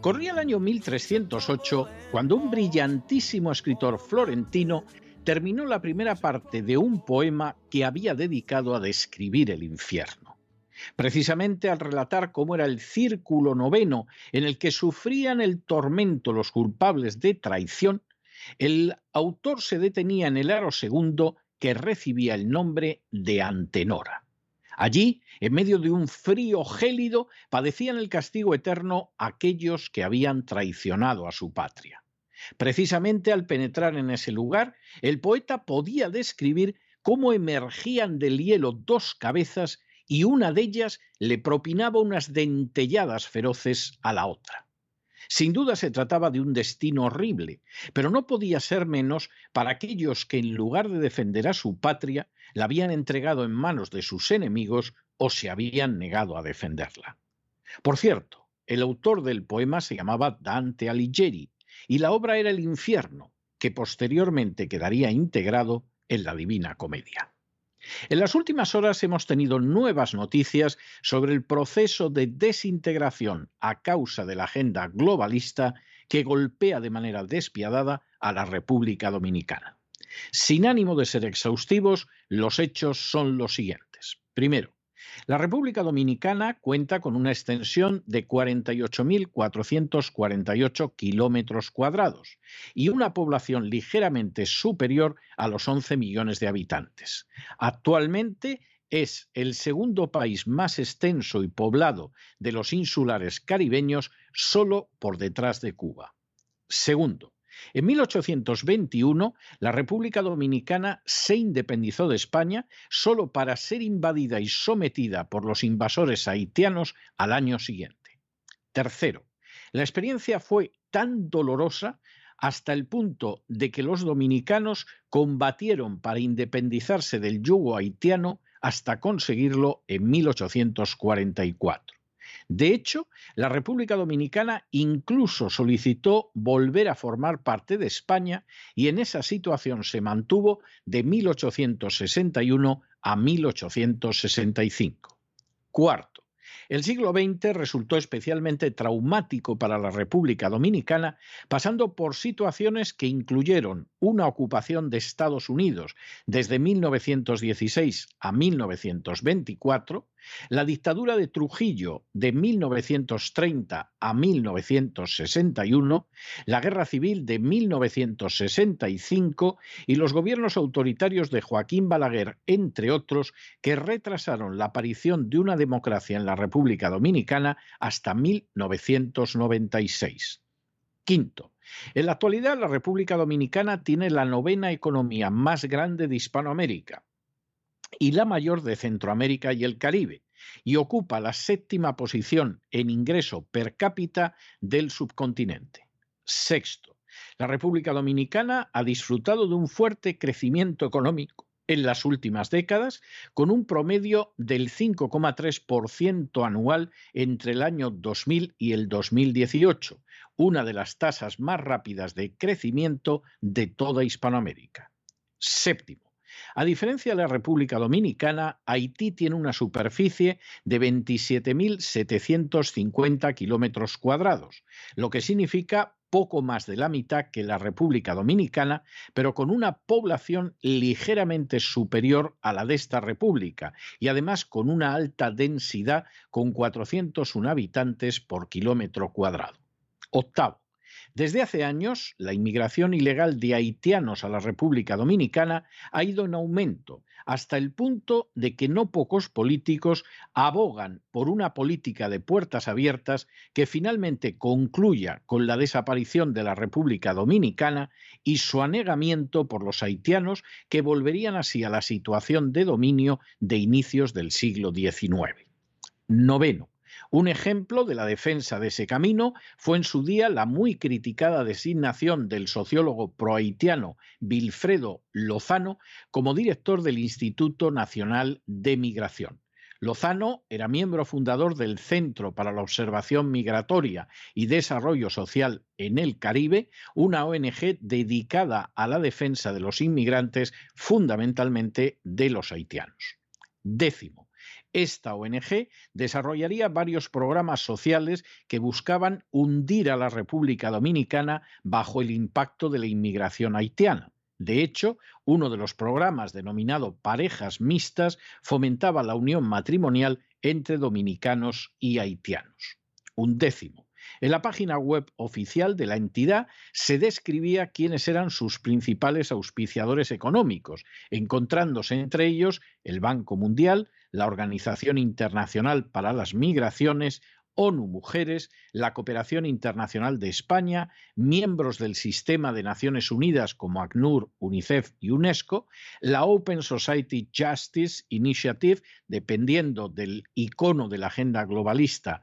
Corría el año 1308 cuando un brillantísimo escritor florentino terminó la primera parte de un poema que había dedicado a describir el infierno. Precisamente al relatar cómo era el círculo noveno en el que sufrían el tormento los culpables de traición, el autor se detenía en el aro segundo que recibía el nombre de Antenora. Allí, en medio de un frío gélido, padecían el castigo eterno aquellos que habían traicionado a su patria. Precisamente al penetrar en ese lugar, el poeta podía describir cómo emergían del hielo dos cabezas y una de ellas le propinaba unas dentelladas feroces a la otra. Sin duda se trataba de un destino horrible, pero no podía ser menos para aquellos que en lugar de defender a su patria, la habían entregado en manos de sus enemigos o se habían negado a defenderla. Por cierto, el autor del poema se llamaba Dante Alighieri y la obra era el infierno, que posteriormente quedaría integrado en la Divina Comedia. En las últimas horas hemos tenido nuevas noticias sobre el proceso de desintegración a causa de la agenda globalista que golpea de manera despiadada a la República Dominicana. Sin ánimo de ser exhaustivos, los hechos son los siguientes. Primero, la República Dominicana cuenta con una extensión de 48.448 kilómetros cuadrados y una población ligeramente superior a los 11 millones de habitantes. Actualmente es el segundo país más extenso y poblado de los insulares caribeños solo por detrás de Cuba. Segundo, en 1821, la República Dominicana se independizó de España solo para ser invadida y sometida por los invasores haitianos al año siguiente. Tercero, la experiencia fue tan dolorosa hasta el punto de que los dominicanos combatieron para independizarse del yugo haitiano hasta conseguirlo en 1844. De hecho, la República Dominicana incluso solicitó volver a formar parte de España y en esa situación se mantuvo de 1861 a 1865. Cuarto, el siglo XX resultó especialmente traumático para la República Dominicana, pasando por situaciones que incluyeron una ocupación de Estados Unidos desde 1916 a 1924, la dictadura de Trujillo de 1930 a 1961, la guerra civil de 1965 y los gobiernos autoritarios de Joaquín Balaguer, entre otros, que retrasaron la aparición de una democracia en la República Dominicana hasta 1996. Quinto, en la actualidad la República Dominicana tiene la novena economía más grande de Hispanoamérica y la mayor de Centroamérica y el Caribe, y ocupa la séptima posición en ingreso per cápita del subcontinente. Sexto, la República Dominicana ha disfrutado de un fuerte crecimiento económico en las últimas décadas, con un promedio del 5,3% anual entre el año 2000 y el 2018, una de las tasas más rápidas de crecimiento de toda Hispanoamérica. Séptimo, a diferencia de la República Dominicana, Haití tiene una superficie de 27.750 kilómetros cuadrados, lo que significa poco más de la mitad que la República Dominicana, pero con una población ligeramente superior a la de esta república y además con una alta densidad con 401 habitantes por kilómetro cuadrado. Octavo, desde hace años, la inmigración ilegal de haitianos a la República Dominicana ha ido en aumento, hasta el punto de que no pocos políticos abogan por una política de puertas abiertas que finalmente concluya con la desaparición de la República Dominicana y su anegamiento por los haitianos que volverían así a la situación de dominio de inicios del siglo XIX. Noveno. Un ejemplo de la defensa de ese camino fue en su día la muy criticada designación del sociólogo prohaitiano Wilfredo Lozano como director del Instituto Nacional de Migración. Lozano era miembro fundador del Centro para la Observación Migratoria y Desarrollo Social en el Caribe, una ONG dedicada a la defensa de los inmigrantes, fundamentalmente de los haitianos. Décimo, esta ONG desarrollaría varios programas sociales que buscaban hundir a la República Dominicana bajo el impacto de la inmigración haitiana. De hecho, uno de los programas denominado Parejas Mixtas fomentaba la unión matrimonial entre dominicanos y haitianos. Un décimo. En la página web oficial de la entidad se describía quiénes eran sus principales auspiciadores económicos, encontrándose entre ellos el Banco Mundial, la Organización Internacional para las Migraciones, ONU Mujeres, la Cooperación Internacional de España, miembros del Sistema de Naciones Unidas como ACNUR, UNICEF y UNESCO, la Open Society Justice Initiative, dependiendo del icono de la agenda globalista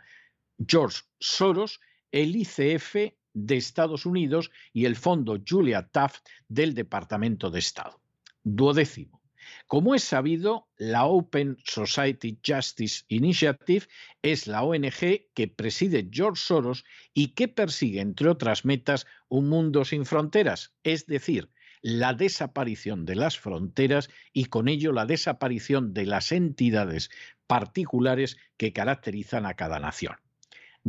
George Soros, el ICF de Estados Unidos y el Fondo Julia Taft del Departamento de Estado. Duodécimo Como es sabido, la Open Society Justice Initiative es la ONG que preside George Soros y que persigue, entre otras metas, un mundo sin fronteras, es decir, la desaparición de las fronteras y con ello la desaparición de las entidades particulares que caracterizan a cada nación.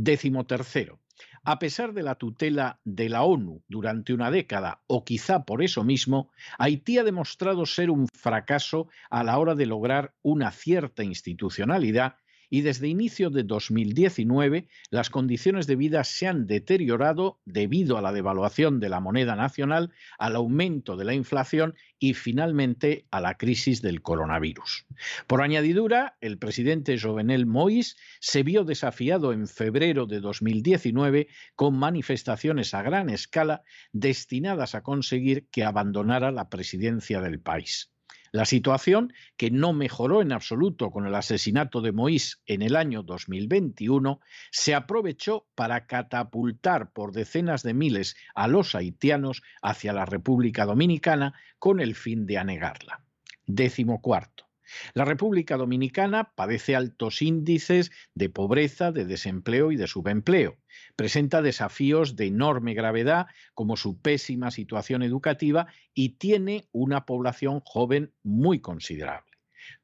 Décimo tercero. A pesar de la tutela de la ONU durante una década, o quizá por eso mismo, Haití ha demostrado ser un fracaso a la hora de lograr una cierta institucionalidad y desde inicio de 2019 las condiciones de vida se han deteriorado debido a la devaluación de la moneda nacional, al aumento de la inflación y finalmente a la crisis del coronavirus. Por añadidura, el presidente Jovenel Moïse se vio desafiado en febrero de 2019 con manifestaciones a gran escala destinadas a conseguir que abandonara la presidencia del país. La situación, que no mejoró en absoluto con el asesinato de Moïse en el año 2021, se aprovechó para catapultar por decenas de miles a los haitianos hacia la República Dominicana con el fin de anegarla. Décimo cuarto. La República Dominicana padece altos índices de pobreza, de desempleo y de subempleo. Presenta desafíos de enorme gravedad como su pésima situación educativa y tiene una población joven muy considerable.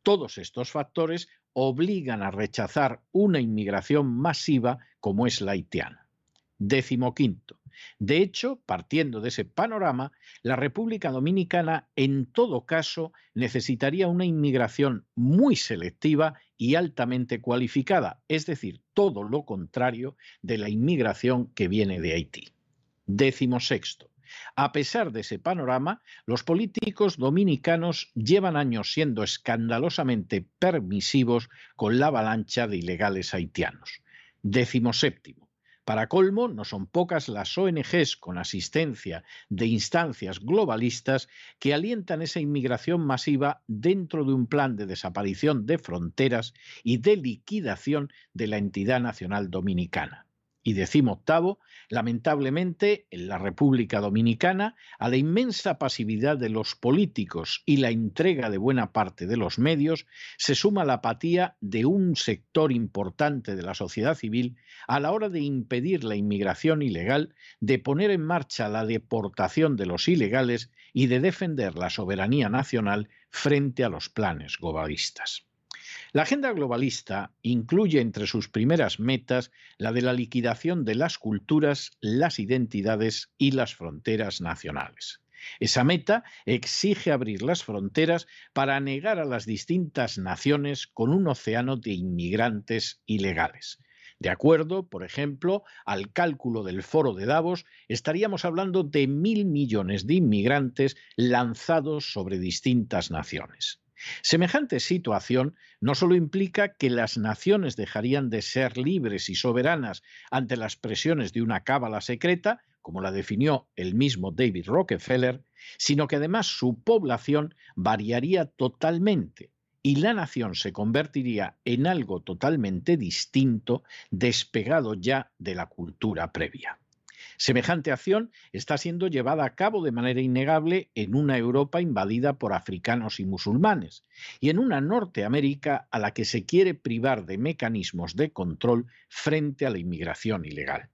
Todos estos factores obligan a rechazar una inmigración masiva como es la haitiana. Décimo quinto. De hecho, partiendo de ese panorama, la República Dominicana en todo caso necesitaría una inmigración muy selectiva y altamente cualificada, es decir, todo lo contrario de la inmigración que viene de Haití. Décimo sexto. A pesar de ese panorama, los políticos dominicanos llevan años siendo escandalosamente permisivos con la avalancha de ilegales haitianos. Décimo séptimo. Para colmo, no son pocas las ONGs con asistencia de instancias globalistas que alientan esa inmigración masiva dentro de un plan de desaparición de fronteras y de liquidación de la entidad nacional dominicana. Y decimoctavo, lamentablemente, en la República Dominicana, a la inmensa pasividad de los políticos y la entrega de buena parte de los medios, se suma la apatía de un sector importante de la sociedad civil a la hora de impedir la inmigración ilegal, de poner en marcha la deportación de los ilegales y de defender la soberanía nacional frente a los planes globalistas. La agenda globalista incluye entre sus primeras metas la de la liquidación de las culturas, las identidades y las fronteras nacionales. Esa meta exige abrir las fronteras para negar a las distintas naciones con un océano de inmigrantes ilegales. De acuerdo, por ejemplo, al cálculo del foro de Davos, estaríamos hablando de mil millones de inmigrantes lanzados sobre distintas naciones. Semejante situación no solo implica que las naciones dejarían de ser libres y soberanas ante las presiones de una cábala secreta, como la definió el mismo David Rockefeller, sino que además su población variaría totalmente y la nación se convertiría en algo totalmente distinto, despegado ya de la cultura previa. Semejante acción está siendo llevada a cabo de manera innegable en una Europa invadida por africanos y musulmanes y en una Norteamérica a la que se quiere privar de mecanismos de control frente a la inmigración ilegal.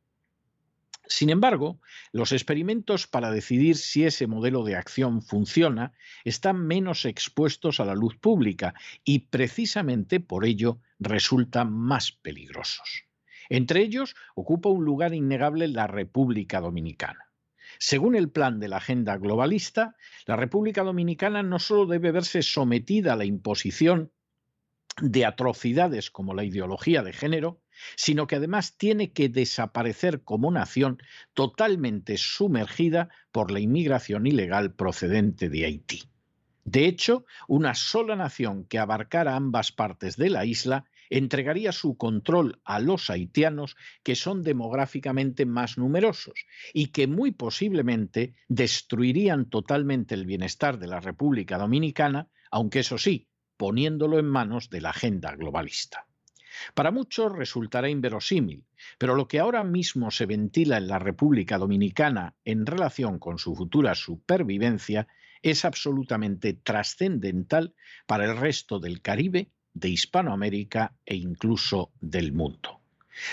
Sin embargo, los experimentos para decidir si ese modelo de acción funciona están menos expuestos a la luz pública y precisamente por ello resultan más peligrosos. Entre ellos ocupa un lugar innegable la República Dominicana. Según el plan de la agenda globalista, la República Dominicana no solo debe verse sometida a la imposición de atrocidades como la ideología de género, sino que además tiene que desaparecer como nación totalmente sumergida por la inmigración ilegal procedente de Haití. De hecho, una sola nación que abarcara ambas partes de la isla entregaría su control a los haitianos que son demográficamente más numerosos y que muy posiblemente destruirían totalmente el bienestar de la República Dominicana, aunque eso sí, poniéndolo en manos de la agenda globalista. Para muchos resultará inverosímil, pero lo que ahora mismo se ventila en la República Dominicana en relación con su futura supervivencia es absolutamente trascendental para el resto del Caribe, de Hispanoamérica e incluso del mundo.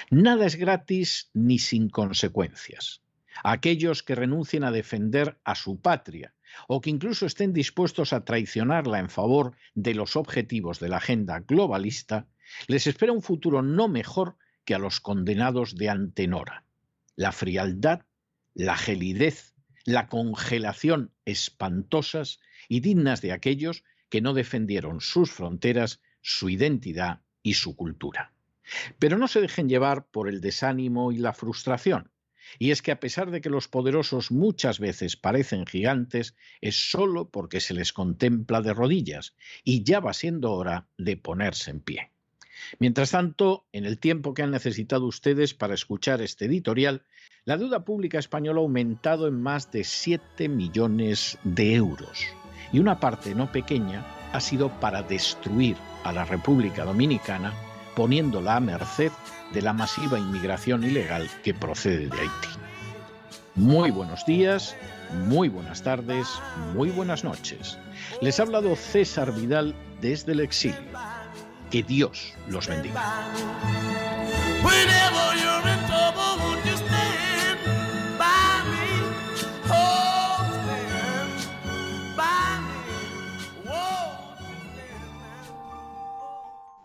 Nada es gratis ni sin consecuencias. Aquellos que renuncien a defender a su patria o que incluso estén dispuestos a traicionarla en favor de los objetivos de la agenda globalista, les espera un futuro no mejor que a los condenados de Antenora. La frialdad, la gelidez, la congelación espantosas y dignas de aquellos que no defendieron sus fronteras, su identidad y su cultura. Pero no se dejen llevar por el desánimo y la frustración. Y es que a pesar de que los poderosos muchas veces parecen gigantes, es solo porque se les contempla de rodillas, y ya va siendo hora de ponerse en pie. Mientras tanto, en el tiempo que han necesitado ustedes para escuchar este editorial, la deuda pública española ha aumentado en más de 7 millones de euros. Y una parte no pequeña ha sido para destruir a la República Dominicana, poniéndola a merced de la masiva inmigración ilegal que procede de Haití. Muy buenos días, muy buenas tardes, muy buenas noches. Les ha hablado César Vidal desde el exilio. Que Dios los bendiga.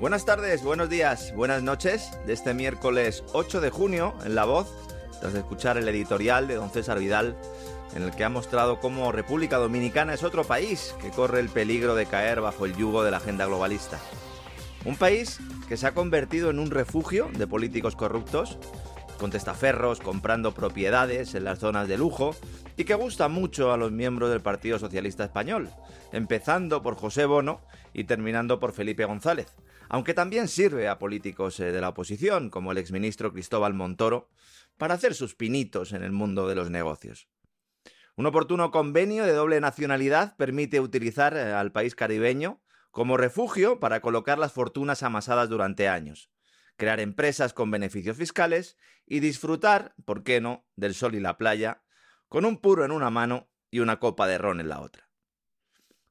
Buenas tardes, buenos días, buenas noches de este miércoles 8 de junio en La Voz, tras escuchar el editorial de don César Vidal, en el que ha mostrado cómo República Dominicana es otro país que corre el peligro de caer bajo el yugo de la agenda globalista. Un país que se ha convertido en un refugio de políticos corruptos, con testaferros comprando propiedades en las zonas de lujo y que gusta mucho a los miembros del Partido Socialista Español, empezando por José Bono y terminando por Felipe González aunque también sirve a políticos eh, de la oposición, como el exministro Cristóbal Montoro, para hacer sus pinitos en el mundo de los negocios. Un oportuno convenio de doble nacionalidad permite utilizar eh, al país caribeño como refugio para colocar las fortunas amasadas durante años, crear empresas con beneficios fiscales y disfrutar, ¿por qué no?, del sol y la playa, con un puro en una mano y una copa de ron en la otra.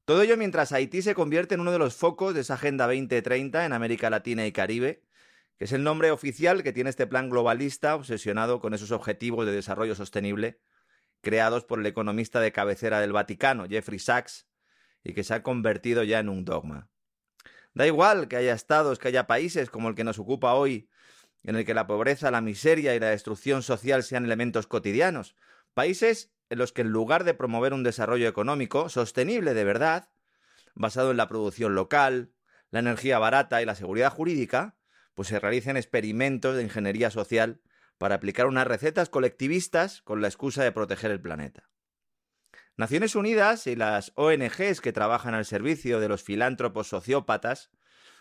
Todo ello mientras Haití se convierte en uno de los focos de esa Agenda 2030 en América Latina y Caribe, que es el nombre oficial que tiene este plan globalista obsesionado con esos objetivos de desarrollo sostenible creados por el economista de cabecera del Vaticano, Jeffrey Sachs, y que se ha convertido ya en un dogma. Da igual que haya estados, que haya países como el que nos ocupa hoy, en el que la pobreza, la miseria y la destrucción social sean elementos cotidianos, países en los que en lugar de promover un desarrollo económico sostenible de verdad, basado en la producción local, la energía barata y la seguridad jurídica, pues se realicen experimentos de ingeniería social para aplicar unas recetas colectivistas con la excusa de proteger el planeta. Naciones Unidas y las ONGs que trabajan al servicio de los filántropos sociópatas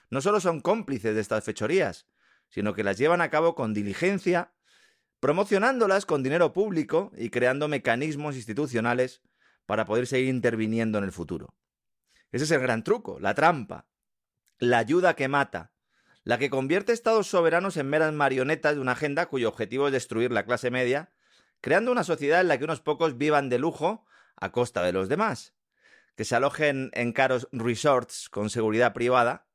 no solo son cómplices de estas fechorías, sino que las llevan a cabo con diligencia promocionándolas con dinero público y creando mecanismos institucionales para poder seguir interviniendo en el futuro. Ese es el gran truco, la trampa, la ayuda que mata, la que convierte estados soberanos en meras marionetas de una agenda cuyo objetivo es destruir la clase media, creando una sociedad en la que unos pocos vivan de lujo a costa de los demás, que se alojen en caros resorts con seguridad privada,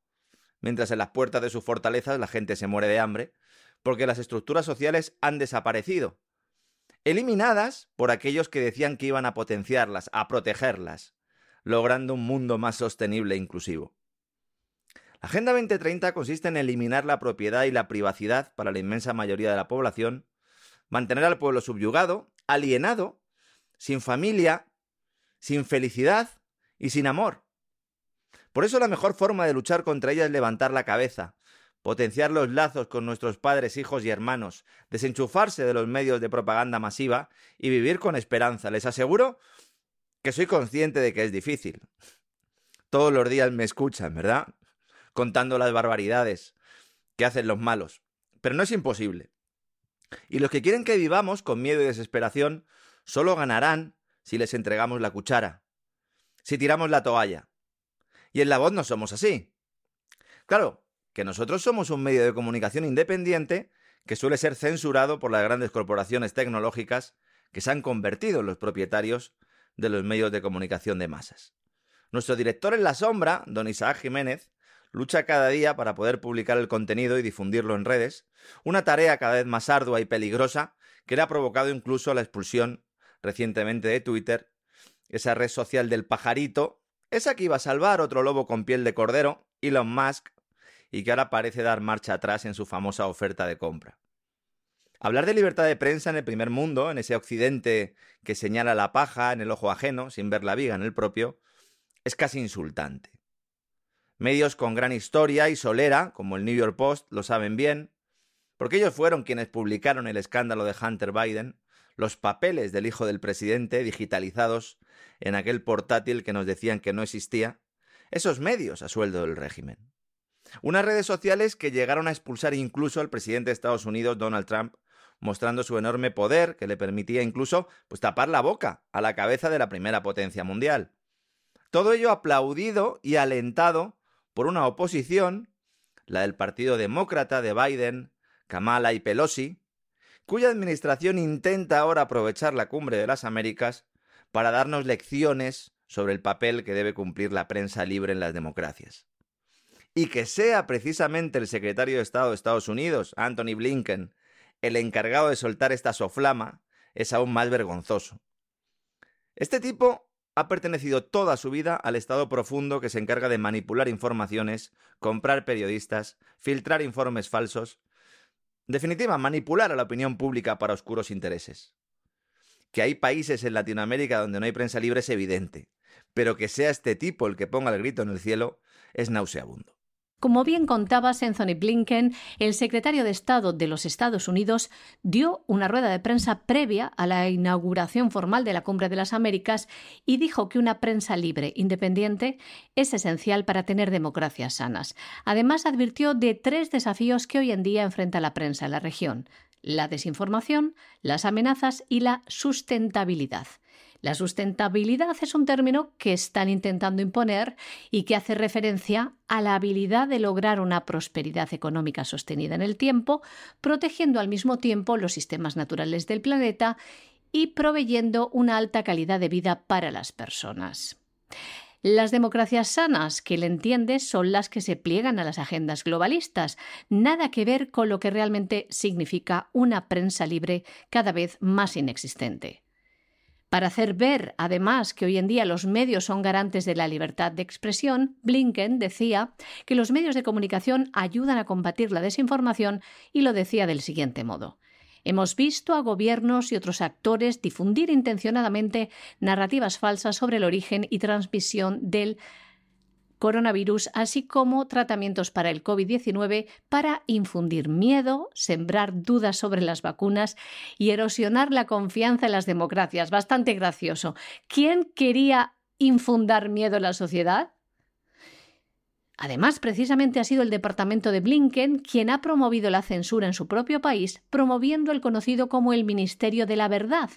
mientras en las puertas de sus fortalezas la gente se muere de hambre, porque las estructuras sociales han desaparecido, eliminadas por aquellos que decían que iban a potenciarlas, a protegerlas, logrando un mundo más sostenible e inclusivo. La Agenda 2030 consiste en eliminar la propiedad y la privacidad para la inmensa mayoría de la población, mantener al pueblo subyugado, alienado, sin familia, sin felicidad y sin amor. Por eso la mejor forma de luchar contra ella es levantar la cabeza, potenciar los lazos con nuestros padres, hijos y hermanos, desenchufarse de los medios de propaganda masiva y vivir con esperanza. Les aseguro que soy consciente de que es difícil. Todos los días me escuchan, ¿verdad? contando las barbaridades que hacen los malos. Pero no es imposible. Y los que quieren que vivamos con miedo y desesperación solo ganarán si les entregamos la cuchara, si tiramos la toalla. Y en la voz no somos así. Claro, que nosotros somos un medio de comunicación independiente que suele ser censurado por las grandes corporaciones tecnológicas que se han convertido en los propietarios de los medios de comunicación de masas. Nuestro director en la sombra, don Isaac Jiménez, lucha cada día para poder publicar el contenido y difundirlo en redes, una tarea cada vez más ardua y peligrosa que le ha provocado incluso la expulsión recientemente de Twitter, esa red social del pajarito, esa que iba a salvar otro lobo con piel de cordero, Elon Musk, y que ahora parece dar marcha atrás en su famosa oferta de compra. Hablar de libertad de prensa en el primer mundo, en ese occidente que señala la paja en el ojo ajeno, sin ver la viga en el propio, es casi insultante. Medios con gran historia y solera, como el New York Post, lo saben bien, porque ellos fueron quienes publicaron el escándalo de Hunter Biden, los papeles del hijo del presidente digitalizados en aquel portátil que nos decían que no existía, esos medios a sueldo del régimen. Unas redes sociales que llegaron a expulsar incluso al presidente de Estados Unidos, Donald Trump, mostrando su enorme poder que le permitía incluso pues, tapar la boca a la cabeza de la primera potencia mundial. Todo ello aplaudido y alentado por una oposición, la del Partido Demócrata de Biden, Kamala y Pelosi, cuya administración intenta ahora aprovechar la cumbre de las Américas para darnos lecciones sobre el papel que debe cumplir la prensa libre en las democracias. Y que sea precisamente el secretario de Estado de Estados Unidos, Anthony Blinken, el encargado de soltar esta soflama, es aún más vergonzoso. Este tipo ha pertenecido toda su vida al Estado profundo que se encarga de manipular informaciones, comprar periodistas, filtrar informes falsos, en definitiva, manipular a la opinión pública para oscuros intereses. Que hay países en Latinoamérica donde no hay prensa libre es evidente, pero que sea este tipo el que ponga el grito en el cielo es nauseabundo. Como bien contabas, Anthony Blinken, el secretario de Estado de los Estados Unidos, dio una rueda de prensa previa a la inauguración formal de la Cumbre de las Américas y dijo que una prensa libre, independiente, es esencial para tener democracias sanas. Además, advirtió de tres desafíos que hoy en día enfrenta la prensa en la región la desinformación, las amenazas y la sustentabilidad. La sustentabilidad es un término que están intentando imponer y que hace referencia a la habilidad de lograr una prosperidad económica sostenida en el tiempo, protegiendo al mismo tiempo los sistemas naturales del planeta y proveyendo una alta calidad de vida para las personas. Las democracias sanas, que le entiendes, son las que se pliegan a las agendas globalistas, nada que ver con lo que realmente significa una prensa libre cada vez más inexistente. Para hacer ver, además, que hoy en día los medios son garantes de la libertad de expresión, Blinken decía que los medios de comunicación ayudan a combatir la desinformación y lo decía del siguiente modo. Hemos visto a gobiernos y otros actores difundir intencionadamente narrativas falsas sobre el origen y transmisión del coronavirus, así como tratamientos para el COVID-19 para infundir miedo, sembrar dudas sobre las vacunas y erosionar la confianza en las democracias. Bastante gracioso. ¿Quién quería infundar miedo en la sociedad? Además, precisamente ha sido el departamento de Blinken quien ha promovido la censura en su propio país, promoviendo el conocido como el Ministerio de la Verdad,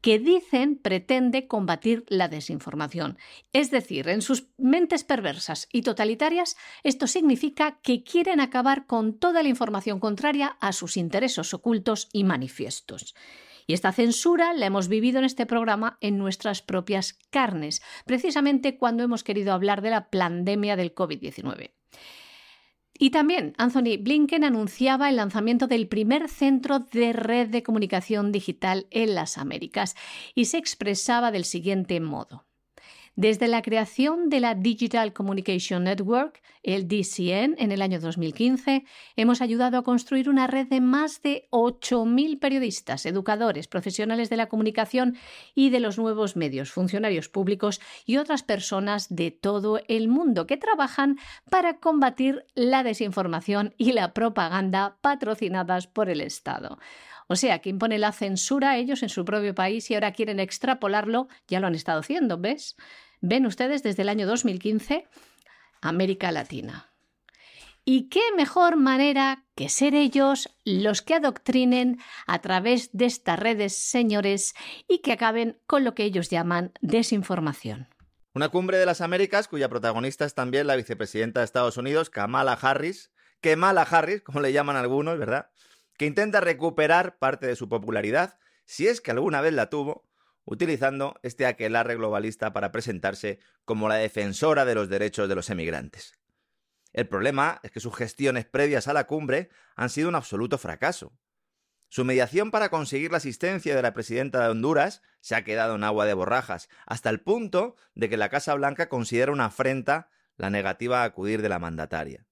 que dicen pretende combatir la desinformación. Es decir, en sus mentes perversas y totalitarias, esto significa que quieren acabar con toda la información contraria a sus intereses ocultos y manifiestos. Y esta censura la hemos vivido en este programa en nuestras propias carnes, precisamente cuando hemos querido hablar de la pandemia del COVID-19. Y también Anthony Blinken anunciaba el lanzamiento del primer centro de red de comunicación digital en las Américas y se expresaba del siguiente modo. Desde la creación de la Digital Communication Network, el DCN, en el año 2015, hemos ayudado a construir una red de más de 8.000 periodistas, educadores, profesionales de la comunicación y de los nuevos medios, funcionarios públicos y otras personas de todo el mundo que trabajan para combatir la desinformación y la propaganda patrocinadas por el Estado. O sea, que impone la censura a ellos en su propio país y ahora quieren extrapolarlo, ya lo han estado haciendo, ¿ves? Ven ustedes desde el año 2015 América Latina. Y qué mejor manera que ser ellos los que adoctrinen a través de estas redes, señores, y que acaben con lo que ellos llaman desinformación. Una cumbre de las Américas cuya protagonista es también la vicepresidenta de Estados Unidos, Kamala Harris, que mala Harris, como le llaman algunos, ¿verdad? Que intenta recuperar parte de su popularidad, si es que alguna vez la tuvo, utilizando este aquelarre globalista para presentarse como la defensora de los derechos de los emigrantes. El problema es que sus gestiones previas a la cumbre han sido un absoluto fracaso. Su mediación para conseguir la asistencia de la presidenta de Honduras se ha quedado en agua de borrajas, hasta el punto de que la Casa Blanca considera una afrenta la negativa a acudir de la mandataria.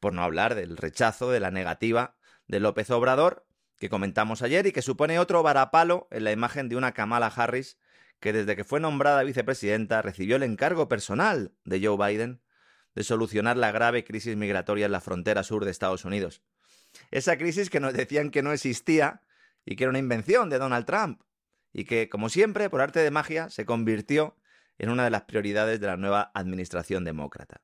Por no hablar del rechazo de la negativa de López Obrador, que comentamos ayer y que supone otro varapalo en la imagen de una Kamala Harris que desde que fue nombrada vicepresidenta recibió el encargo personal de Joe Biden de solucionar la grave crisis migratoria en la frontera sur de Estados Unidos. Esa crisis que nos decían que no existía y que era una invención de Donald Trump y que, como siempre, por arte de magia, se convirtió en una de las prioridades de la nueva administración demócrata.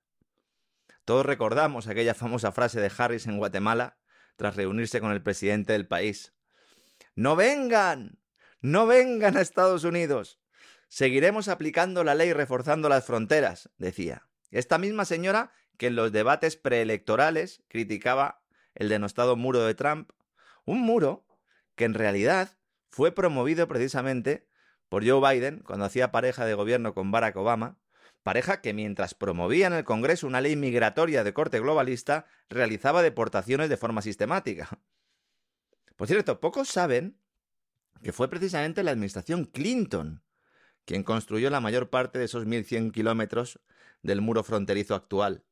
Todos recordamos aquella famosa frase de Harris en Guatemala tras reunirse con el presidente del país. ¡No vengan! ¡No vengan a Estados Unidos! Seguiremos aplicando la ley reforzando las fronteras, decía. Esta misma señora que en los debates preelectorales criticaba el denostado muro de Trump, un muro que en realidad fue promovido precisamente por Joe Biden cuando hacía pareja de gobierno con Barack Obama, pareja que mientras promovía en el Congreso una ley migratoria de corte globalista, realizaba deportaciones de forma sistemática. Por cierto, pocos saben que fue precisamente la administración Clinton quien construyó la mayor parte de esos 1.100 kilómetros del muro fronterizo actual.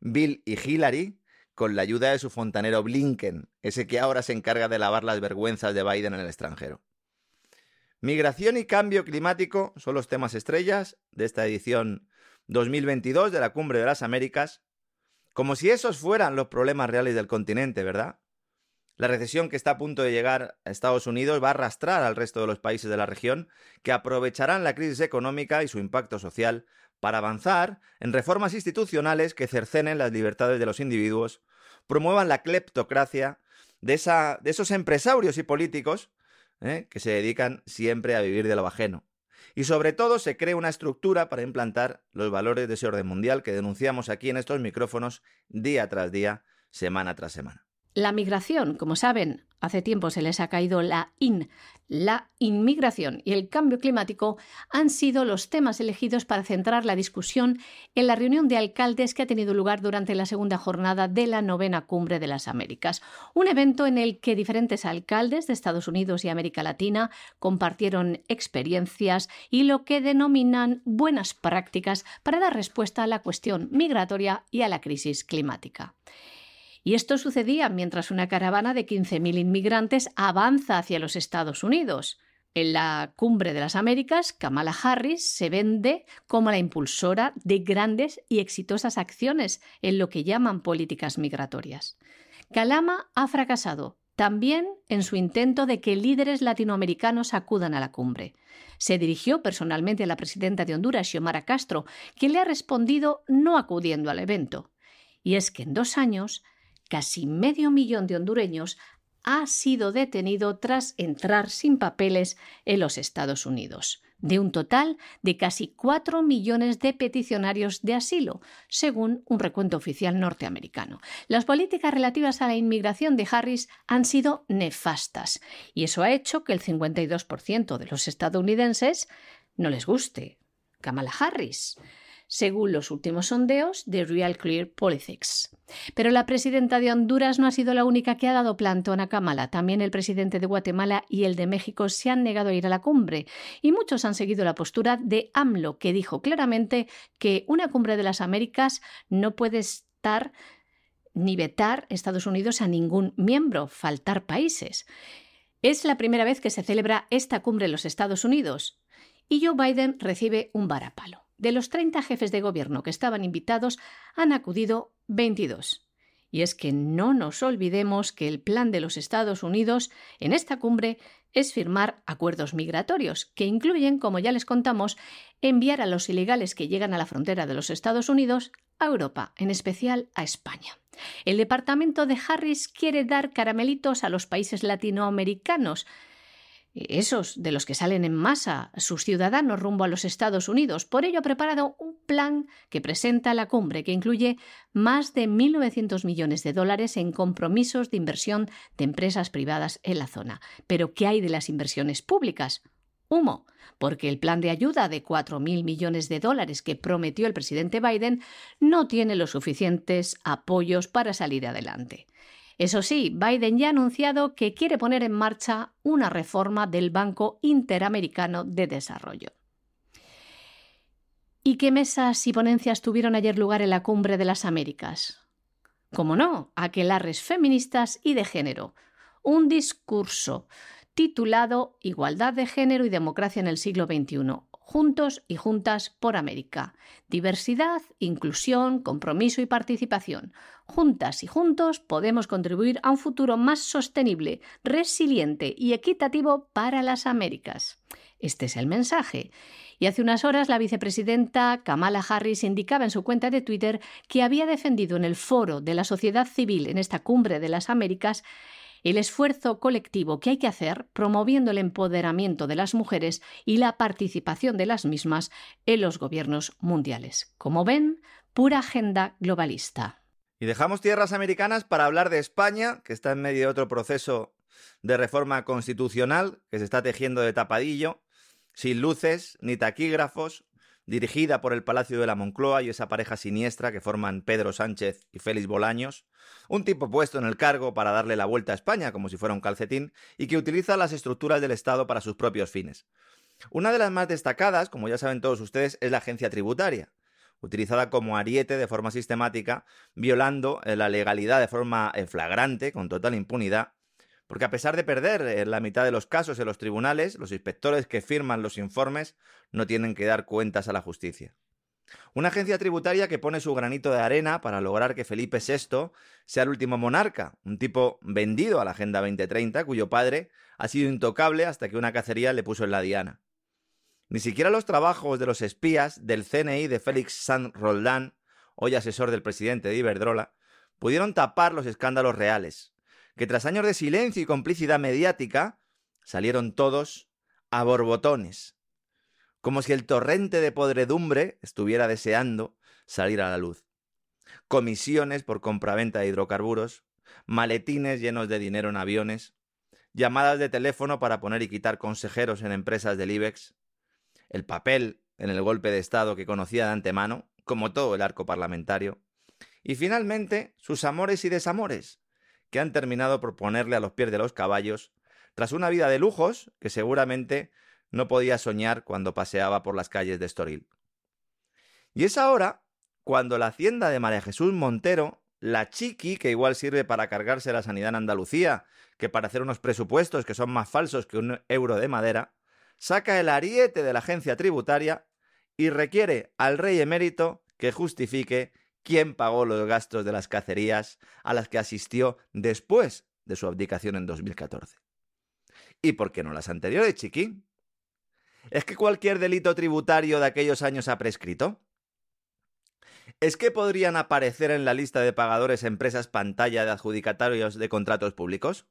Bill y Hillary, con la ayuda de su fontanero Blinken, ese que ahora se encarga de lavar las vergüenzas de Biden en el extranjero. Migración y cambio climático son los temas estrellas de esta edición 2022 de la Cumbre de las Américas, como si esos fueran los problemas reales del continente, ¿verdad? La recesión que está a punto de llegar a Estados Unidos va a arrastrar al resto de los países de la región que aprovecharán la crisis económica y su impacto social para avanzar en reformas institucionales que cercenen las libertades de los individuos, promuevan la cleptocracia de, esa, de esos empresarios y políticos ¿eh? que se dedican siempre a vivir de lo ajeno. Y sobre todo se cree una estructura para implantar los valores de ese orden mundial que denunciamos aquí en estos micrófonos día tras día, semana tras semana. La migración, como saben, hace tiempo se les ha caído la IN. La inmigración y el cambio climático han sido los temas elegidos para centrar la discusión en la reunión de alcaldes que ha tenido lugar durante la segunda jornada de la novena cumbre de las Américas. Un evento en el que diferentes alcaldes de Estados Unidos y América Latina compartieron experiencias y lo que denominan buenas prácticas para dar respuesta a la cuestión migratoria y a la crisis climática. Y esto sucedía mientras una caravana de 15.000 inmigrantes avanza hacia los Estados Unidos. En la cumbre de las Américas, Kamala Harris se vende como la impulsora de grandes y exitosas acciones en lo que llaman políticas migratorias. Kalama ha fracasado también en su intento de que líderes latinoamericanos acudan a la cumbre. Se dirigió personalmente a la presidenta de Honduras, Xiomara Castro, quien le ha respondido no acudiendo al evento. Y es que en dos años casi medio millón de hondureños ha sido detenido tras entrar sin papeles en los Estados Unidos, de un total de casi cuatro millones de peticionarios de asilo, según un recuento oficial norteamericano. Las políticas relativas a la inmigración de Harris han sido nefastas, y eso ha hecho que el 52% de los estadounidenses no les guste Kamala Harris según los últimos sondeos de Real Clear Politics. Pero la presidenta de Honduras no ha sido la única que ha dado plantón a Kamala. También el presidente de Guatemala y el de México se han negado a ir a la cumbre. Y muchos han seguido la postura de AMLO, que dijo claramente que una cumbre de las Américas no puede estar ni vetar Estados Unidos a ningún miembro, faltar países. Es la primera vez que se celebra esta cumbre en los Estados Unidos y Joe Biden recibe un varapalo. De los 30 jefes de gobierno que estaban invitados, han acudido 22. Y es que no nos olvidemos que el plan de los Estados Unidos en esta cumbre es firmar acuerdos migratorios, que incluyen, como ya les contamos, enviar a los ilegales que llegan a la frontera de los Estados Unidos a Europa, en especial a España. El departamento de Harris quiere dar caramelitos a los países latinoamericanos, esos de los que salen en masa sus ciudadanos rumbo a los Estados Unidos. Por ello ha preparado un plan que presenta la cumbre que incluye más de 1.900 millones de dólares en compromisos de inversión de empresas privadas en la zona. Pero ¿qué hay de las inversiones públicas? Humo, porque el plan de ayuda de 4.000 millones de dólares que prometió el presidente Biden no tiene los suficientes apoyos para salir adelante. Eso sí, Biden ya ha anunciado que quiere poner en marcha una reforma del Banco Interamericano de Desarrollo. ¿Y qué mesas y ponencias tuvieron ayer lugar en la Cumbre de las Américas? Como no, aquelarres feministas y de género. Un discurso titulado Igualdad de género y democracia en el siglo XXI, Juntos y Juntas por América. Diversidad, inclusión, compromiso y participación. Juntas y juntos podemos contribuir a un futuro más sostenible, resiliente y equitativo para las Américas. Este es el mensaje. Y hace unas horas la vicepresidenta Kamala Harris indicaba en su cuenta de Twitter que había defendido en el foro de la sociedad civil en esta cumbre de las Américas el esfuerzo colectivo que hay que hacer promoviendo el empoderamiento de las mujeres y la participación de las mismas en los gobiernos mundiales. Como ven, pura agenda globalista. Y dejamos tierras americanas para hablar de España, que está en medio de otro proceso de reforma constitucional que se está tejiendo de tapadillo, sin luces ni taquígrafos, dirigida por el Palacio de la Moncloa y esa pareja siniestra que forman Pedro Sánchez y Félix Bolaños, un tipo puesto en el cargo para darle la vuelta a España como si fuera un calcetín y que utiliza las estructuras del Estado para sus propios fines. Una de las más destacadas, como ya saben todos ustedes, es la agencia tributaria, utilizada como ariete de forma sistemática, violando eh, la legalidad de forma eh, flagrante, con total impunidad, porque a pesar de perder eh, la mitad de los casos en los tribunales, los inspectores que firman los informes no tienen que dar cuentas a la justicia. Una agencia tributaria que pone su granito de arena para lograr que Felipe VI sea el último monarca, un tipo vendido a la Agenda 2030, cuyo padre ha sido intocable hasta que una cacería le puso en la diana. Ni siquiera los trabajos de los espías del CNI de Félix San Roldán, hoy asesor del presidente de Iberdrola, pudieron tapar los escándalos reales, que tras años de silencio y complicidad mediática, salieron todos a borbotones, como si el torrente de podredumbre estuviera deseando salir a la luz. Comisiones por compraventa de hidrocarburos, maletines llenos de dinero en aviones, llamadas de teléfono para poner y quitar consejeros en empresas del IBEX, el papel en el golpe de Estado que conocía de antemano, como todo el arco parlamentario, y finalmente sus amores y desamores, que han terminado por ponerle a los pies de los caballos, tras una vida de lujos que seguramente no podía soñar cuando paseaba por las calles de Estoril. Y es ahora cuando la hacienda de María Jesús Montero, la chiqui, que igual sirve para cargarse la sanidad en Andalucía, que para hacer unos presupuestos que son más falsos que un euro de madera, saca el ariete de la agencia tributaria y requiere al rey emérito que justifique quién pagó los gastos de las cacerías a las que asistió después de su abdicación en 2014. ¿Y por qué no las anteriores, chiqui? ¿Es que cualquier delito tributario de aquellos años ha prescrito? ¿Es que podrían aparecer en la lista de pagadores empresas pantalla de adjudicatarios de contratos públicos?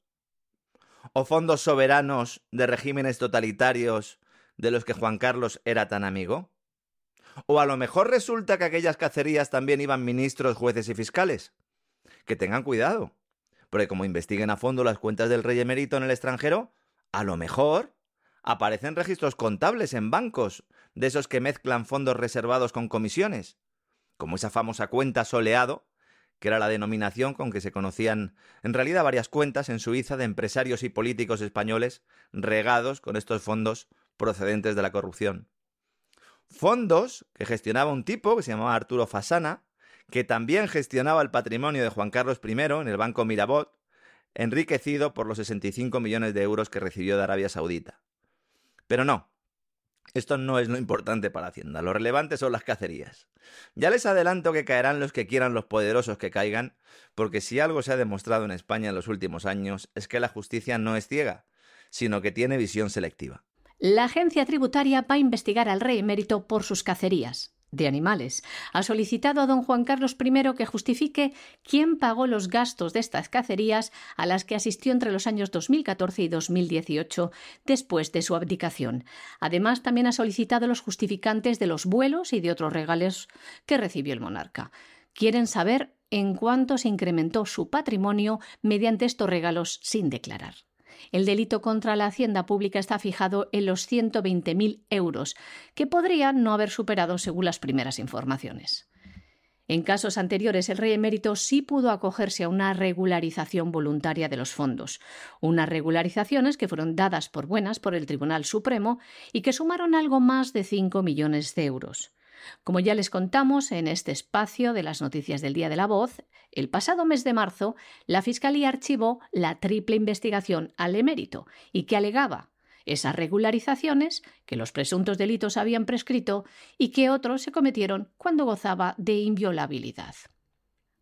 ¿O fondos soberanos de regímenes totalitarios de los que Juan Carlos era tan amigo? ¿O a lo mejor resulta que aquellas cacerías también iban ministros, jueces y fiscales? Que tengan cuidado, porque como investiguen a fondo las cuentas del rey emérito en el extranjero, a lo mejor aparecen registros contables en bancos, de esos que mezclan fondos reservados con comisiones, como esa famosa cuenta soleado, que era la denominación con que se conocían en realidad varias cuentas en Suiza de empresarios y políticos españoles regados con estos fondos procedentes de la corrupción. Fondos que gestionaba un tipo que se llamaba Arturo Fasana, que también gestionaba el patrimonio de Juan Carlos I en el Banco Mirabot, enriquecido por los 65 millones de euros que recibió de Arabia Saudita. Pero no. Esto no es lo importante para Hacienda, lo relevante son las cacerías. Ya les adelanto que caerán los que quieran los poderosos que caigan, porque si algo se ha demostrado en España en los últimos años es que la justicia no es ciega, sino que tiene visión selectiva. La agencia tributaria va a investigar al rey emérito por sus cacerías de animales. Ha solicitado a don Juan Carlos I que justifique quién pagó los gastos de estas cacerías a las que asistió entre los años 2014 y 2018 después de su abdicación. Además, también ha solicitado los justificantes de los vuelos y de otros regalos que recibió el monarca. Quieren saber en cuánto se incrementó su patrimonio mediante estos regalos sin declarar. El delito contra la hacienda pública está fijado en los 120.000 euros, que podrían no haber superado según las primeras informaciones. En casos anteriores, el rey emérito sí pudo acogerse a una regularización voluntaria de los fondos, unas regularizaciones que fueron dadas por buenas por el Tribunal Supremo y que sumaron algo más de 5 millones de euros. Como ya les contamos en este espacio de las noticias del Día de la Voz, el pasado mes de marzo la Fiscalía archivó la triple investigación al emérito y que alegaba esas regularizaciones que los presuntos delitos habían prescrito y que otros se cometieron cuando gozaba de inviolabilidad.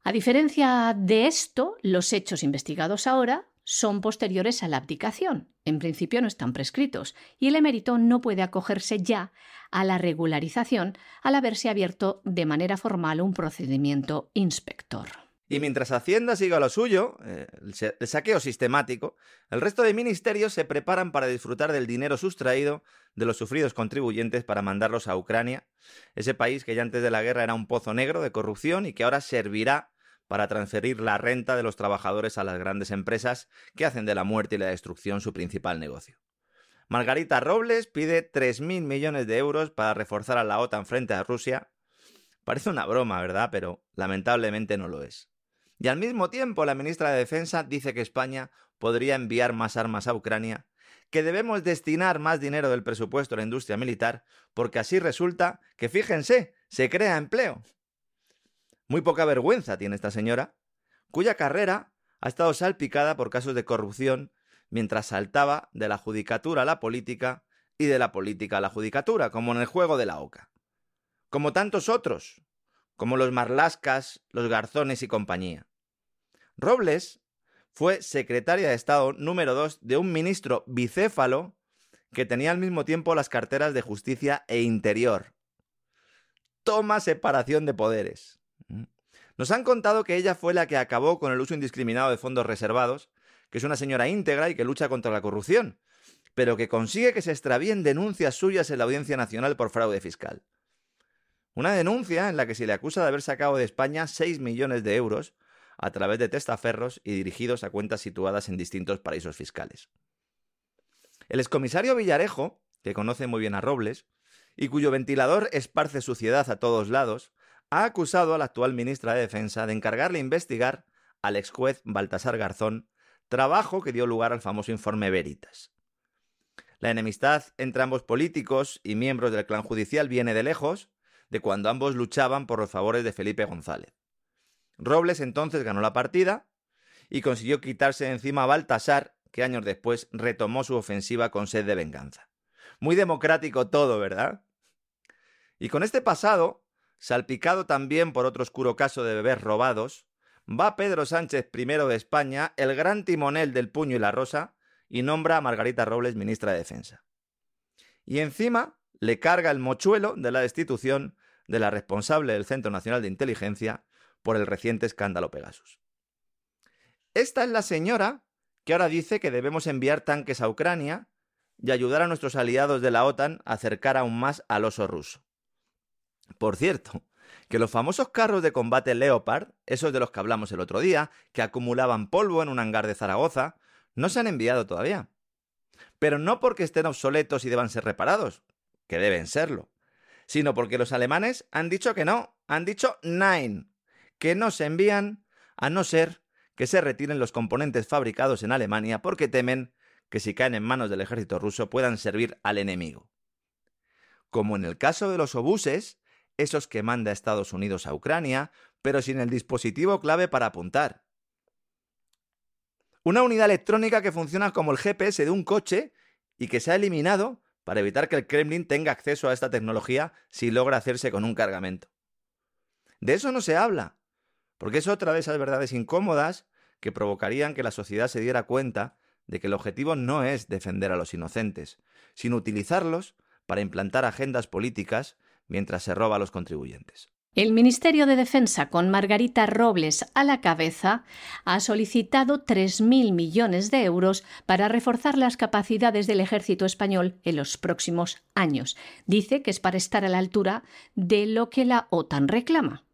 A diferencia de esto, los hechos investigados ahora son posteriores a la abdicación. En principio no están prescritos y el emérito no puede acogerse ya a la regularización al haberse abierto de manera formal un procedimiento inspector. Y mientras Hacienda siga lo suyo, eh, el saqueo sistemático, el resto de ministerios se preparan para disfrutar del dinero sustraído de los sufridos contribuyentes para mandarlos a Ucrania, ese país que ya antes de la guerra era un pozo negro de corrupción y que ahora servirá para transferir la renta de los trabajadores a las grandes empresas que hacen de la muerte y la destrucción su principal negocio. Margarita Robles pide 3.000 millones de euros para reforzar a la OTAN frente a Rusia. Parece una broma, ¿verdad? Pero lamentablemente no lo es. Y al mismo tiempo la ministra de Defensa dice que España podría enviar más armas a Ucrania, que debemos destinar más dinero del presupuesto a la industria militar, porque así resulta que, fíjense, se crea empleo. Muy poca vergüenza tiene esta señora, cuya carrera ha estado salpicada por casos de corrupción mientras saltaba de la judicatura a la política y de la política a la judicatura, como en el juego de la oca. Como tantos otros, como los marlascas, los garzones y compañía. Robles fue secretaria de Estado número dos de un ministro bicéfalo que tenía al mismo tiempo las carteras de Justicia e Interior. Toma separación de poderes. Nos han contado que ella fue la que acabó con el uso indiscriminado de fondos reservados, que es una señora íntegra y que lucha contra la corrupción, pero que consigue que se extravíen denuncias suyas en la Audiencia Nacional por fraude fiscal. Una denuncia en la que se le acusa de haber sacado de España 6 millones de euros a través de testaferros y dirigidos a cuentas situadas en distintos paraísos fiscales. El excomisario Villarejo, que conoce muy bien a Robles, y cuyo ventilador esparce suciedad a todos lados, ha acusado a la actual ministra de Defensa de encargarle investigar al ex juez Baltasar Garzón, trabajo que dio lugar al famoso informe Veritas. La enemistad entre ambos políticos y miembros del clan judicial viene de lejos, de cuando ambos luchaban por los favores de Felipe González. Robles entonces ganó la partida y consiguió quitarse de encima a Baltasar, que años después retomó su ofensiva con sed de venganza. Muy democrático todo, ¿verdad? Y con este pasado, salpicado también por otro oscuro caso de bebés robados, va Pedro Sánchez I de España, el gran timonel del puño y la rosa, y nombra a Margarita Robles ministra de Defensa. Y encima le carga el mochuelo de la destitución de la responsable del Centro Nacional de Inteligencia por el reciente escándalo Pegasus. Esta es la señora que ahora dice que debemos enviar tanques a Ucrania y ayudar a nuestros aliados de la OTAN a acercar aún más al oso ruso. Por cierto, que los famosos carros de combate Leopard, esos de los que hablamos el otro día, que acumulaban polvo en un hangar de Zaragoza, no se han enviado todavía. Pero no porque estén obsoletos y deban ser reparados, que deben serlo, sino porque los alemanes han dicho que no, han dicho nine, que no se envían a no ser que se retiren los componentes fabricados en Alemania porque temen que si caen en manos del ejército ruso puedan servir al enemigo. Como en el caso de los obuses, esos que manda Estados Unidos a Ucrania, pero sin el dispositivo clave para apuntar. Una unidad electrónica que funciona como el GPS de un coche y que se ha eliminado para evitar que el Kremlin tenga acceso a esta tecnología si logra hacerse con un cargamento. De eso no se habla, porque es otra de esas verdades incómodas que provocarían que la sociedad se diera cuenta de que el objetivo no es defender a los inocentes, sino utilizarlos para implantar agendas políticas mientras se roba a los contribuyentes. El Ministerio de Defensa, con Margarita Robles a la cabeza, ha solicitado 3.000 millones de euros para reforzar las capacidades del ejército español en los próximos años. Dice que es para estar a la altura de lo que la OTAN reclama.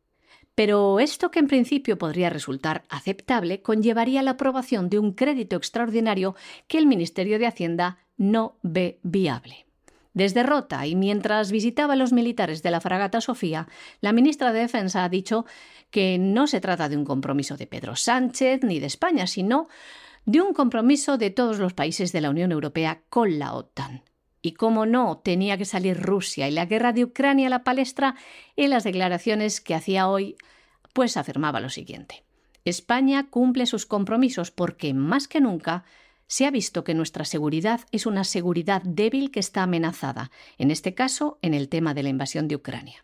Pero esto que en principio podría resultar aceptable conllevaría la aprobación de un crédito extraordinario que el Ministerio de Hacienda no ve viable. Desde Rota y mientras visitaba a los militares de la fragata Sofía, la ministra de Defensa ha dicho que no se trata de un compromiso de Pedro Sánchez ni de España, sino de un compromiso de todos los países de la Unión Europea con la OTAN. Y como no, tenía que salir Rusia y la guerra de Ucrania a la palestra en las declaraciones que hacía hoy, pues afirmaba lo siguiente. España cumple sus compromisos porque, más que nunca, se ha visto que nuestra seguridad es una seguridad débil que está amenazada, en este caso en el tema de la invasión de Ucrania.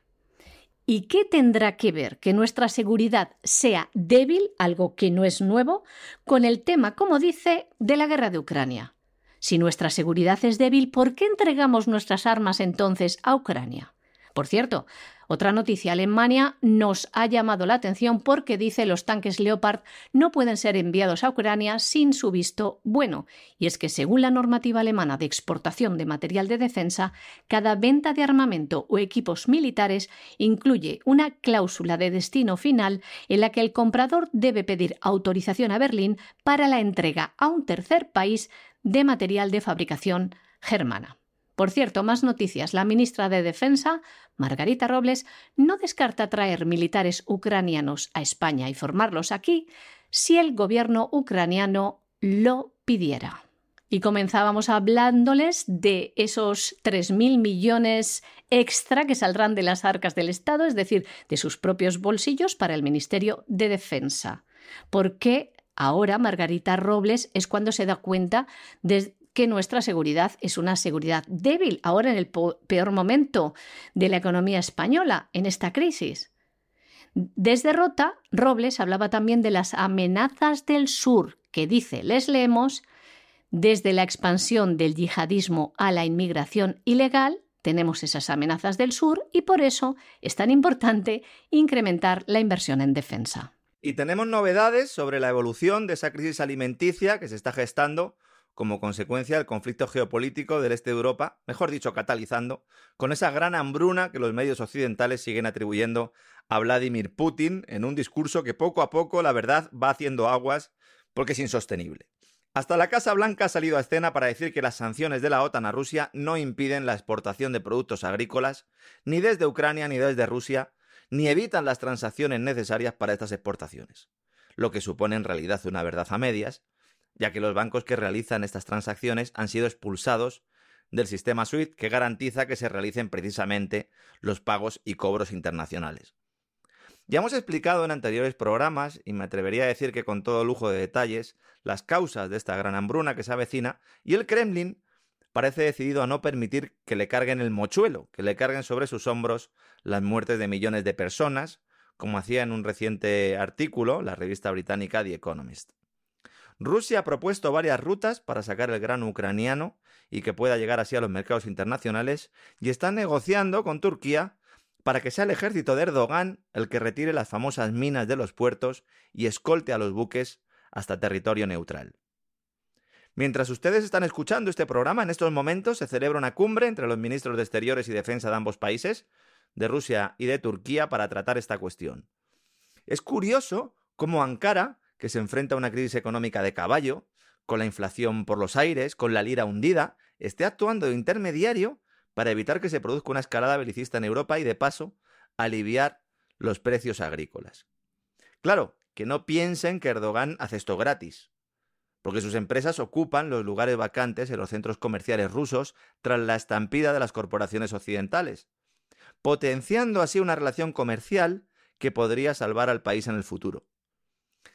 ¿Y qué tendrá que ver que nuestra seguridad sea débil, algo que no es nuevo, con el tema, como dice, de la guerra de Ucrania? Si nuestra seguridad es débil, ¿por qué entregamos nuestras armas entonces a Ucrania? Por cierto, otra noticia, Alemania nos ha llamado la atención porque dice los tanques Leopard no pueden ser enviados a Ucrania sin su visto bueno. Y es que según la normativa alemana de exportación de material de defensa, cada venta de armamento o equipos militares incluye una cláusula de destino final en la que el comprador debe pedir autorización a Berlín para la entrega a un tercer país de material de fabricación germana. Por cierto, más noticias. La ministra de Defensa, Margarita Robles, no descarta traer militares ucranianos a España y formarlos aquí si el gobierno ucraniano lo pidiera. Y comenzábamos hablándoles de esos 3.000 millones extra que saldrán de las arcas del Estado, es decir, de sus propios bolsillos para el Ministerio de Defensa. Porque ahora Margarita Robles es cuando se da cuenta de que nuestra seguridad es una seguridad débil ahora en el peor momento de la economía española, en esta crisis. Desde Rota, Robles hablaba también de las amenazas del sur, que dice, les leemos, desde la expansión del yihadismo a la inmigración ilegal, tenemos esas amenazas del sur y por eso es tan importante incrementar la inversión en defensa. Y tenemos novedades sobre la evolución de esa crisis alimenticia que se está gestando como consecuencia del conflicto geopolítico del este de Europa, mejor dicho, catalizando, con esa gran hambruna que los medios occidentales siguen atribuyendo a Vladimir Putin en un discurso que poco a poco, la verdad, va haciendo aguas porque es insostenible. Hasta la Casa Blanca ha salido a escena para decir que las sanciones de la OTAN a Rusia no impiden la exportación de productos agrícolas, ni desde Ucrania ni desde Rusia, ni evitan las transacciones necesarias para estas exportaciones, lo que supone en realidad una verdad a medias, ya que los bancos que realizan estas transacciones han sido expulsados del sistema SWIFT que garantiza que se realicen precisamente los pagos y cobros internacionales. Ya hemos explicado en anteriores programas, y me atrevería a decir que con todo lujo de detalles, las causas de esta gran hambruna que se avecina, y el Kremlin parece decidido a no permitir que le carguen el mochuelo, que le carguen sobre sus hombros las muertes de millones de personas, como hacía en un reciente artículo la revista británica The Economist. Rusia ha propuesto varias rutas para sacar el grano ucraniano y que pueda llegar así a los mercados internacionales y está negociando con Turquía para que sea el ejército de Erdogan el que retire las famosas minas de los puertos y escolte a los buques hasta territorio neutral. Mientras ustedes están escuchando este programa, en estos momentos se celebra una cumbre entre los ministros de Exteriores y Defensa de ambos países, de Rusia y de Turquía, para tratar esta cuestión. Es curioso cómo Ankara que se enfrenta a una crisis económica de caballo, con la inflación por los aires, con la lira hundida, esté actuando de intermediario para evitar que se produzca una escalada belicista en Europa y, de paso, aliviar los precios agrícolas. Claro, que no piensen que Erdogan hace esto gratis, porque sus empresas ocupan los lugares vacantes en los centros comerciales rusos tras la estampida de las corporaciones occidentales, potenciando así una relación comercial que podría salvar al país en el futuro.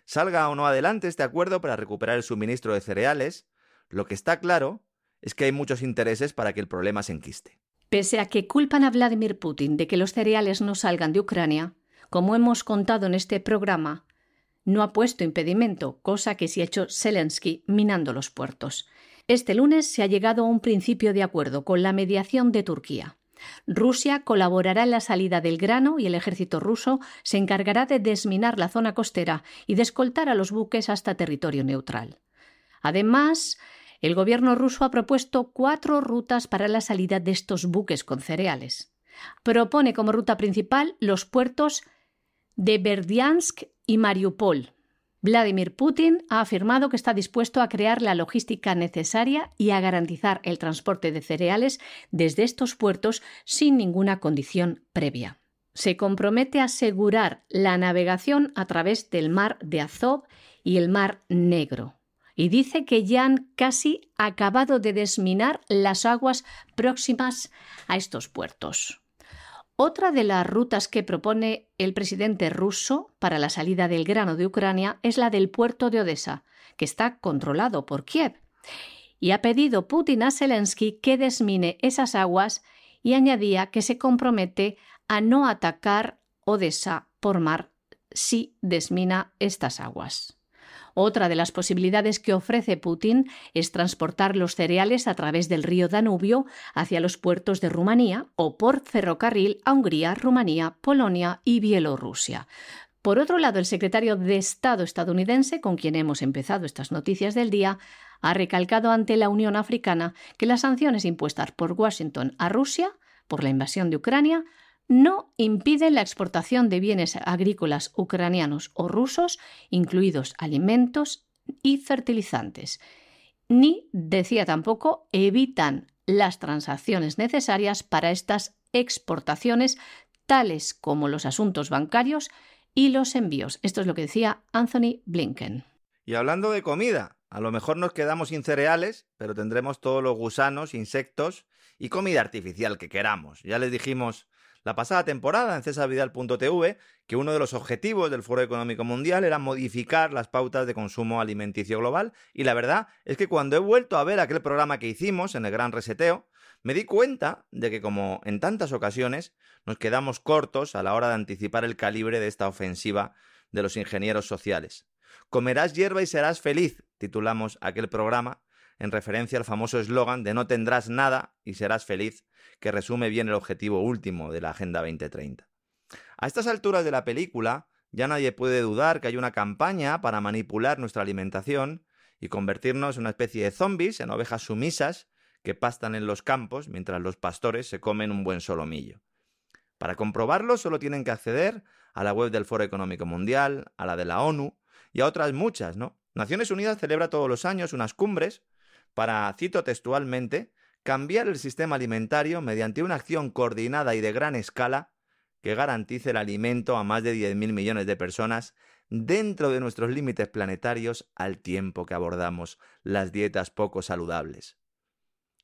Salga o no adelante este acuerdo para recuperar el suministro de cereales, lo que está claro es que hay muchos intereses para que el problema se enquiste. Pese a que culpan a Vladimir Putin de que los cereales no salgan de Ucrania, como hemos contado en este programa, no ha puesto impedimento, cosa que sí ha hecho Zelensky minando los puertos. Este lunes se ha llegado a un principio de acuerdo con la mediación de Turquía. Rusia colaborará en la salida del grano y el ejército ruso se encargará de desminar la zona costera y de escoltar a los buques hasta territorio neutral. Además, el gobierno ruso ha propuesto cuatro rutas para la salida de estos buques con cereales. Propone como ruta principal los puertos de Berdiansk y Mariupol. Vladimir Putin ha afirmado que está dispuesto a crear la logística necesaria y a garantizar el transporte de cereales desde estos puertos sin ninguna condición previa. Se compromete a asegurar la navegación a través del mar de Azov y el mar Negro y dice que ya han casi acabado de desminar las aguas próximas a estos puertos. Otra de las rutas que propone el presidente ruso para la salida del grano de Ucrania es la del puerto de Odessa, que está controlado por Kiev. Y ha pedido Putin a Zelensky que desmine esas aguas y añadía que se compromete a no atacar Odessa por mar si desmina estas aguas. Otra de las posibilidades que ofrece Putin es transportar los cereales a través del río Danubio hacia los puertos de Rumanía o por ferrocarril a Hungría, Rumanía, Polonia y Bielorrusia. Por otro lado, el secretario de Estado estadounidense, con quien hemos empezado estas noticias del día, ha recalcado ante la Unión Africana que las sanciones impuestas por Washington a Rusia por la invasión de Ucrania no impiden la exportación de bienes agrícolas ucranianos o rusos, incluidos alimentos y fertilizantes, ni, decía tampoco, evitan las transacciones necesarias para estas exportaciones, tales como los asuntos bancarios y los envíos. Esto es lo que decía Anthony Blinken. Y hablando de comida, a lo mejor nos quedamos sin cereales, pero tendremos todos los gusanos, insectos y comida artificial que queramos. Ya les dijimos la pasada temporada en cesarvidal.tv que uno de los objetivos del Foro Económico Mundial era modificar las pautas de consumo alimenticio global y la verdad es que cuando he vuelto a ver aquel programa que hicimos en el Gran Reseteo, me di cuenta de que como en tantas ocasiones nos quedamos cortos a la hora de anticipar el calibre de esta ofensiva de los ingenieros sociales. Comerás hierba y serás feliz, titulamos aquel programa, en referencia al famoso eslogan de no tendrás nada y serás feliz, que resume bien el objetivo último de la Agenda 2030. A estas alturas de la película, ya nadie puede dudar que hay una campaña para manipular nuestra alimentación y convertirnos en una especie de zombies, en ovejas sumisas, que pastan en los campos mientras los pastores se comen un buen solomillo. Para comprobarlo solo tienen que acceder a la web del Foro Económico Mundial, a la de la ONU y a otras muchas, ¿no? Naciones Unidas celebra todos los años unas cumbres para, cito textualmente, cambiar el sistema alimentario mediante una acción coordinada y de gran escala que garantice el alimento a más de 10.000 millones de personas dentro de nuestros límites planetarios al tiempo que abordamos las dietas poco saludables.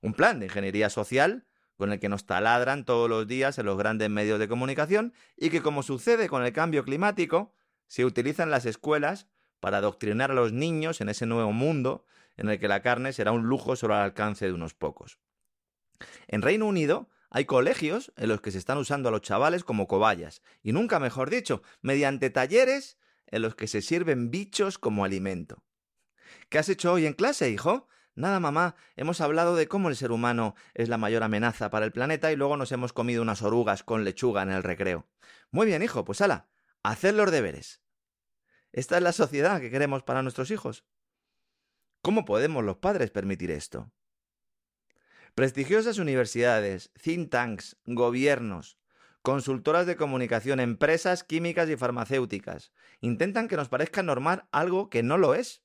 Un plan de ingeniería social con el que nos taladran todos los días en los grandes medios de comunicación y que, como sucede con el cambio climático, se utiliza en las escuelas para adoctrinar a los niños en ese nuevo mundo en el que la carne será un lujo solo al alcance de unos pocos. En Reino Unido hay colegios en los que se están usando a los chavales como cobayas, y nunca mejor dicho, mediante talleres en los que se sirven bichos como alimento. ¿Qué has hecho hoy en clase, hijo? Nada, mamá, hemos hablado de cómo el ser humano es la mayor amenaza para el planeta y luego nos hemos comido unas orugas con lechuga en el recreo. Muy bien, hijo, pues ala, haced los deberes. ¿Esta es la sociedad que queremos para nuestros hijos? ¿Cómo podemos los padres permitir esto? Prestigiosas universidades, think tanks, gobiernos, consultoras de comunicación, empresas químicas y farmacéuticas intentan que nos parezca normal algo que no lo es.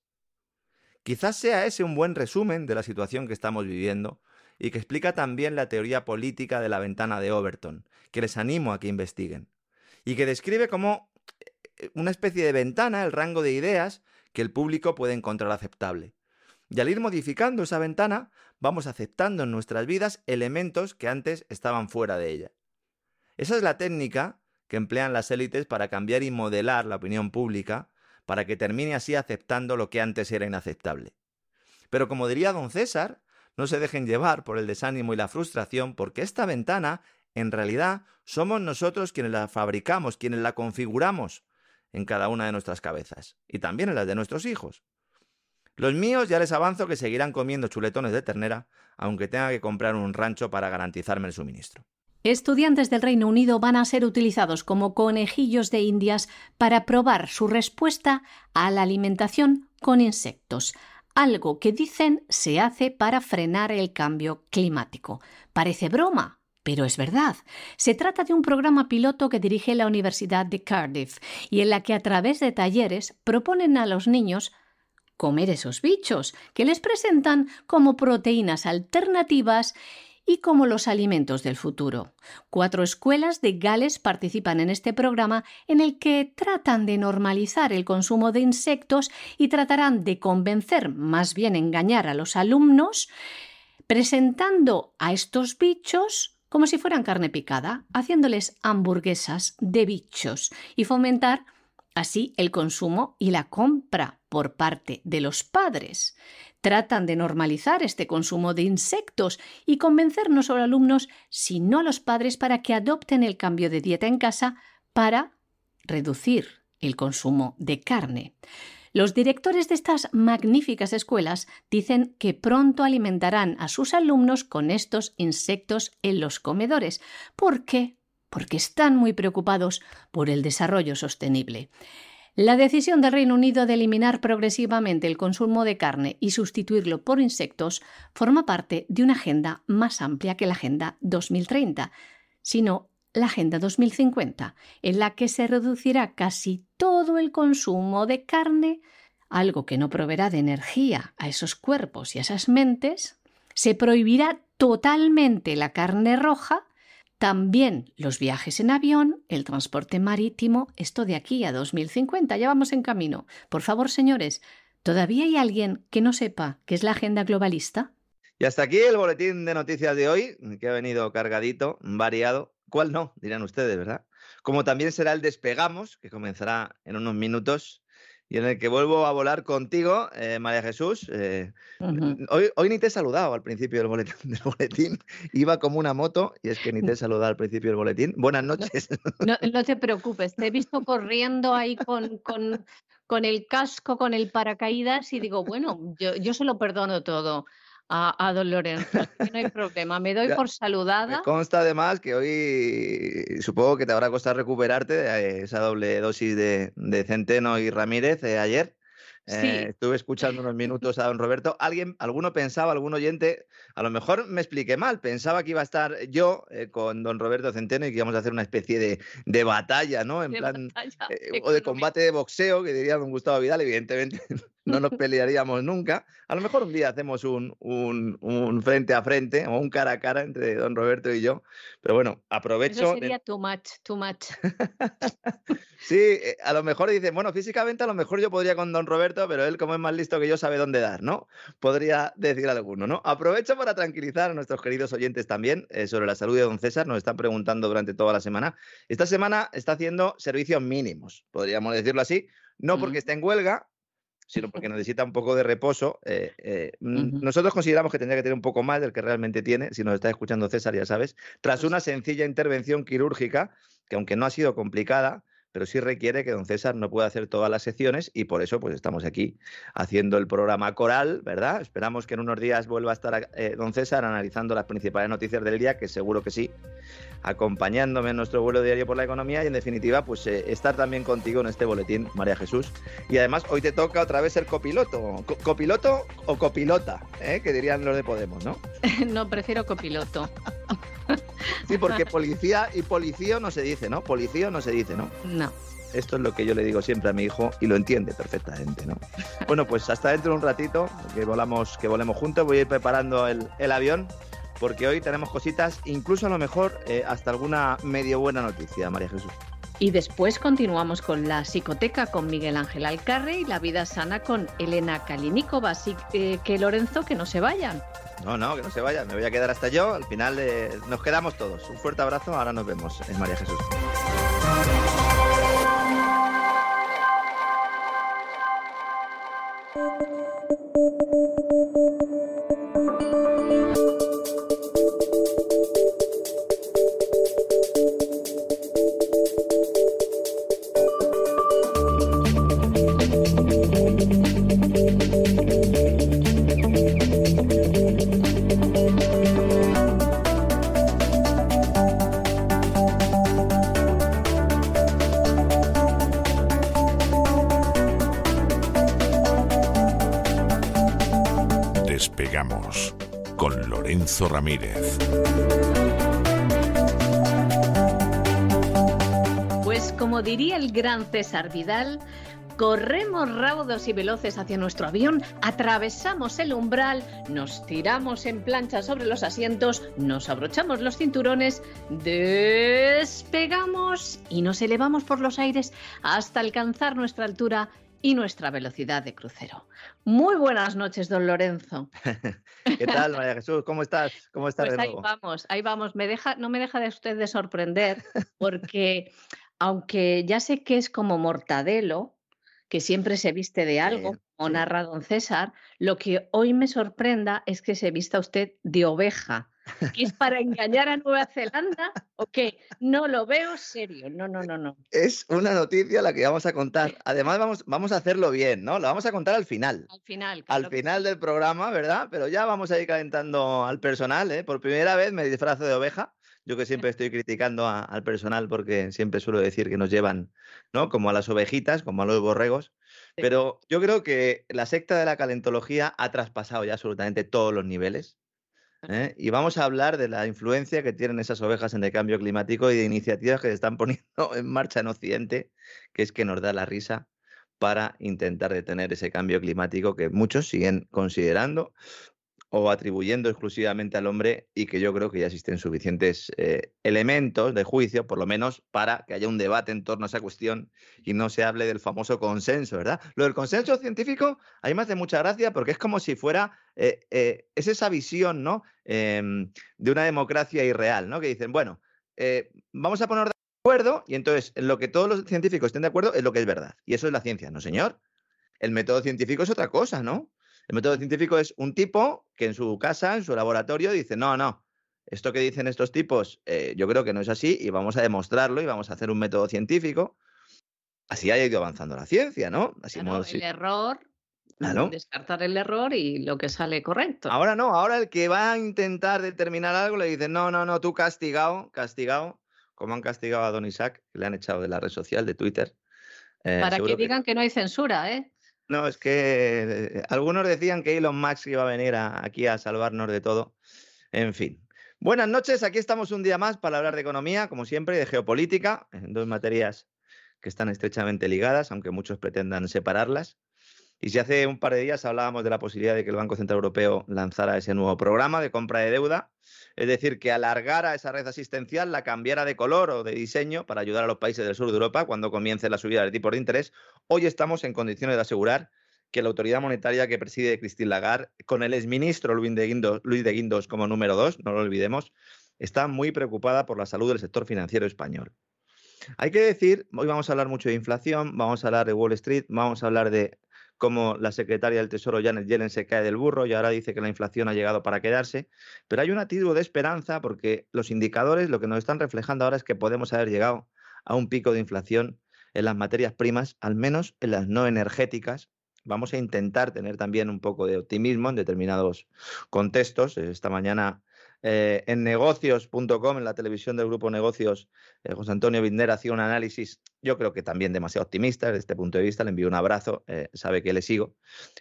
Quizás sea ese un buen resumen de la situación que estamos viviendo y que explica también la teoría política de la ventana de Overton, que les animo a que investiguen, y que describe como eh, una especie de ventana el rango de ideas que el público puede encontrar aceptable. Y al ir modificando esa ventana, vamos aceptando en nuestras vidas elementos que antes estaban fuera de ella. Esa es la técnica que emplean las élites para cambiar y modelar la opinión pública, para que termine así aceptando lo que antes era inaceptable. Pero como diría don César, no se dejen llevar por el desánimo y la frustración, porque esta ventana, en realidad, somos nosotros quienes la fabricamos, quienes la configuramos en cada una de nuestras cabezas, y también en las de nuestros hijos. Los míos ya les avanzo que seguirán comiendo chuletones de ternera, aunque tenga que comprar un rancho para garantizarme el suministro. Estudiantes del Reino Unido van a ser utilizados como conejillos de indias para probar su respuesta a la alimentación con insectos, algo que dicen se hace para frenar el cambio climático. Parece broma, pero es verdad. Se trata de un programa piloto que dirige la Universidad de Cardiff y en la que a través de talleres proponen a los niños comer esos bichos, que les presentan como proteínas alternativas y como los alimentos del futuro. Cuatro escuelas de Gales participan en este programa en el que tratan de normalizar el consumo de insectos y tratarán de convencer, más bien engañar a los alumnos, presentando a estos bichos como si fueran carne picada, haciéndoles hamburguesas de bichos y fomentar así el consumo y la compra por parte de los padres. Tratan de normalizar este consumo de insectos y convencer no solo a alumnos, sino a los padres para que adopten el cambio de dieta en casa para reducir el consumo de carne. Los directores de estas magníficas escuelas dicen que pronto alimentarán a sus alumnos con estos insectos en los comedores. ¿Por qué? Porque están muy preocupados por el desarrollo sostenible. La decisión del Reino Unido de eliminar progresivamente el consumo de carne y sustituirlo por insectos forma parte de una agenda más amplia que la Agenda 2030, sino la Agenda 2050, en la que se reducirá casi todo el consumo de carne, algo que no proveerá de energía a esos cuerpos y a esas mentes, se prohibirá totalmente la carne roja también los viajes en avión, el transporte marítimo, esto de aquí a 2050, ya vamos en camino. Por favor, señores, ¿todavía hay alguien que no sepa qué es la agenda globalista? Y hasta aquí el boletín de noticias de hoy, que ha venido cargadito, variado. ¿Cuál no? Dirán ustedes, ¿verdad? Como también será el Despegamos, que comenzará en unos minutos y en el que vuelvo a volar contigo, eh, María Jesús. Eh, hoy, hoy, ni te he saludado al principio del boletín, del boletín, Iba como una moto y es que ni te he saludado al principio del boletín. Buenas noches. No, no, te preocupes, te he visto corriendo ahí con, con, con, el casco, con el paracaídas y digo, bueno, yo, yo se lo perdono todo a, don Lorenzo. No hay problema, me doy por saludada. Me consta además que hoy supongo que te habrá costado recuperarte de esa doble dosis de, Centeno y Ramírez de ayer. Eh, estuve escuchando unos minutos a don Roberto. Alguien, alguno pensaba, algún oyente, a lo mejor me expliqué mal, pensaba que iba a estar yo eh, con don Roberto Centeno y que íbamos a hacer una especie de, de batalla, ¿no? En plan, eh, o de combate de boxeo, que diría don Gustavo Vidal, evidentemente no nos pelearíamos nunca. A lo mejor un día hacemos un, un, frente a frente o un cara a cara entre don Roberto y yo. Pero bueno, aprovecho. Eso sería too much, too much. sí, eh, a lo mejor dice, bueno, físicamente a lo mejor yo podría con don Roberto, pero él, como es más listo que yo, sabe dónde dar, ¿no? Podría decir alguno, ¿no? Aprovecho para tranquilizar a nuestros queridos oyentes también eh, sobre la salud de don César. Nos están preguntando durante toda la semana. Esta semana está haciendo servicios mínimos, podríamos decirlo así. No porque esté en huelga, sino porque necesita un poco de reposo. Eh, eh, nosotros consideramos que tendría que tener un poco más del que realmente tiene, si nos está escuchando César, ya sabes, tras una sencilla intervención quirúrgica, que aunque no ha sido complicada, pero sí requiere que don César no pueda hacer todas las secciones y por eso pues estamos aquí haciendo el programa coral, ¿verdad? Esperamos que en unos días vuelva a estar eh, don César analizando las principales noticias del día, que seguro que sí, acompañándome en nuestro vuelo diario por la economía y en definitiva pues eh, estar también contigo en este boletín, María Jesús. Y además hoy te toca otra vez ser copiloto, copiloto o copilota, ¿eh? que dirían los de Podemos, ¿no? no, prefiero copiloto. Sí, porque policía y policía no se dice, ¿no? Policía no se dice, ¿no? No. Esto es lo que yo le digo siempre a mi hijo y lo entiende perfectamente, ¿no? Bueno, pues hasta dentro de un ratito que volamos, que volemos juntos. Voy a ir preparando el, avión porque hoy tenemos cositas, incluso a lo mejor eh, hasta alguna medio buena noticia, María Jesús. Y después continuamos con la psicoteca con Miguel Ángel Alcarre y la vida sana con Elena Kalinikova. Así que, Lorenzo, que no se vayan. No, no, que no se vayan. Me voy a quedar hasta yo. Al final eh, nos quedamos todos. Un fuerte abrazo. Ahora nos vemos en María Jesús. Ramírez. Pues como diría el gran César Vidal, corremos raudos y veloces hacia nuestro avión, atravesamos el umbral, nos tiramos en plancha sobre los asientos, nos abrochamos los cinturones, despegamos y nos elevamos por los aires hasta alcanzar nuestra altura y nuestra velocidad de crucero. Muy buenas noches, don Lorenzo. ¿Qué tal, María Jesús? ¿Cómo estás? ¿Cómo estás pues de ahí nuevo? vamos, ahí vamos. Me deja, no me deja de usted de sorprender, porque aunque ya sé que es como Mortadelo, que siempre se viste de algo, Sí, como sí. narra don César, lo que hoy me sorprenda es que se vista usted de oveja. ¿Que es para engañar a Nueva Zelanda o qué? No lo veo serio. No, no, no, no. Es una noticia la que vamos a contar. Además, vamos, vamos a hacerlo bien, ¿no? La vamos a contar al final. Al final. Al claro final del programa, ¿verdad? Pero ya vamos a ir calentando al personal, ¿eh? Por primera vez me disfrazo de oveja. Yo que siempre estoy criticando a- al personal porque siempre suelo decir que nos llevan, ¿no? Como a las ovejitas, como a los borregos. Pero yo creo que la secta de la calentología ha traspasado ya absolutamente todos los niveles. ¿Eh? Y vamos a hablar de la influencia que tienen esas ovejas en el cambio climático y de iniciativas que se están poniendo en marcha en Occidente, que es que nos da la risa para intentar detener ese cambio climático que muchos siguen considerando o atribuyendo exclusivamente al hombre y que yo creo que ya existen suficientes eh, elementos de juicio, por lo menos, para que haya un debate en torno a esa cuestión y no se hable del famoso consenso, ¿verdad? Lo del consenso científico mí me hace mucha gracia porque es como si fuera, eh, eh, es esa visión, ¿no? Em, de una democracia irreal, ¿no? Que dicen, bueno, vamos a poner de acuerdo y entonces en lo que todos los científicos estén de acuerdo es lo que es verdad. Y eso es la ciencia, ¿no, señor? El método científico es otra cosa, ¿no? El método científico es un tipo que en su casa, en su laboratorio, dice, no, no, esto que dicen estos tipos, eh, yo creo que no es así y vamos a demostrarlo y vamos a hacer un método científico. Así ha ido avanzando la ciencia, ¿no? Así Claro, hemos- el error, Claro. descartar el error y lo que sale correcto. Ahora no, ahora el que va a intentar determinar algo le dice, no, no, no, tú castigado, castigado, como han castigado a Don Isaac, que le han echado de la red social, de Twitter. Eh, Para que digan que no hay censura, ¿eh? No, es que eh, algunos decían que Elon Musk iba a venir aquí a salvarnos de todo. En fin. Buenas noches, aquí estamos un día más para hablar de economía, como siempre, de geopolítica, en dos materias que están estrechamente ligadas, aunque muchos pretendan separarlas. Y si hace un par de días hablábamos de la posibilidad de que el Banco Central Europeo lanzara ese nuevo programa de compra de deuda, es decir, que alargara esa red asistencial, la cambiara de color o de diseño para ayudar a los países del sur de Europa cuando comience la subida de tipos de interés, hoy estamos en condiciones de asegurar que la autoridad monetaria que preside Christine Lagarde, con el exministro Luis de Guindos, Luis de Guindos como número dos, no lo olvidemos, está muy preocupada por la salud del sector financiero español. Hay que decir, hoy vamos a hablar mucho de inflación, vamos a hablar de Wall Street, vamos a hablar de cómo la secretaria del Tesoro Janet Yellen se cae del burro y ahora dice que la inflación ha llegado para quedarse, pero hay un atisbo de esperanza porque los indicadores lo que nos están reflejando ahora es que podemos haber llegado a un pico de inflación en las materias primas, al menos en las no energéticas. Vamos a intentar tener también un poco de optimismo en determinados contextos. Esta mañana eh, en negocios.com, en la televisión del grupo Negocios, eh, José Antonio Binder hacía un análisis, yo creo que también demasiado optimista desde este punto de vista, le envío un abrazo, eh, sabe que le sigo,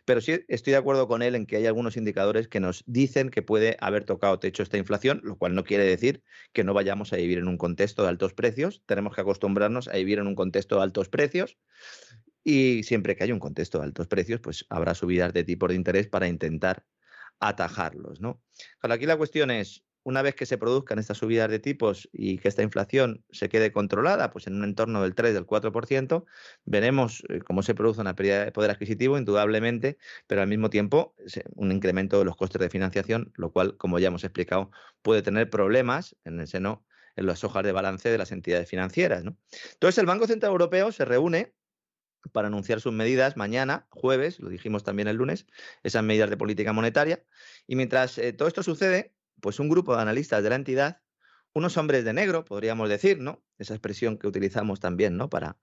pero sí estoy de acuerdo con él en que hay algunos indicadores que nos dicen que puede haber tocado techo esta inflación, lo cual no quiere decir que no vayamos a vivir en un contexto de altos precios, tenemos que acostumbrarnos a vivir en un contexto de altos precios y siempre que haya un contexto de altos precios, pues habrá subidas de tipos de interés para intentar atajarlos, ¿no? Aquí la cuestión es, una vez que se produzcan estas subidas de tipos y que esta inflación se quede controlada, pues en un entorno del 3, del 4%, veremos eh, cómo se produce una pérdida de poder adquisitivo, indudablemente, pero al mismo tiempo un incremento de los costes de financiación, lo cual, como ya hemos explicado, puede tener problemas en el seno, en las hojas de balance de las entidades financieras, ¿no? Entonces, el Banco Central Europeo se reúne para anunciar sus medidas mañana, jueves, lo dijimos también el lunes, esas medidas de política monetaria. Y mientras eh, todo esto sucede, pues un grupo de analistas de la entidad, unos hombres de negro, podríamos decir, ¿no? Esa expresión que utilizamos también, ¿no? Para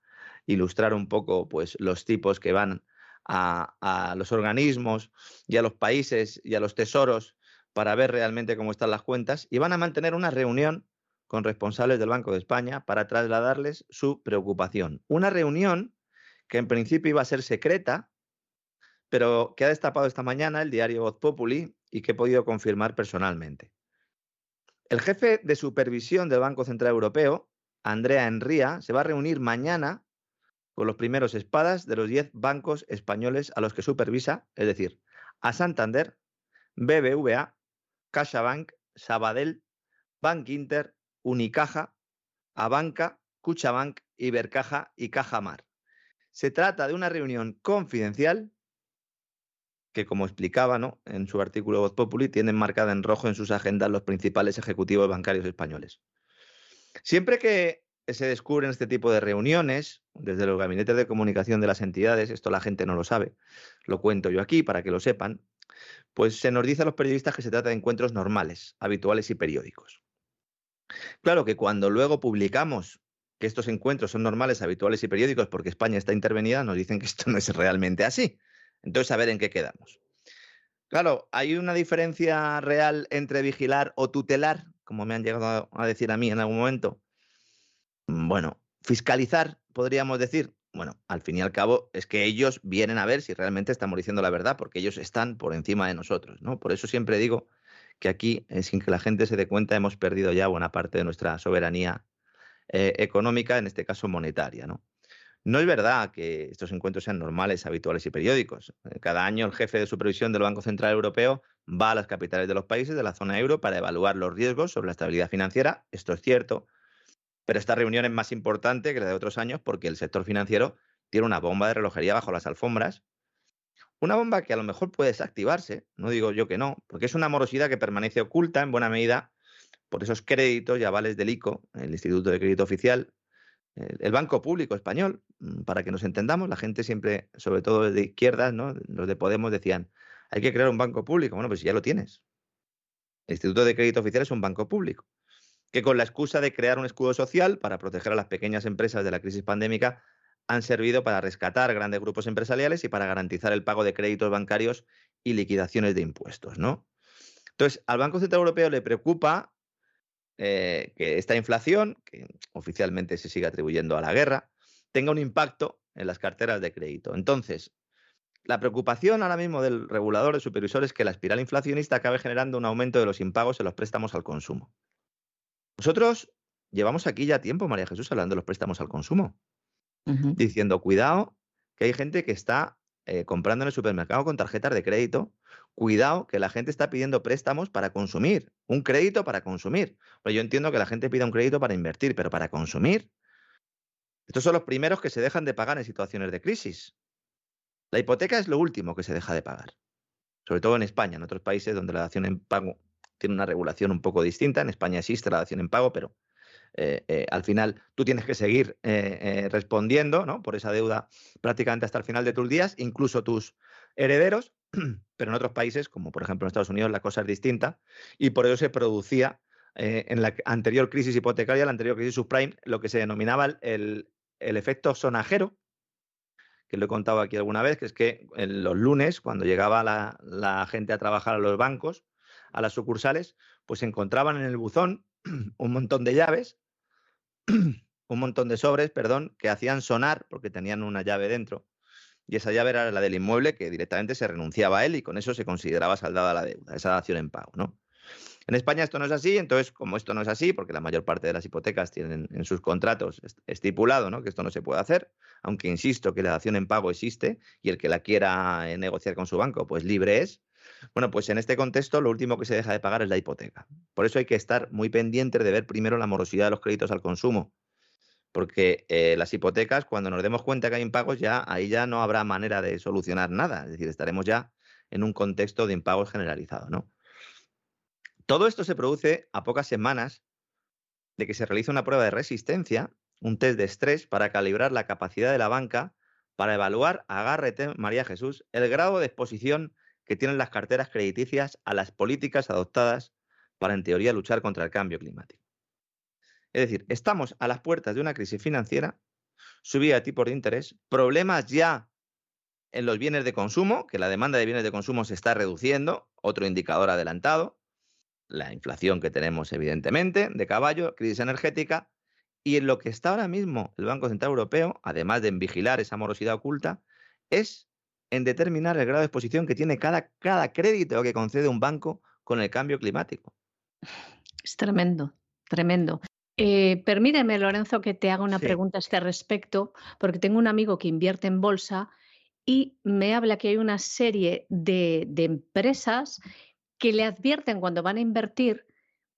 ilustrar un poco, pues, los tipos que van a, a los organismos y a los países y a los tesoros para ver realmente cómo están las cuentas y van a mantener una reunión con responsables del Banco de España para trasladarles su preocupación. Una reunión que en principio iba a ser secreta, pero que ha destapado esta mañana el diario Voz Populi y que he podido confirmar personalmente. El jefe de supervisión del Banco Central Europeo, Andrea Enría, se va a reunir mañana con los primeros espadas de los 10 bancos españoles a los que supervisa, es decir, a Santander, BBVA, CaixaBank, Sabadell, Bank Inter, Unicaja, Abanca, Cuchabank, Ibercaja y Cajamar. Se trata de una reunión confidencial que, como explicaba ¿no? en su artículo Voz Populi, tienen marcada en rojo en sus agendas los principales ejecutivos bancarios españoles. Siempre que se descubren este tipo de reuniones, desde los gabinetes de comunicación de las entidades, esto la gente no lo sabe, lo cuento yo aquí para que lo sepan, pues se nos dice a los periodistas que se trata de encuentros normales, habituales y periódicos. Claro que cuando luego publicamos que estos encuentros son normales, habituales y periódicos porque España está intervenida, nos dicen que esto no es realmente así. Entonces, a ver en qué quedamos. Claro, hay una diferencia real entre vigilar o tutelar, como me han llegado a decir a mí en algún momento. Bueno, fiscalizar, podríamos decir. Bueno, al fin y al cabo es que ellos vienen a ver si realmente estamos diciendo la verdad, porque ellos están por encima de nosotros, ¿no? Por eso siempre digo que aquí, sin que la gente se dé cuenta, hemos perdido ya buena parte de nuestra soberanía eh, económica, en este caso monetaria, ¿no? No es verdad que estos encuentros sean normales, habituales y periódicos. Eh, cada año el jefe de supervisión del Banco Central Europeo va a las capitales de los países de la zona euro para evaluar los riesgos sobre la estabilidad financiera. Esto es cierto, pero esta reunión es más importante que la de otros años porque el sector financiero tiene una bomba de relojería bajo las alfombras. Una bomba que a lo mejor puede desactivarse, no digo yo que no, porque es una morosidad que permanece oculta en buena medida por esos créditos y avales del ICO, el Instituto de Crédito Oficial, el Banco Público Español, mm, para que nos entendamos, la gente siempre, sobre todo de izquierdas, ¿no? los de Podemos decían, hay que crear un banco público. Bueno, pues ya lo tienes. El Instituto de Crédito Oficial es un banco público, que con la excusa de crear un escudo social para proteger a las pequeñas empresas de la crisis pandémica, han servido para rescatar grandes grupos empresariales y para garantizar el pago de créditos bancarios y liquidaciones de impuestos, ¿no? Entonces, al Banco Central Europeo le preocupa eh, que esta inflación, que oficialmente se sigue atribuyendo a la guerra, tenga un impacto en las carteras de crédito. Entonces, la preocupación ahora mismo del regulador de supervisor es que la espiral inflacionista acabe generando un aumento de los impagos en los préstamos al consumo. Nosotros llevamos aquí ya tiempo, María Jesús, hablando de los préstamos al consumo, diciendo, cuidado, que hay gente que está eh, comprando en el supermercado con tarjetas de crédito, cuidado que la gente está pidiendo préstamos para consumir, un crédito para consumir. Pues yo entiendo que la gente pida un crédito para invertir, pero para consumir. Estos son los primeros que se dejan de pagar en situaciones de crisis. La hipoteca es lo último que se deja de pagar, sobre todo en España, en otros países donde la dación en pago tiene una regulación un poco distinta. En España existe la dación en pago, pero eh, eh, al final tú tienes que seguir eh, respondiendo ¿no? por esa deuda prácticamente hasta el final de tus días, incluso tus herederos, pero en otros países, como por ejemplo en Estados Unidos, la cosa es distinta y por eso se producía en la anterior crisis hipotecaria, la anterior crisis subprime, lo que se denominaba el, efecto sonajero, que lo he contado aquí alguna vez, que es que en los lunes, cuando llegaba la, la gente a trabajar a los bancos, a las sucursales, pues encontraban en el buzón un montón de llaves un montón de sobres, perdón, que hacían sonar porque tenían una llave dentro. Y esa llave era la del inmueble que directamente se renunciaba a él y con eso se consideraba saldada la deuda, esa dación en pago, ¿no? En España esto no es así, entonces como esto no es así, porque la mayor parte de las hipotecas tienen en sus contratos estipulado ¿no? que esto no se puede hacer, aunque insisto que la dación en pago existe y el que la quiera eh, negociar con su banco, pues libre es, bueno, pues en este contexto lo último que se deja de pagar es la hipoteca. Por eso hay que estar muy pendiente de ver primero la morosidad de los créditos al consumo. Porque eh, las hipotecas, cuando nos demos cuenta que hay impagos, ya ahí ya no habrá manera de solucionar nada. Es decir, estaremos ya en un contexto de impagos generalizado, ¿no? Todo esto se produce a pocas semanas de que se realice una prueba de resistencia, un test de estrés para calibrar la capacidad de la banca para evaluar, agárrete María Jesús, el grado de exposición que tienen las carteras crediticias a las políticas adoptadas para, en teoría, luchar contra el cambio climático. Es decir, estamos a las puertas de una crisis financiera, subida de tipos de interés, problemas ya en los bienes de consumo, que la demanda de bienes de consumo se está reduciendo, otro indicador adelantado, la inflación que tenemos evidentemente, de caballo, crisis energética, y en lo que está ahora mismo el Banco Central Europeo, además de vigilar esa morosidad oculta, es en determinar el grado de exposición que tiene cada, cada crédito que concede un banco con el cambio climático. Es tremendo, tremendo. Eh, permíteme, Lorenzo, que te haga una Sí. pregunta a este respecto, porque tengo un amigo que invierte en bolsa y me habla que hay una serie de, de empresas que le advierten cuando van a invertir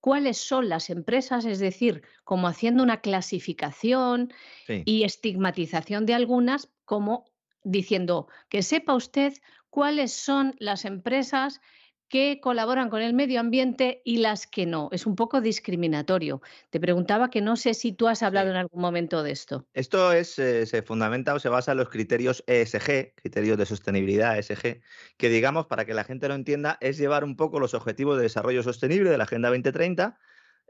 cuáles son las empresas, es decir, como haciendo una clasificación Sí. y estigmatización de algunas, como diciendo que sepa usted cuáles son las empresas que colaboran con el medio ambiente y las que no. Es un poco discriminatorio. Te preguntaba que no sé si tú has hablado Sí. en algún momento de esto. Esto es, eh, se fundamenta o se basa en los criterios ESG, criterios de sostenibilidad ESG, que digamos, para que la gente lo entienda, es llevar un poco los objetivos de desarrollo sostenible de la Agenda 2030,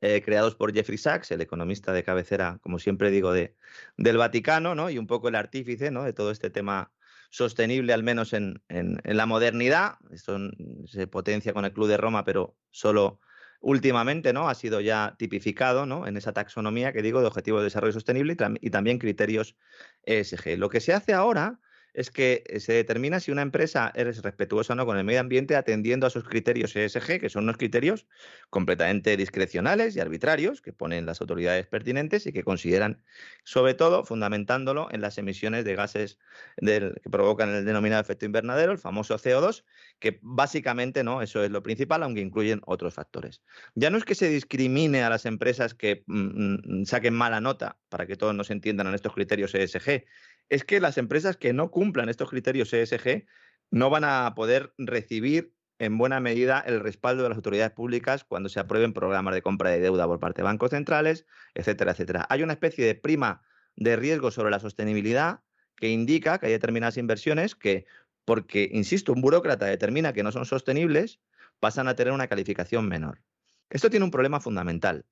eh, creados por Jeffrey Sachs, el economista de cabecera, como siempre digo, de, del Vaticano, ¿no? y un poco el artífice ¿no? de todo este tema sostenible, al menos en, en- en la modernidad. Esto se potencia con el Club de Roma, pero solo últimamente ¿no? ha sido ya tipificado ¿no? en esa taxonomía que digo de objetivos de desarrollo sostenible y también criterios ESG. Lo que se hace ahora es que eh, se determina si una empresa es respetuosa o no con el medio ambiente atendiendo a sus criterios ESG, que son unos criterios completamente discrecionales y arbitrarios que ponen las autoridades pertinentes y que consideran, sobre todo, fundamentándolo en las emisiones de gases que provocan el denominado efecto invernadero, el famoso CO2, que básicamente no, eso es lo principal, aunque incluyen otros factores. Ya no es que se discrimine a las empresas que mm, mm, saquen mala nota, para que todos nos entiendan en estos criterios ESG, es que las empresas que no cumplan estos criterios ESG no van a poder recibir en buena medida el respaldo de las autoridades públicas cuando se aprueben programas de compra de deuda por parte de bancos centrales, etcétera, etcétera. Hay una especie de prima de riesgo sobre la sostenibilidad que indica que hay determinadas inversiones que, porque, insisto, un burócrata determina que no son sostenibles, pasan a tener una calificación menor. Esto tiene un problema fundamental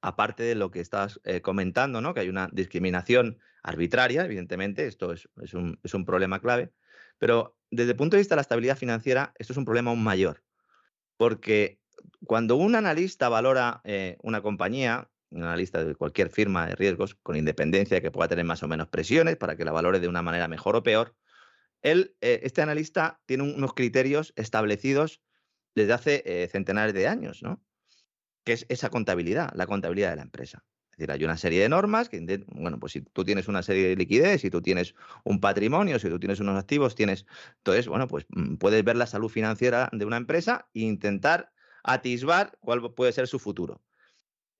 aparte de lo que estás eh, comentando, ¿no? que hay una discriminación arbitraria, evidentemente, esto es, un, es un problema clave, pero desde el punto de vista de la estabilidad financiera, esto es un problema aún mayor, porque cuando un analista valora eh, una compañía, un analista de cualquier firma de riesgos, con independencia de que pueda tener más o menos presiones para que la valore de una manera mejor o peor, él, eh, este analista tiene un- unos criterios establecidos desde hace centenares de años, ¿no? Que es esa contabilidad, la contabilidad de la empresa. Es decir, hay una serie de normas que, bueno, pues si tú tienes una serie de liquidez, si tú tienes un patrimonio, si tú tienes unos activos, tienes, entonces, bueno, pues mm, puedes ver la salud financiera de una empresa e intentar atisbar cuál puede ser su futuro.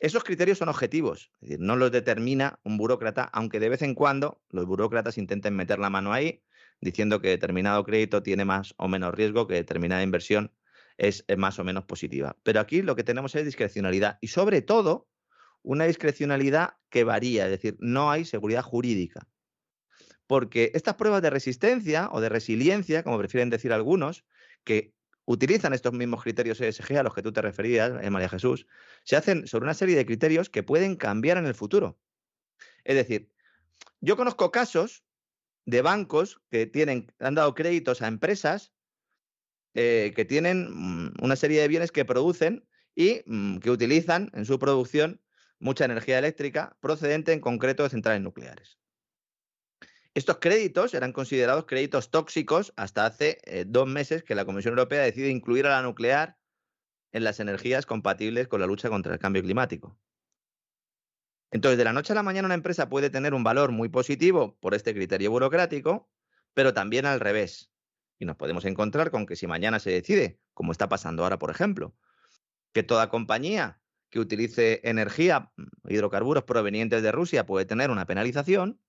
Esos criterios son objetivos, es decir, no los determina un burócrata, aunque de vez en cuando los burócratas intenten meter la mano ahí, diciendo que determinado crédito tiene más o menos riesgo, que determinada inversión es eh, más o menos positiva. Pero aquí lo que tenemos es discrecionalidad y sobre todo una discrecionalidad que varía, es decir, no hay seguridad jurídica. Porque estas pruebas de resistencia o de resiliencia, como prefieren decir algunos, que utilizan estos mismos criterios ESG a los que tú te referías, eh, María Jesús, se hacen sobre una serie de criterios que pueden cambiar en el futuro. Es decir, yo conozco casos de bancos que tienen, han dado créditos a empresas eh, que tienen mm, una serie de bienes que producen y mm, que utilizan en su producción mucha energía eléctrica procedente en concreto de centrales nucleares. Estos créditos eran considerados créditos tóxicos hasta hace eh, dos meses que la Comisión Europea decide incluir a la nuclear en las energías compatibles con la lucha contra el cambio climático. Entonces, de la noche a la mañana una empresa puede tener un valor muy positivo por este criterio burocrático, pero también al revés. Y nos podemos encontrar con que si mañana se decide, como está pasando ahora, por ejemplo, que toda compañía que utilice energía, mm, hidrocarburos provenientes de Rusia puede tener una penalización,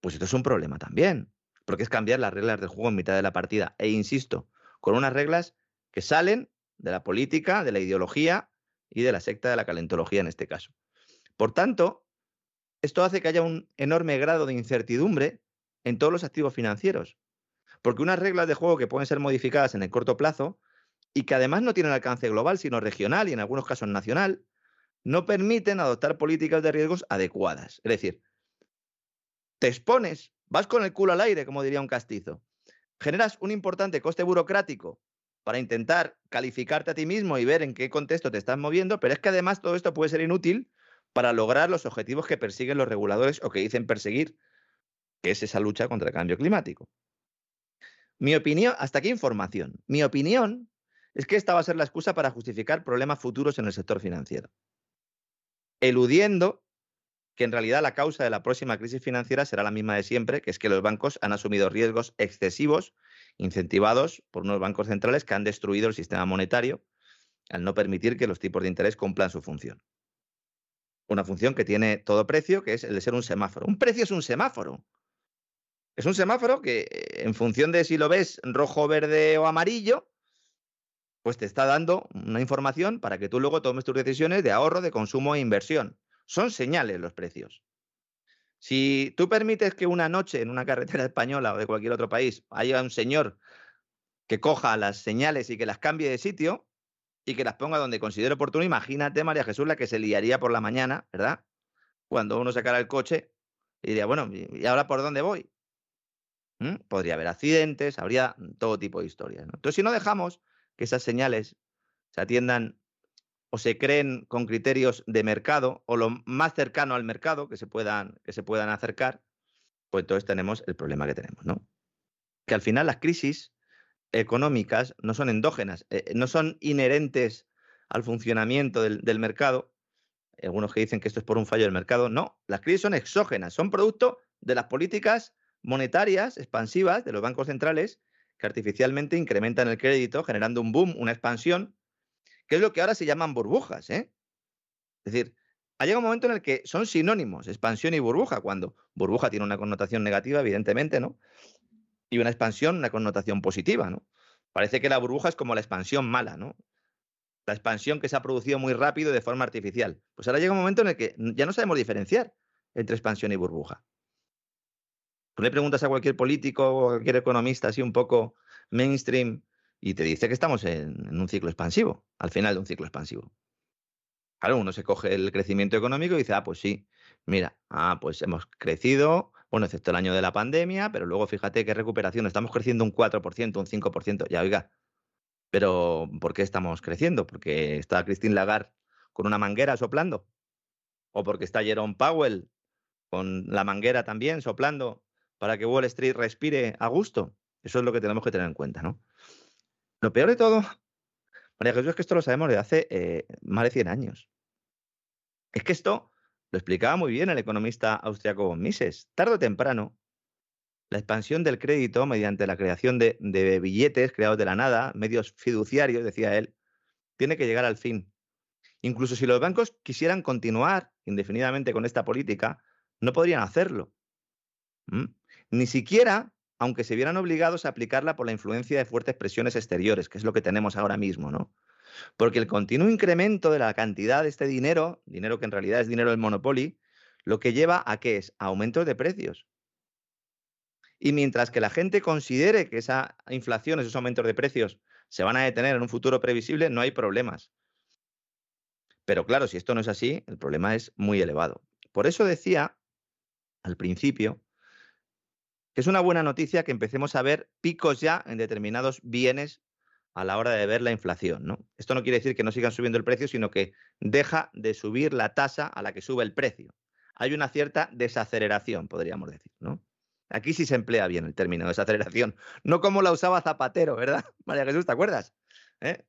pues esto es un problema también, porque es cambiar las reglas del juego en mitad de la partida. E insisto, con unas reglas que salen de la política, de la ideología y de la secta de la calentología en este caso. Por tanto, esto hace que haya un enorme grado de incertidumbre en todos los activos financieros, porque unas reglas de juego que pueden ser modificadas en el corto plazo y que además no tienen alcance global, sino regional y en algunos casos nacional, no permiten adoptar políticas de riesgos adecuadas. Es decir, te expones, vas con el culo al aire, como diría un castizo, generas un importante coste burocrático para intentar calificarte a ti mismo y ver en qué contexto te estás moviendo, pero es que además todo esto puede ser inútil para lograr los objetivos que persiguen los reguladores o que dicen perseguir, que es esa lucha contra el cambio climático. Mi opinión, hasta aquí información. Mi opinión es que esta va a ser la excusa para justificar problemas futuros en el sector financiero, eludiendo que en realidad la causa de la próxima crisis financiera será la misma de siempre, que es que los bancos han asumido riesgos excesivos, incentivados por unos bancos centrales que han destruido el sistema monetario al no permitir que los tipos de interés cumplan su función. Una función que tiene todo precio, que es el de ser un semáforo. Un precio es un semáforo. Es un semáforo que en función de si lo ves rojo, verde o amarillo, pues te está dando una información para que tú luego tomes tus decisiones de ahorro, de consumo e inversión. Son señales los precios. Si tú permites que una noche en una carretera española o de cualquier otro país haya un señor que coja las señales y que las cambie de sitio y que las ponga donde considere oportuno, imagínate, María Jesús, la que se liaría por la mañana, ¿verdad? Cuando uno sacara el coche y diría, bueno, ¿y ahora por dónde voy? Podría haber accidentes, habría todo tipo de historias. Entonces, si no dejamos que esas señales se atiendan o se creen con criterios de mercado o lo más cercano al mercado que se puedan, que se puedan acercar, pues entonces tenemos el problema que tenemos, ¿no? Que al final las crisis económicas no son endógenas, eh, no son inherentes al funcionamiento del, del, mercado. Algunos que dicen que esto es por un fallo del mercado. No, las crisis son exógenas, son producto de las políticas monetarias expansivas de los bancos centrales que artificialmente incrementan el crédito, generando un boom, una expansión, que es lo que ahora se llaman burbujas. ¿eh? Es decir, ha llegado un momento en el que son sinónimos, expansión y burbuja, cuando burbuja tiene una connotación negativa, evidentemente, ¿no? Y una expansión, una connotación positiva, ¿no? Parece que la burbuja es como la expansión mala, ¿no? La expansión que se ha producido muy rápido de forma artificial. Pues ahora llega un momento en el que ya no sabemos diferenciar entre expansión y burbuja. Tú le preguntas a cualquier político o a cualquier economista así un poco mainstream y te dice que estamos en, un ciclo expansivo, al final de un ciclo expansivo. Claro, uno se coge el crecimiento económico y dice, ah, pues sí, mira, ah, pues hemos crecido, bueno, excepto el año de la pandemia, pero luego fíjate qué recuperación, estamos creciendo un 4%, un 5%, ya oiga, pero ¿por qué estamos creciendo? ¿Porque está Christine Lagarde con una manguera soplando? ¿O porque está Jerome Powell con la manguera también soplando para que Wall Street respire a gusto? Eso es lo que tenemos que tener en cuenta, ¿no? Lo peor de todo, María Jesús, es que esto lo sabemos desde hace eh, más de 100 años. Es que esto lo explicaba muy bien el economista austriaco Mises. Tarde o temprano, la expansión del crédito mediante la creación de, de billetes creados de la nada, medios fiduciarios, decía él, tiene que llegar al fin. Incluso si los bancos quisieran continuar indefinidamente con esta política, no podrían hacerlo. ¿Mm? Ni siquiera aunque se vieran obligados a aplicarla por la influencia de fuertes presiones exteriores, que es lo que tenemos ahora mismo, ¿no? Porque el continuo incremento de la cantidad de este dinero, dinero que en realidad es dinero del monopolio, lo que lleva a qué es aumentos de precios. Y mientras que la gente considere que esa inflación, esos aumentos de precios se van a detener en un futuro previsible, no hay problemas. Pero claro, si esto no es así, el problema es muy elevado. Por eso decía al principio es una buena noticia que empecemos a ver picos ya en determinados bienes a la hora de ver la inflación. ¿no? Esto no quiere decir que no sigan subiendo el precio, sino que deja de subir la tasa a la que sube el precio. Hay una cierta desaceleración, podríamos decir. ¿no? Aquí sí se emplea bien el término desaceleración, no como la usaba Zapatero, ¿verdad? María Jesús, ¿te acuerdas? ¿Eh?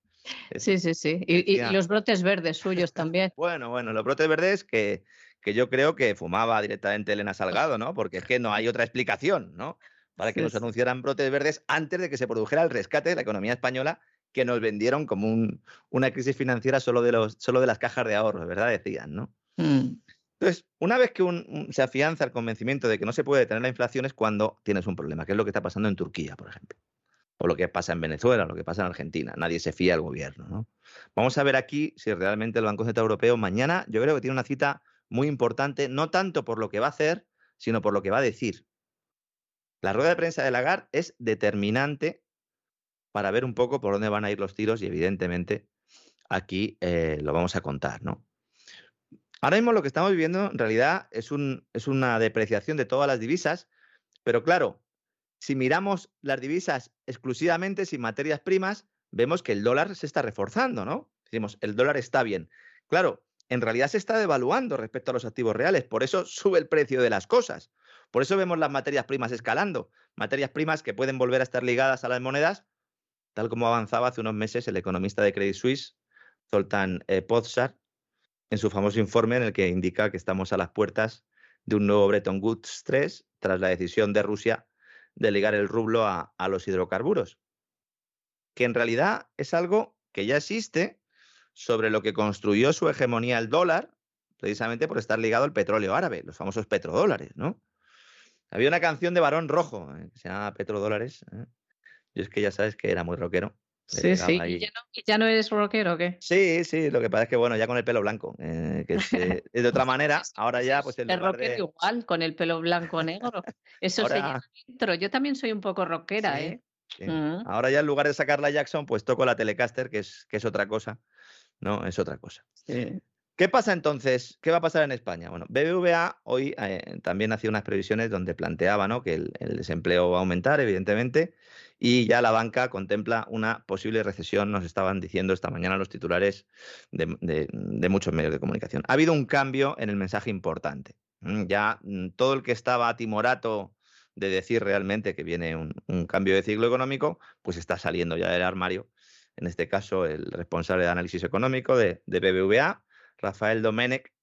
Sí, sí, sí. Y, y, los brotes verdes suyos también. bueno, bueno, los brotes verdes que que yo creo que fumaba directamente Elena Salgado, ¿no? Porque es que no hay otra explicación, ¿no? Para que nos anunciaran brotes verdes antes de que se produjera el rescate de la economía española que nos vendieron como un, una crisis financiera solo de, los, solo de las cajas de ahorro, ¿verdad? Decían, ¿no? Mm. Entonces, una vez que un, se afianza el convencimiento de que no se puede detener la inflación es cuando tienes un problema, que es lo que está pasando en Turquía, por ejemplo, o lo que pasa en Venezuela, o lo que pasa en Argentina. Nadie se fía al gobierno, ¿no? Vamos a ver aquí si realmente el Banco Central Europeo mañana, yo creo que tiene una cita muy importante, no tanto por lo que va a hacer, sino por lo que va a decir. La rueda de prensa de Lagarde es determinante para ver un poco por dónde van a ir los tiros y evidentemente aquí eh, lo vamos a contar, ¿no? Ahora mismo lo que estamos viviendo en realidad es, un, es una depreciación de todas las divisas, pero claro, si miramos las divisas exclusivamente sin materias primas, vemos que el dólar se está reforzando, ¿no? Decimos, el dólar está bien. Claro, en realidad se está devaluando respecto a los activos reales. Por eso sube el precio de las cosas. Por eso vemos las materias primas escalando, materias primas que pueden volver a estar ligadas a las monedas, tal como avanzaba hace unos meses el economista de Credit Suisse, Zoltán eh, Pozsar, en su famoso informe en el que indica que estamos a las puertas de un nuevo Bretton Woods 3 tras la decisión de Rusia de ligar el rublo a, a los hidrocarburos, que en realidad es algo que ya existe sobre lo que construyó su hegemonía el dólar, precisamente por estar ligado al petróleo árabe, los famosos petrodólares, ¿no? Había una canción de Barón Rojo eh, que se llama Petrodólares. ¿eh? Y es que ya sabes que era muy rockero. Sí, sí. ¿Y ya, no, ¿Y ya, no, eres rockero o qué? Sí, sí. Lo que pasa es que, bueno, ya con el pelo blanco, eh, que es, eh, es, de otra manera. Ahora ya, pues el. El rockero de... igual, con el pelo blanco negro. Eso ahora... se llama intro. Yo también soy un poco rockera, sí, ¿eh? Sí. Mm. Ahora ya en lugar de sacar la Jackson, pues toco la Telecaster, que es, que es otra cosa. No, es otra cosa. Sí. ¿Qué pasa entonces? ¿Qué va a pasar en España? Bueno, BBVA hoy eh, también hacía unas previsiones donde planteaba ¿no? que el, el, desempleo va a aumentar, evidentemente, y ya la banca contempla una posible recesión, nos estaban diciendo esta mañana los titulares de, de, de muchos medios de comunicación. Ha habido un cambio en el mensaje importante. Mm, Ya mm, todo el que estaba timorato de decir realmente que viene un, un cambio de ciclo económico, pues está saliendo ya del armario. En este caso, el responsable de análisis económico de, BBVA, Rafael Domenech,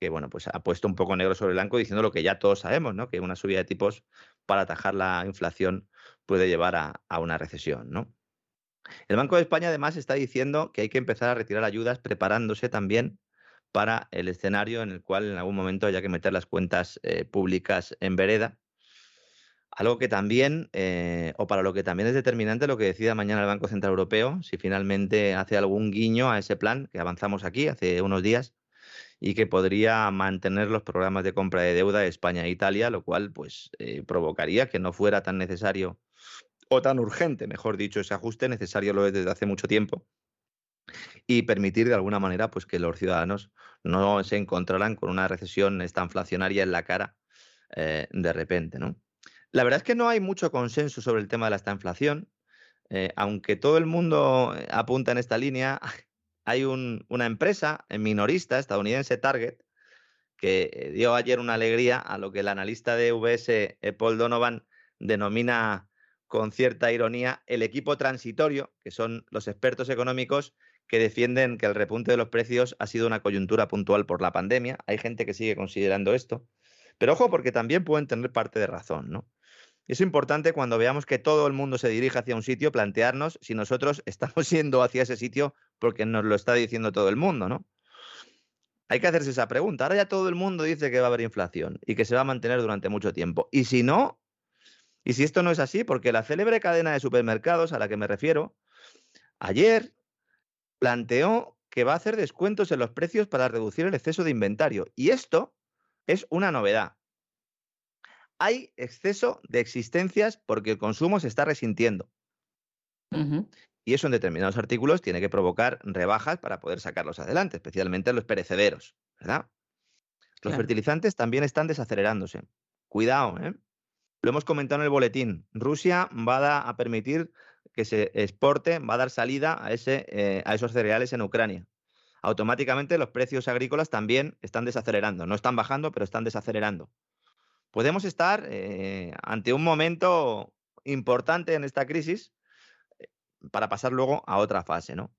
que bueno, pues ha puesto un poco negro sobre blanco diciendo lo que ya todos sabemos, ¿no? Que una subida de tipos para atajar la inflación puede llevar a, a, una recesión, ¿no? El Banco de España además está diciendo que hay que empezar a retirar ayudas preparándose también para el escenario en el cual en algún momento haya que meter las cuentas eh, públicas en vereda. Algo que también, eh, o para lo que también es determinante lo que decida mañana el Banco Central Europeo, si finalmente hace algún guiño a ese plan que avanzamos aquí hace unos días y que podría mantener los programas de compra de deuda de España e Italia, lo cual pues eh, provocaría que no fuera tan necesario o tan urgente, mejor dicho, ese ajuste, necesario lo es desde hace mucho tiempo, y permitir de alguna manera pues que los ciudadanos no se encontraran con una recesión esta inflacionaria en la cara eh, de repente, ¿no? La verdad es que no hay mucho consenso sobre el tema de la esta inflación. Eh, aunque todo el mundo eh, apunta en esta línea, hay un, una empresa minorista estadounidense, Target, que dio ayer una alegría a lo que el analista de eh, Paul Donovan, denomina con cierta ironía el equipo transitorio, que son los expertos económicos que defienden que el repunte de los precios ha sido una coyuntura puntual por la pandemia. Hay gente que sigue considerando esto. Pero ojo, porque también pueden tener parte de razón, ¿no? Es importante cuando veamos que todo el mundo se dirige hacia un sitio, plantearnos si nosotros estamos yendo hacia ese sitio porque nos lo está diciendo todo el mundo, ¿no? Hay que hacerse esa pregunta. Ahora ya todo el mundo dice que va a haber inflación y que se va a mantener durante mucho tiempo. Y si no, y si esto no es así, porque la célebre cadena de supermercados a la que me refiero, ayer planteó que va a hacer descuentos en los precios para reducir el exceso de inventario. Y esto es una novedad hay exceso de existencias porque el consumo se está resintiendo. Uh -huh. Y eso en determinados artículos tiene que provocar rebajas para poder sacarlos adelante, especialmente en los perecederos, ¿verdad? Los claro. fertilizantes también están desacelerándose. Cuidado, ¿eh? Lo hemos comentado en el boletín. Rusia va a permitir que se exporte, va a dar salida a, ese, eh, a esos cereales en Ucrania. Automáticamente los precios agrícolas también están desacelerando. No están bajando, pero están desacelerando podemos estar eh, ante un momento importante en esta crisis eh, para pasar luego a otra fase, ¿no?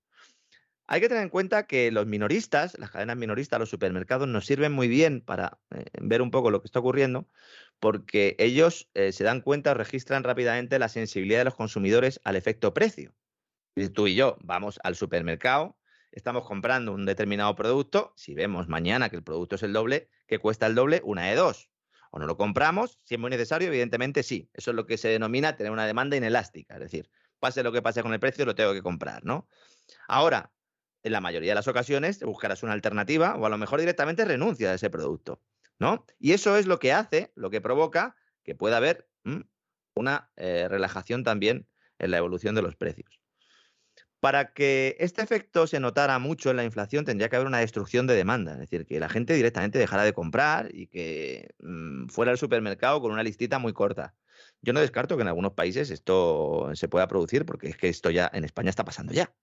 Hay que tener en cuenta que los minoristas, las cadenas minoristas, los supermercados, nos sirven muy bien para eh, ver un poco lo que está ocurriendo, porque ellos se dan cuenta registran rápidamente la sensibilidad de los consumidores al efecto precio. Y tú y yo vamos al supermercado, estamos comprando un determinado producto, si vemos mañana que el producto es el doble, que cuesta el doble, una de dos o no lo compramos, si es muy necesario, evidentemente sí. Eso es lo que se denomina tener una demanda inelástica, es decir, pase lo que pase con el precio, lo tengo que comprar, ¿no? Ahora, en la mayoría de las ocasiones buscarás una alternativa o a lo mejor directamente renuncia a ese producto, ¿no? Y eso es lo que hace, lo que provoca que pueda haber mmm, una eh, relajación también en la evolución de los precios. Para que este efecto se notara mucho en la inflación, tendría que haber una destrucción de demanda, es decir, que la gente directamente dejara de comprar y que mmm, fuera al supermercado con una listita muy corta. Yo no descarto que en algunos países esto se pueda producir, porque es que esto ya en España está pasando ya.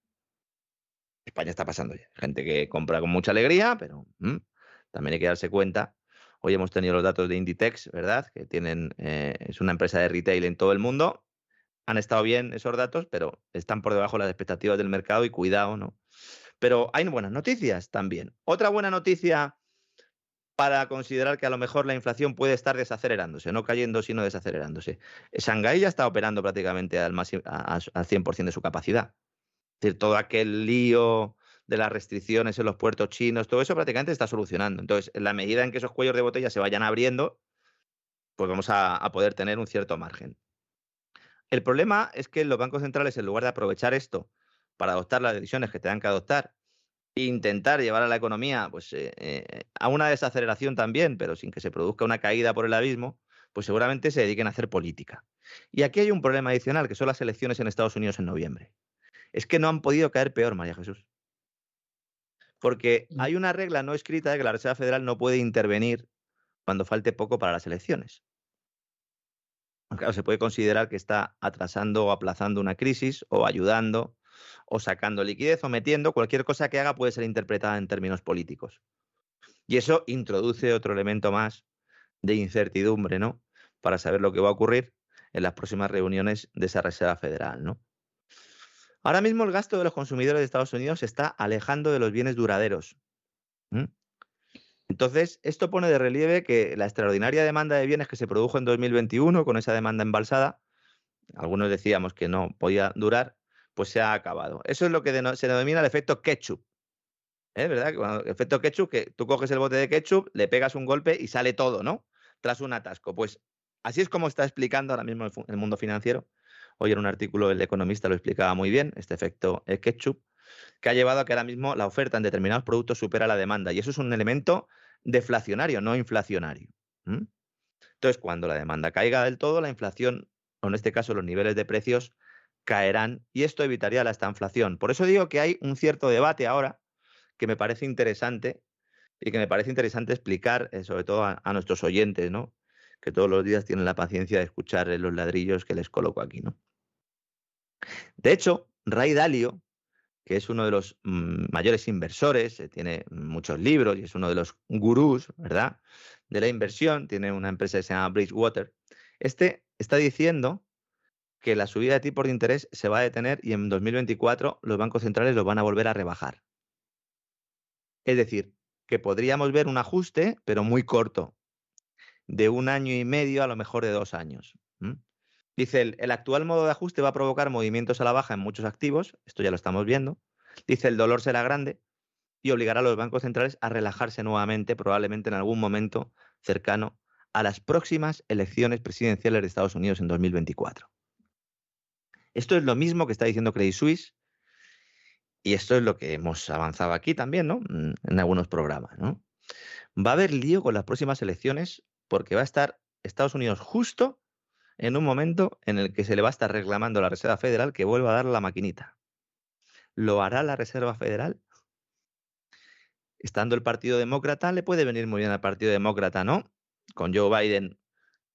España está pasando ya. Gente que compra con mucha alegría, pero mmm, también hay que darse cuenta Hoy hemos tenido los datos de Inditex, ¿verdad? Que tienen, eh, es una empresa de retail en todo el mundo. Han estado bien esos datos, pero están por debajo de las expectativas del mercado y cuidado, ¿no? Pero hay buenas noticias también. Otra buena noticia para considerar que a lo mejor la inflación puede estar desacelerándose, no cayendo, sino desacelerándose. Shanghái ya está operando prácticamente al, al 100% de su capacidad. Es decir, todo aquel lío de las restricciones en los puertos chinos, todo eso prácticamente está solucionando. Entonces, en la medida en que esos cuellos de botella se vayan abriendo, pues vamos a poder tener un cierto margen. El problema es que los bancos centrales, en lugar de aprovechar esto para adoptar las decisiones que tengan que adoptar intentar llevar a la economía pues, eh, eh, a una desaceleración también, pero sin que se produzca una caída por el abismo, pues seguramente se dediquen a hacer política. Y aquí hay un problema adicional, que son las elecciones en Estados Unidos en noviembre. Es que no han podido caer peor, María Jesús. Porque mm. hay una regla no escrita de que la Reserva Federal no puede intervenir cuando falte poco para las elecciones. Se puede considerar que está atrasando o aplazando una crisis o ayudando o sacando liquidez o metiendo, cualquier cosa que haga puede ser interpretada en términos políticos. Y eso introduce otro elemento más de incertidumbre, ¿no? Para saber lo que va a ocurrir en las próximas reuniones de esa Reserva Federal, ¿no? Ahora mismo el gasto de los consumidores de Estados Unidos se está alejando de los bienes duraderos. Entonces, esto pone de relieve que la extraordinaria demanda de bienes que se produjo en 2021 con esa demanda embalsada, algunos decíamos que no podía durar, pues se ha acabado. Eso es lo que se denomina el efecto ketchup. ¿Es ¿eh? ¿Verdad? el efecto ketchup, que tú coges el bote de ketchup, le pegas un golpe y sale todo, ¿no? Tras un atasco. Pues así es como está explicando ahora mismo el, mundo financiero. Hoy en un artículo el economista lo explicaba muy bien, este efecto ketchup, que ha llevado a que ahora mismo la oferta en determinados productos supera la demanda. Y eso es un elemento deflacionario, no inflacionario. Entonces, cuando la demanda caiga del todo, la inflación, o en este caso los niveles de precios, caerán y esto evitaría la estanflación. Por eso digo que hay un cierto debate ahora que me parece interesante y que me parece interesante explicar, eh, sobre todo a, nuestros oyentes, ¿no? Que todos los días tienen la paciencia de escuchar los ladrillos que les coloco aquí, ¿no? De hecho, Ray Dalio, que es uno de los mm, mayores inversores, eh, tiene muchos libros y es uno de los gurús, ¿verdad? De la inversión, tiene una empresa que se llama Bridgewater. Este está diciendo que la subida de tipos de interés se va a detener y en 2024 los bancos centrales los van a volver a rebajar. Es decir, que podríamos ver un ajuste, pero muy corto, de un año y medio a lo mejor de dos años. Dice, el, actual modo de ajuste va a provocar movimientos a la baja en muchos activos, esto ya lo estamos viendo. Dice, el dolor será grande y obligará a los bancos centrales a relajarse nuevamente, probablemente en algún momento cercano a las próximas elecciones presidenciales de Estados Unidos en 2024. Esto es lo mismo que está diciendo Credit Suisse y esto es lo que hemos avanzado aquí también, ¿no? Mm, en algunos programas, ¿no? Va a haber lío con las próximas elecciones porque va a estar Estados Unidos justo en un momento en el que se le va a estar reclamando a la Reserva Federal que vuelva a dar la maquinita. ¿Lo hará la Reserva Federal? Estando el Partido Demócrata, le puede venir muy bien al Partido Demócrata, ¿no? Con Joe Biden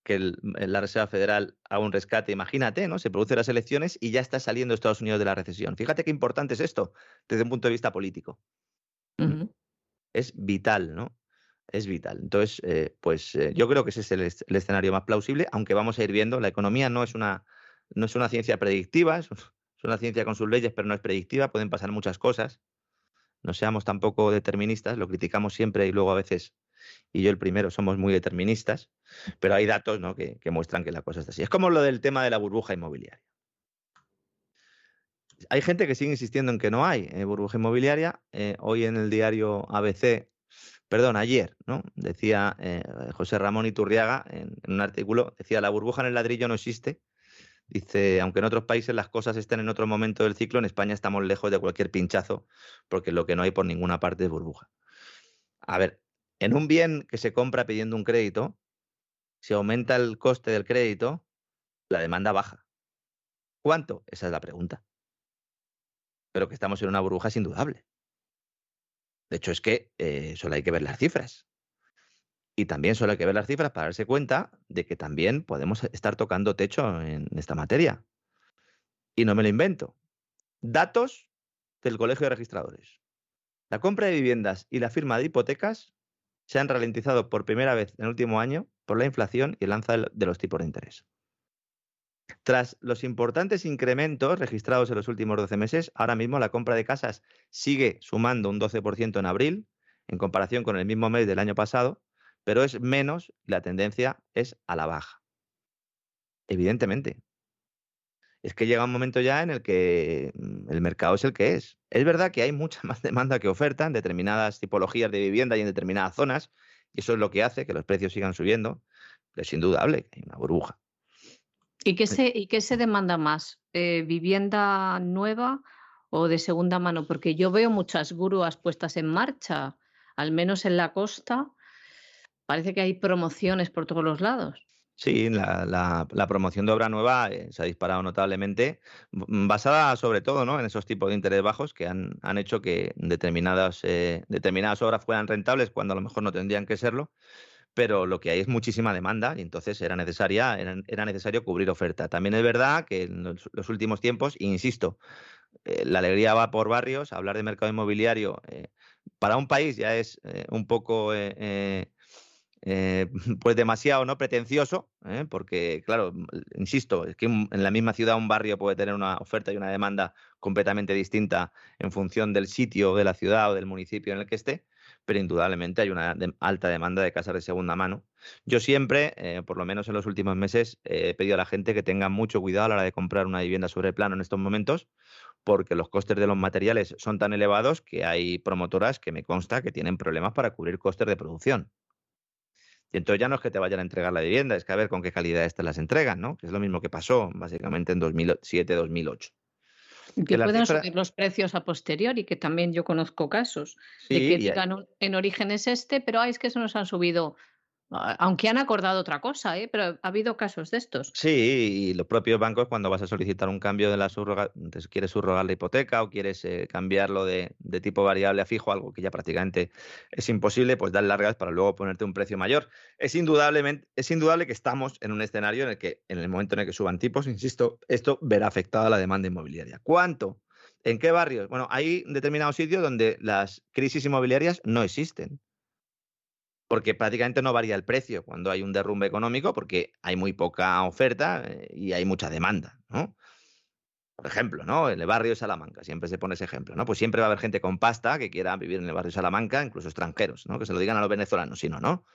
que la Reserva Federal haga un rescate, imagínate, ¿no? Se producen las elecciones y ya está saliendo Estados Unidos de la recesión. Fíjate qué importante es esto desde un punto de vista político. Es vital, ¿no? Es vital. Entonces, eh, pues eh, yo creo que ese es el, escenario más plausible, aunque vamos a ir viendo, la economía no es una, no es una ciencia predictiva, es una ciencia con sus leyes, pero no es predictiva, pueden pasar muchas cosas. No seamos tampoco deterministas, lo criticamos siempre y luego a veces y yo el primero, somos muy deterministas, pero hay datos ¿no? que, muestran que la cosa está así. Es como lo del tema de la burbuja inmobiliaria. Hay gente que sigue insistiendo en que no hay eh, burbuja inmobiliaria. Hoy en el diario ABC, perdón, ayer, ¿no? Decía eh, José Ramón Iturriaga en, en un artículo, decía, la burbuja en el ladrillo no existe. Dice, aunque en otros países las cosas estén en otro momento del ciclo, en España estamos lejos de cualquier pinchazo, porque lo que no hay por ninguna parte es burbuja. A ver, en un bien que se compra pidiendo un crédito, si aumenta el coste del crédito, la demanda baja. ¿Cuánto? Esa es la pregunta. Pero que estamos en una burbuja es indudable. De hecho, es que eh, solo hay que ver las cifras. Y también solo hay que ver las cifras para darse cuenta de que también podemos estar tocando techo en esta materia. Y no me lo invento. Datos del Colegio de Registradores. La compra de viviendas y la firma de hipotecas se han ralentizado por primera vez en el último año por la inflación y el alza de los tipos de interés. Tras los importantes incrementos registrados en los últimos 12 meses, ahora mismo la compra de casas sigue sumando un 12% en abril en comparación con el mismo mes del año pasado, pero es menos la tendencia es a la baja. Evidentemente. Es que llega un momento ya en el que mm, el mercado es el que es. Es verdad que hay mucha más demanda que oferta en determinadas tipologías de vivienda y en determinadas zonas, y eso es lo que hace que los precios sigan subiendo, es indudable que hay una burbuja. ¿Y qué se, y qué se demanda más? Eh, ¿Vivienda nueva o de segunda mano? Porque yo veo muchas grúas puestas en marcha, al menos en la costa. Parece que hay promociones por todos los lados. Sí, la, promoción de obra nueva eh, se ha disparado notablemente, basada sobre todo ¿no? en esos tipos de interés bajos que han, hecho que determinadas, eh, determinadas obras fueran rentables cuando a lo mejor no tendrían que serlo pero lo que hay es muchísima demanda y entonces era, necesaria, era, necesario cubrir oferta. También es verdad que en los, últimos tiempos, insisto, eh, la alegría va por barrios, hablar de mercado inmobiliario eh, para un país ya es eh, un poco... pues demasiado no pretencioso, porque claro, insisto, es que en la misma ciudad un barrio puede tener una oferta y una demanda completamente distinta en función del sitio de la ciudad o del municipio en el que esté, pero indudablemente hay una alta demanda de casas de segunda mano. Yo siempre, eh, por lo menos en los últimos meses, he pedido a la gente que tenga mucho cuidado a la hora de comprar una vivienda sobre plano en estos momentos, porque los costes de los materiales son tan elevados que hay promotoras que me consta que tienen problemas para cubrir costes de producción. Y entonces ya no es que te vayan a entregar la vivienda, es que a ver con qué calidad estas las entregan, ¿no? Que es lo mismo que pasó básicamente en 2007-2008. Que, puedan subir los precios a posteriori, que también yo conozco casos de que digan en origen es este, pero es que eso nos han subido aunque han acordado otra cosa, ¿eh? pero ha habido casos de estos. Sí, y los propios bancos cuando vas a solicitar un cambio de la subroga, quieres subrogar la hipoteca o quieres eh, cambiarlo de, tipo variable a fijo, algo que ya prácticamente es imposible, pues dar largas para luego ponerte un precio mayor. Es, indudablemente, es indudable que estamos en un escenario en el que en el momento en el que suban tipos, insisto, esto verá afectada la demanda inmobiliaria. ¿Cuánto? ¿En qué barrios? Bueno, hay determinados sitios donde las crisis inmobiliarias no existen porque prácticamente no varía el precio cuando hay un derrumbe económico, porque hay muy poca oferta eh, y hay mucha demanda, ¿no? Por ejemplo, ¿no? El barrio de Salamanca, siempre se pone ese ejemplo, ¿no? Pues siempre va a haber gente con pasta que quiera vivir en el barrio de Salamanca, incluso extranjeros, ¿no? Que se lo digan a los venezolanos, si no, ¿no?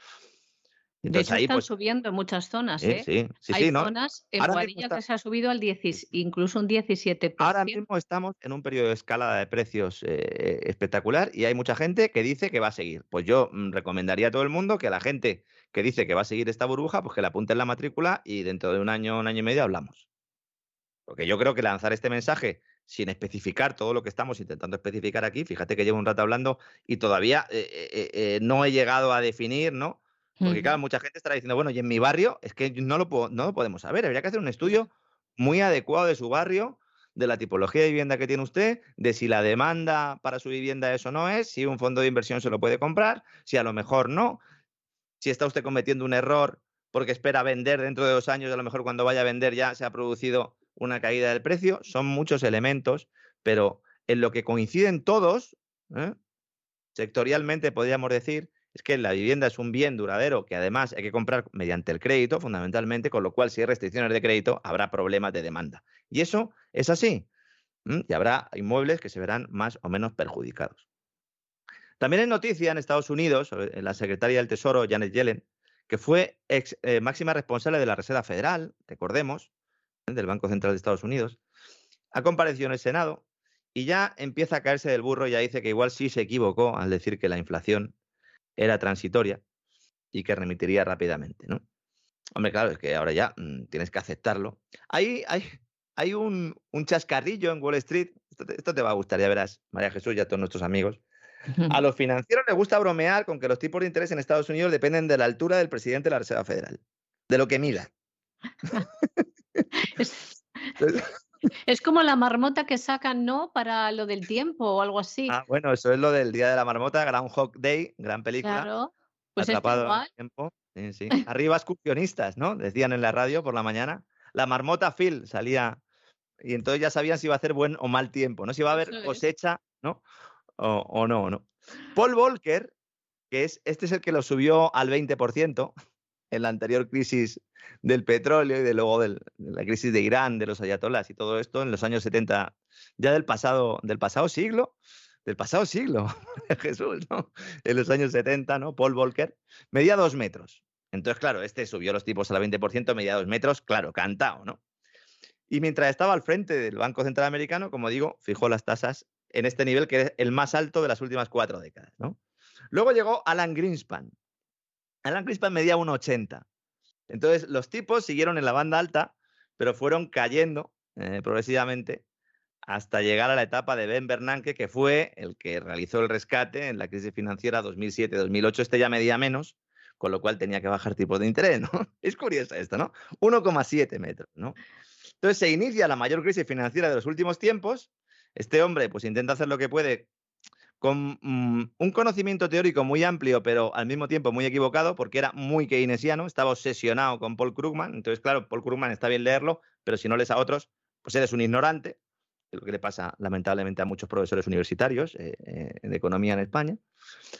Entonces, ahí, están pues subiendo en muchas zonas, ¿eh? Sí, sí, Hay zonas en Guarilla que se ha subido al 10, incluso un 17%. Ahora mismo estamos en un periodo de escalada de precios eh, espectacular y hay mucha gente que dice que va a seguir. Pues yo mm, recomendaría a todo el mundo que a la gente que dice que va a seguir esta burbuja, pues que la apunte en la matrícula y dentro de un año, un año y medio hablamos. Porque yo creo que lanzar este mensaje sin especificar todo lo que estamos intentando especificar aquí, fíjate que llevo un rato hablando y todavía eh, no he llegado a definir, ¿no? Porque, claro, mucha gente estará diciendo, bueno, y en mi barrio es que no lo, no lo podemos saber. Habría que hacer un estudio muy adecuado de su barrio, de la tipología de vivienda que tiene usted, de si la demanda para su vivienda eso no es, si un fondo de inversión se lo puede comprar, si a lo mejor no, si está usted cometiendo un error porque espera vender dentro de dos años, a lo mejor cuando vaya a vender ya se ha producido una caída del precio. Son muchos elementos, pero en lo que coinciden todos, ¿eh? sectorialmente podríamos decir, es que la vivienda es un bien duradero que además hay que comprar mediante el crédito, fundamentalmente, con lo cual si hay restricciones de crédito habrá problemas de demanda. Y eso es así. Y habrá inmuebles que se verán más o menos perjudicados. También hay noticia en Estados Unidos, la secretaria del Tesoro, Janet Yellen, que fue ex, eh, máxima responsable de la Reserva Federal, recordemos, ¿eh? del Banco Central de Estados Unidos, ha comparecido en el Senado y ya empieza a caerse del burro ya dice que igual sí se equivocó al decir que la inflación era transitoria y que remitiría rápidamente, ¿no? Hombre, claro, es que ahora ya mm, tienes que aceptarlo. Hay, hay, hay un, un, chascarrillo en Wall Street, esto te, va a gustar, ya verás, María Jesús y a todos nuestros amigos. A los financieros les gusta bromear con que los tipos de interés en Estados Unidos dependen de la altura del presidente de la Reserva Federal, de lo que mida. Es como la marmota que sacan, ¿no? Para lo del tiempo o algo así. Ah, bueno, eso es lo del Día de la Marmota, Groundhog Day, gran película. Claro. Pues Atrapado en el tiempo. Sí, sí. Arriba excursionistas, ¿no? Decían en la radio por la mañana. La marmota Phil salía y entonces ya sabían si iba a hacer buen o mal tiempo, ¿no? Si iba a haber cosecha, ¿no? O, o no, ¿no? Paul Volcker, que es, este es el que lo subió al 20% en la anterior crisis del petróleo y de luego de la crisis de Irán, de los ayatolás y todo esto en los años 70, ya del pasado, del pasado siglo, del pasado siglo, Jesús, ¿no? En los años 70, ¿no? Paul Volcker medía dos metros. Entonces, claro, este subió los tipos al 20%, medía dos metros, claro, cantado, ¿no? Y mientras estaba al frente del Banco Central Americano, como digo, fijó las tasas en este nivel que es el más alto de las últimas cuatro décadas, ¿no? Luego llegó Alan Greenspan. Alan Greenspan medía 1,80. Entonces, los tipos siguieron en la banda alta, pero fueron cayendo eh, progresivamente hasta llegar a la etapa de Ben Bernanke, que fue el que realizó el rescate en la crisis financiera 2007-2008. Este ya medía menos, con lo cual tenía que bajar tipos de interés, ¿no? Es curioso esto, ¿no? 1,7 metros, ¿no? Entonces se inicia la mayor crisis financiera de los últimos tiempos. Este hombre, pues intenta hacer lo que puede con mm, un conocimiento teórico muy amplio, pero al mismo tiempo muy equivocado, porque era muy keynesiano, estaba obsesionado con Paul Krugman. Entonces, claro, Paul Krugman está bien leerlo, pero si no lees a otros, pues eres un ignorante, que es lo que le pasa lamentablemente a muchos profesores universitarios eh, eh, de economía en España.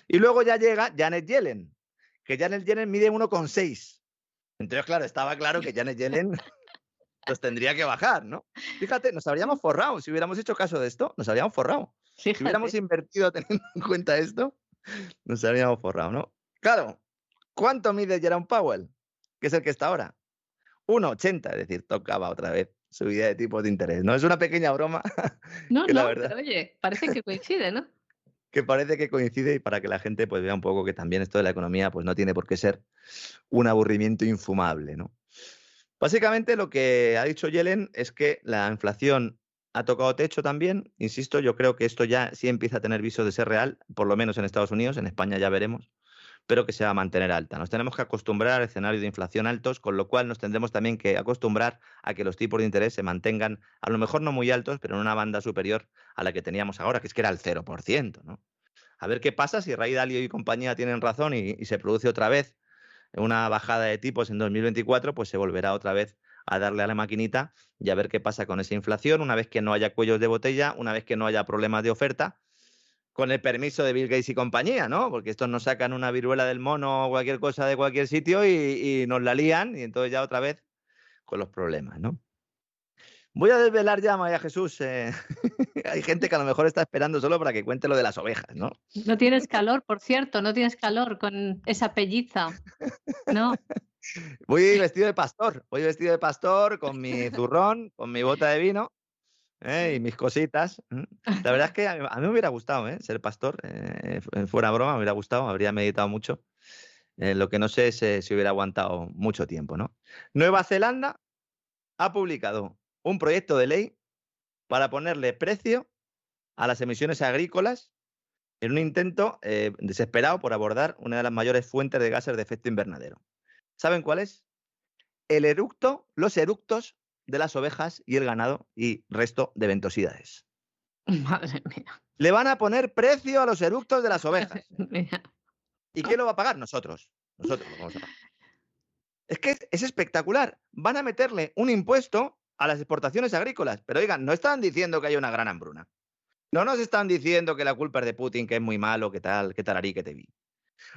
Y luego ya llega Janet Yellen, que Janet Yellen mide 1,6. Entonces, claro, estaba claro que Janet Yellen los tendría que bajar, ¿no? Fíjate, nos habríamos forrado. Si hubiéramos hecho caso de esto, nos habríamos forrado. Si hubiéramos invertido teniendo en cuenta esto, nos habríamos forrado, ¿no? Claro, ¿cuánto mide Jerome Powell? Que es el que está ahora. 1,80, es decir, tocaba otra vez subida de tipos de interés. ¿No? Es una pequeña broma No, que la no, verdad- pero oye, parece que coincide, ¿no? que parece que coincide y para que la gente pues vea un poco que también esto de la economía pues no tiene por qué ser un aburrimiento infumable, ¿no? Básicamente lo que ha dicho Yellen es que la inflación ha tocado techo también. Insisto, yo creo que esto ya sí empieza a tener visos de ser real, por lo menos en Estados Unidos, en España ya veremos, pero que se va a mantener alta. Nos tenemos que acostumbrar a escenarios de inflación altos, con lo cual nos tendremos también que acostumbrar a que los tipos de interés se mantengan, a lo mejor no muy altos, pero en una banda superior a la que teníamos ahora, que es que era el 0%, ¿no? A ver qué pasa si Ray Dalio y compañía tienen razón y, y se produce otra vez una bajada de tipos en 2024, pues se volverá otra vez a darle a la maquinita y a ver qué pasa con esa inflación, una vez que no haya cuellos de botella, una vez que no haya problemas de oferta, con el permiso de Bill Gates y compañía, ¿no? Porque estos nos sacan una viruela del mono o cualquier cosa de cualquier sitio y, y nos la lían y entonces ya otra vez con los problemas, ¿no? Voy a desvelar ya, María Jesús. eh, Hay gente que a lo mejor está esperando solo para que cuente lo de las ovejas, ¿no? No tienes calor, por cierto, no tienes calor con esa pelliza. No, Voy vestido de pastor, voy vestido de pastor con mi zurrón, con mi bota de vino ¿eh? y mis cositas. ¿eh? La verdad es que a mí, a mí me hubiera gustado ¿eh? ser pastor, eh, fu- fuera broma, me hubiera gustado, habría meditado mucho. Eh, lo que no sé es eh, si hubiera aguantado mucho tiempo, ¿no? Nueva Zelanda ha publicado un proyecto de ley para ponerle precio a las emisiones agrícolas en un intento eh, desesperado por abordar una de las mayores fuentes de gases de efecto invernadero. ¿Saben cuál es? El eructo, los eructos de las ovejas y el ganado y resto de ventosidades. madre mía. Le van a poner precio a los eructos de las ovejas. Mira, ¿Y quién lo va a pagar? Nosotros. Nosotros lo vamos a pagar. Es que es, es espectacular. Van a meterle un impuesto a las exportaciones agrícolas. Pero oigan, no están diciendo que hay una gran hambruna. No nos están diciendo que la culpa es de Putin, que es muy malo, que tal, que tararí, que te vi.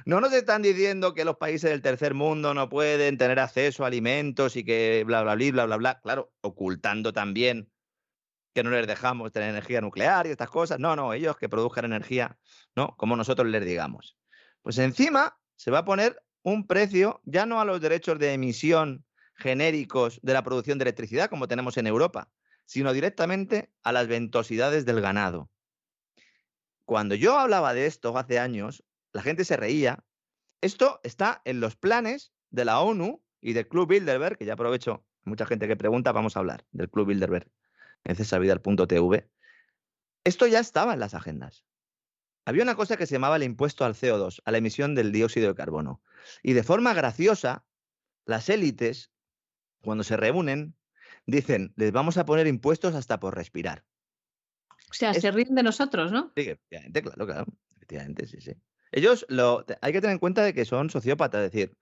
No nos están diciendo que los países del tercer mundo no pueden tener acceso a alimentos y que bla, bla, bla, bla, bla, bla. Claro, ocultando también que no les dejamos tener energía nuclear y estas cosas. No, no, ellos que produzcan energía, ¿no? Como nosotros les digamos. Pues encima se va a poner un precio ya no a los derechos de emisión genéricos de la producción de electricidad como tenemos en Europa, sino directamente a las ventosidades del ganado. Cuando yo hablaba de esto hace años, la gente se reía. Esto está en los planes de la ONU y del Club Bilderberg, que ya aprovecho, mucha gente que pregunta, vamos a hablar del Club Bilderberg en cesavidal.tv. Esto ya estaba en las agendas. Había una cosa que se llamaba el impuesto al CO2, a la emisión del dióxido de carbono. Y de forma graciosa, las élites, cuando se reúnen, dicen, les vamos a poner impuestos hasta por respirar. O sea, Es- se ríen de nosotros, ¿no? Sí, efectivamente, claro, claro. Efectivamente, sí, sí. Ellos lo, hay que tener en cuenta de que son sociópatas, es decir,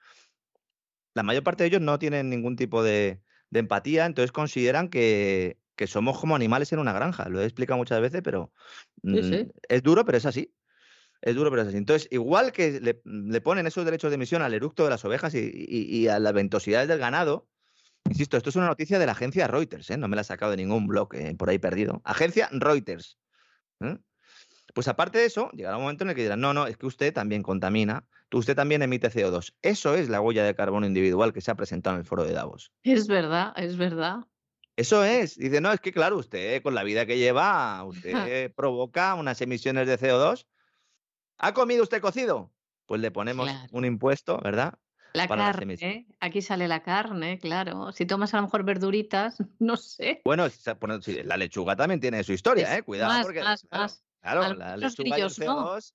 la mayor parte de ellos no tienen ningún tipo de, de empatía, entonces consideran que, que somos como animales en una granja. Lo he explicado muchas veces, pero Sí, mm, sí. es duro, pero es así. Es duro, pero es así. Entonces, igual que le, le ponen esos derechos de emisión al eructo de las ovejas y, y- y a las ventosidades del ganado, insisto, esto es una noticia de la agencia Reuters, ¿eh? no me la he sacado de ningún blog eh, por ahí perdido. Agencia Reuters. ¿eh? Pues aparte de eso, llegará un momento en el que dirán, no, no, es que usted también contamina, tú- usted también emite CO2. Eso es la huella de carbono individual que se ha presentado en el foro de Davos. Es verdad, es verdad. Eso es. Dice, no, es que claro, usted con la vida que lleva, usted provoca unas emisiones de CO2. ¿Ha comido usted cocido? Pues le ponemos Claro. un impuesto, ¿verdad? La Para carne, aquí sale la carne, claro. Si tomas a lo mejor verduritas, no sé. Bueno, la lechuga también tiene su historia, Es ¿eh? Cuidado, más, porque más, claro, más. Claro, A lo la lechuga y el grillos no. CO2,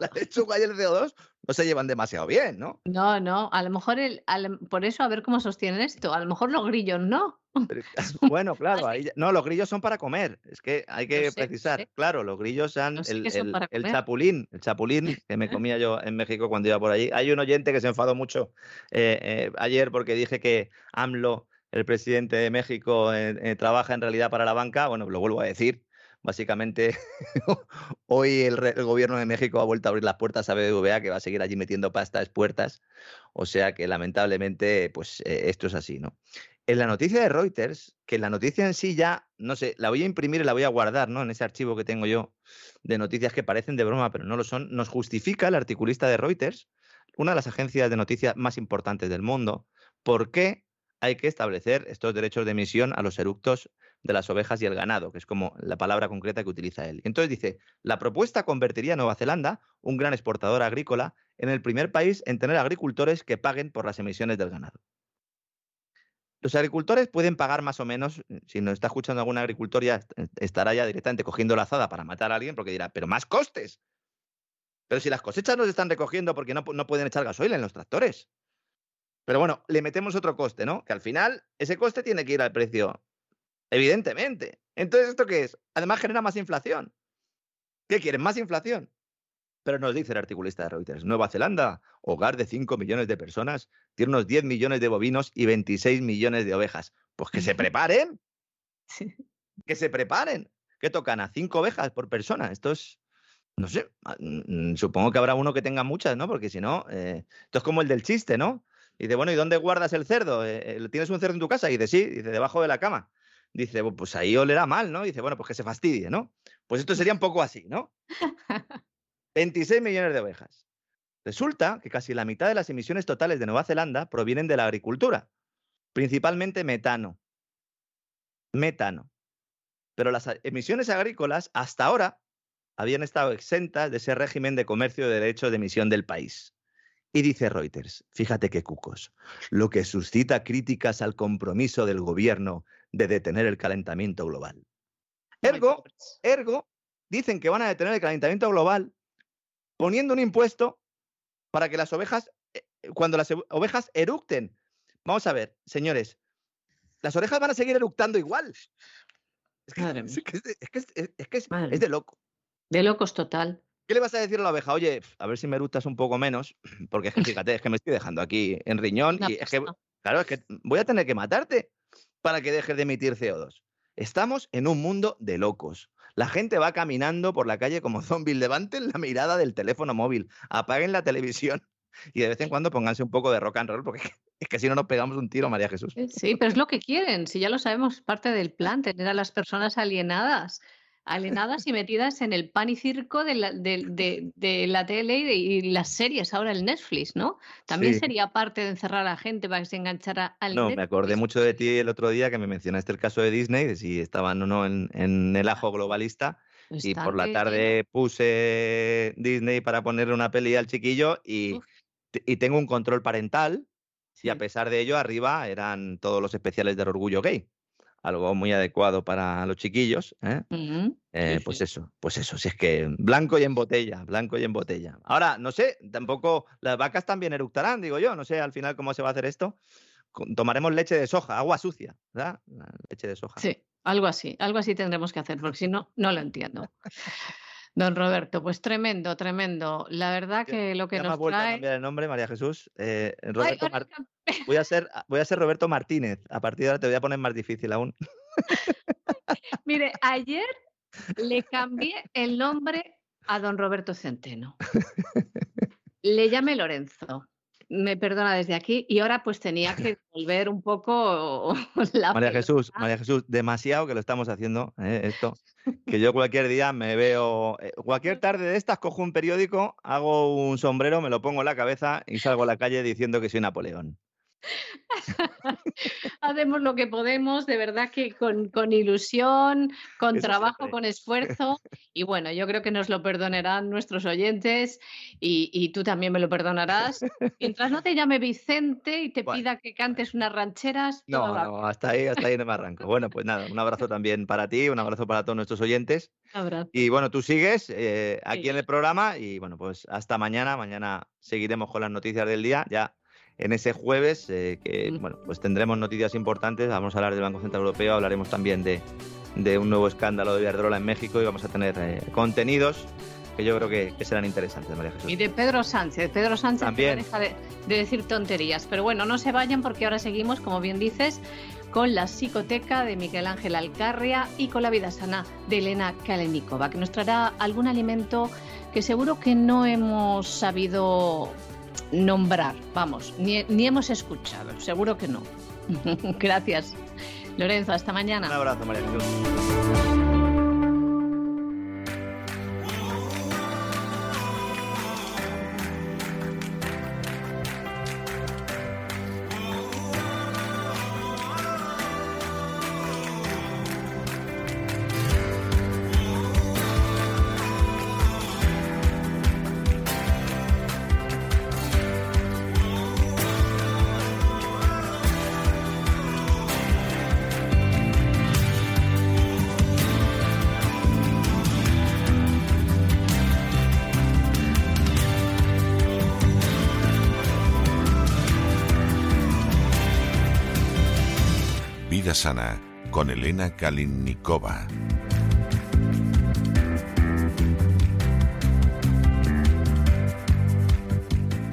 la lechuga y el CO2 no se llevan demasiado bien, ¿no? No, no, a lo mejor el, al- por eso a ver cómo sostienen esto. A lo mejor los grillos no. Pero- bueno, claro, ahí no, los grillos son para comer. Es que hay que sé, precisar. sé. Claro, los grillos son sé el, son chapulín, el chapulín que me comía yo en México cuando iba por allí. Hay un oyente que se enfadó mucho eh, eh, ayer porque dije que AMLO, el presidente de México, eh, eh, trabaja en realidad para la banca. Bueno, lo vuelvo a decir. Básicamente, hoy el, gobierno de México ha vuelto a abrir las puertas a BBVA, que va a seguir allí metiendo pastas puertas. O sea que lamentablemente, pues eh, esto es así, ¿no? En la noticia de Reuters, que la noticia en sí ya, no sé, la voy a imprimir y la voy a guardar, ¿no? En ese archivo que tengo yo de noticias que parecen de broma, pero no lo son, nos justifica el articulista de Reuters, una de las agencias de noticias más importantes del mundo, por qué hay que establecer estos derechos de emisión a los eructos de las ovejas y el ganado, que es como la palabra concreta que utiliza él. Entonces dice, la propuesta convertiría a Nueva Zelanda, un gran exportador agrícola, en el primer país en tener agricultores que paguen por las emisiones del ganado. Los agricultores pueden pagar más o menos, eh, si nos está escuchando algún agricultor ya est- estará ya directamente cogiendo la azada para matar a alguien porque dirá, pero más costes. Pero si las cosechas no se están recogiendo porque no, no pueden echar gasoil en los tractores. Pero bueno, le metemos otro coste, ¿no? Que al final ese coste tiene que ir al precio, evidentemente. Entonces, ¿esto qué es? Además genera más inflación. ¿Qué quieren? Más inflación. Pero nos dice el articulista de Reuters, Nueva Zelanda, hogar de 5 millones de personas, tiene unos 10 millones de bovinos y 26 millones de ovejas. Pues que se preparen, Sí. que se preparen. Que tocan a 5 ovejas por persona. Esto es, no sé, mm, supongo que habrá uno que tenga muchas, ¿no? Porque si no, eh, esto es como el del chiste, ¿no? Y dice, bueno, ¿y dónde guardas el cerdo? Eh, eh, ¿Tienes un cerdo en tu casa? Y dice, sí, dice, debajo de la cama. Dice, "Bu- pues ahí olerá mal, ¿no? Dice, bueno, pues que se fastidie, ¿no? Pues esto sería un poco así, ¿no? 26 millones de ovejas. Resulta que casi la mitad de las emisiones totales de Nueva Zelanda provienen de la agricultura, principalmente metano. Metano. Pero las emisiones agrícolas hasta ahora habían estado exentas de ese régimen de comercio de derechos de emisión del país. Y dice Reuters, fíjate qué cucos, lo que suscita críticas al compromiso del gobierno de detener el calentamiento global. Ergo. Ergo, dicen que van a detener el calentamiento global poniendo un impuesto para que las ovejas, eh, cuando las ove- ovejas eructen. Vamos a ver, señores, las orejas van a seguir eructando igual. Es que, Madre es que es de- es que es- es- es que es- Madre es de loco. De locos total. ¿Qué le vas a decir a la oveja? Oye, a ver si me eructas un poco menos, porque es que fíjate, es que me estoy dejando aquí en riñón Una y es que, claro, es que voy a tener que matarte para que dejes de emitir CO2. Estamos en un mundo de locos. La gente va caminando por la calle como zombies. Levanten la mirada del teléfono móvil, apaguen la televisión y de vez en cuando pónganse un poco de rock and roll, porque es que, si no nos pegamos un tiro, María Jesús. Eh, Sí, pero es lo que quieren, si ya lo sabemos, parte del plan, tener a las personas alienadas, alienadas y metidas en el pan y circo de la, de, de- de la tele y, y las series, ahora el Netflix, ¿no? También Sí. sería parte de encerrar a la gente para que se enganchara al No, me acordé mucho de ti el otro día que me mencionaste el caso de Disney, de si estaban o no en, en el ajo globalista. Y Está por la que- tarde puse Disney para ponerle una peli al chiquillo y, y tengo un control parental y a Sí. pesar de ello arriba eran todos los especiales del orgullo gay. Algo muy adecuado para los chiquillos. ¿eh? Eh, sí, pues sí. eso, pues eso, si es que blanco y en botella, blanco y en botella. Ahora, no sé, tampoco las vacas también eructarán, digo yo, no sé al final cómo se va a hacer esto. Tomaremos leche de soja, agua sucia, ¿verdad? Leche de soja. Sí, algo así, algo así tendremos que hacer, porque si no, no lo entiendo. Don Roberto, pues tremendo, tremendo. La verdad que lo que Ya nos vuelto a trae... cambiar el nombre, María Jesús. Eh, Roberto Mar- voy, a ser, voy a ser Roberto Martínez. A partir de ahora te voy a poner más difícil aún. Mire, ayer le cambié el nombre A don Roberto Centeno. Le llame Lorenzo. Me perdona desde aquí. Y ahora pues tenía que volver un poco la María. Jesús, María Jesús, demasiado que lo estamos haciendo, ¿eh? esto. Que yo cualquier día me veo, eh, cualquier tarde de estas cojo un periódico, hago un sombrero, me lo pongo en la cabeza y salgo a la calle diciendo que soy Napoleón. Hacemos lo que podemos, de verdad que con, con ilusión, con Eso trabajo, con esfuerzo. Y bueno, yo creo que nos lo perdonarán nuestros oyentes y, y tú también me lo perdonarás. Mientras no te llame Vicente y te Bueno. pida que cantes unas rancheras, No, no, hasta ahí, hasta ahí no me arranco. Bueno, pues nada, un abrazo también para ti, un abrazo para todos nuestros oyentes. Un abrazo. Y bueno, tú sigues eh, aquí Sí. en el programa y bueno, pues hasta mañana. Mañana seguiremos con las noticias del día. Ya en ese jueves, eh, que bueno, pues tendremos noticias importantes. Vamos a hablar del Banco Central Europeo, hablaremos también de, de un nuevo escándalo de Iberdrola en México y vamos a tener eh, contenidos que yo creo que, que serán interesantes, María Jesús. Y de Pedro Sánchez. Pedro Sánchez También. deja de, de decir tonterías. Pero bueno, no se vayan porque ahora seguimos, como bien dices, con la psicoteca de Miguel Ángel Alcarria y con la vida sana de Elena Kalenikova, que nos traerá algún alimento que seguro que no hemos sabido nombrar, vamos, ni, ni hemos escuchado, seguro que no. Gracias. Lorenzo, hasta mañana. Un abrazo, María. Elena Kalinnikova.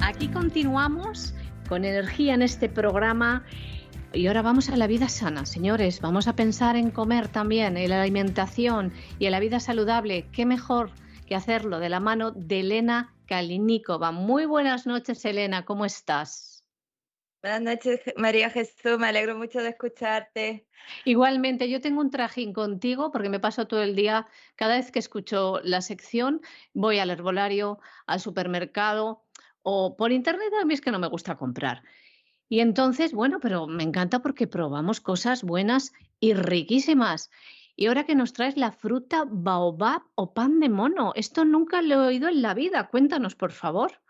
Aquí continuamos con energía en este programa y ahora vamos a la vida sana, señores. Vamos a pensar en comer también, en la alimentación y en la vida saludable. ¿Qué mejor que hacerlo de la mano de Elena Kalinikova? Muy buenas noches, Elena. ¿Cómo estás? Buenas noches, María Jesús. Me alegro mucho de escucharte. Igualmente, yo tengo un trajín contigo porque me paso todo el día, cada vez que escucho la sección, voy al herbolario, al supermercado o por internet, a mí es que no me gusta comprar. Y entonces, bueno, pero me encanta porque probamos cosas buenas y riquísimas. Y ahora que nos traes la fruta baobab o pan de mono, esto nunca lo he oído en la vida. Cuéntanos, por favor.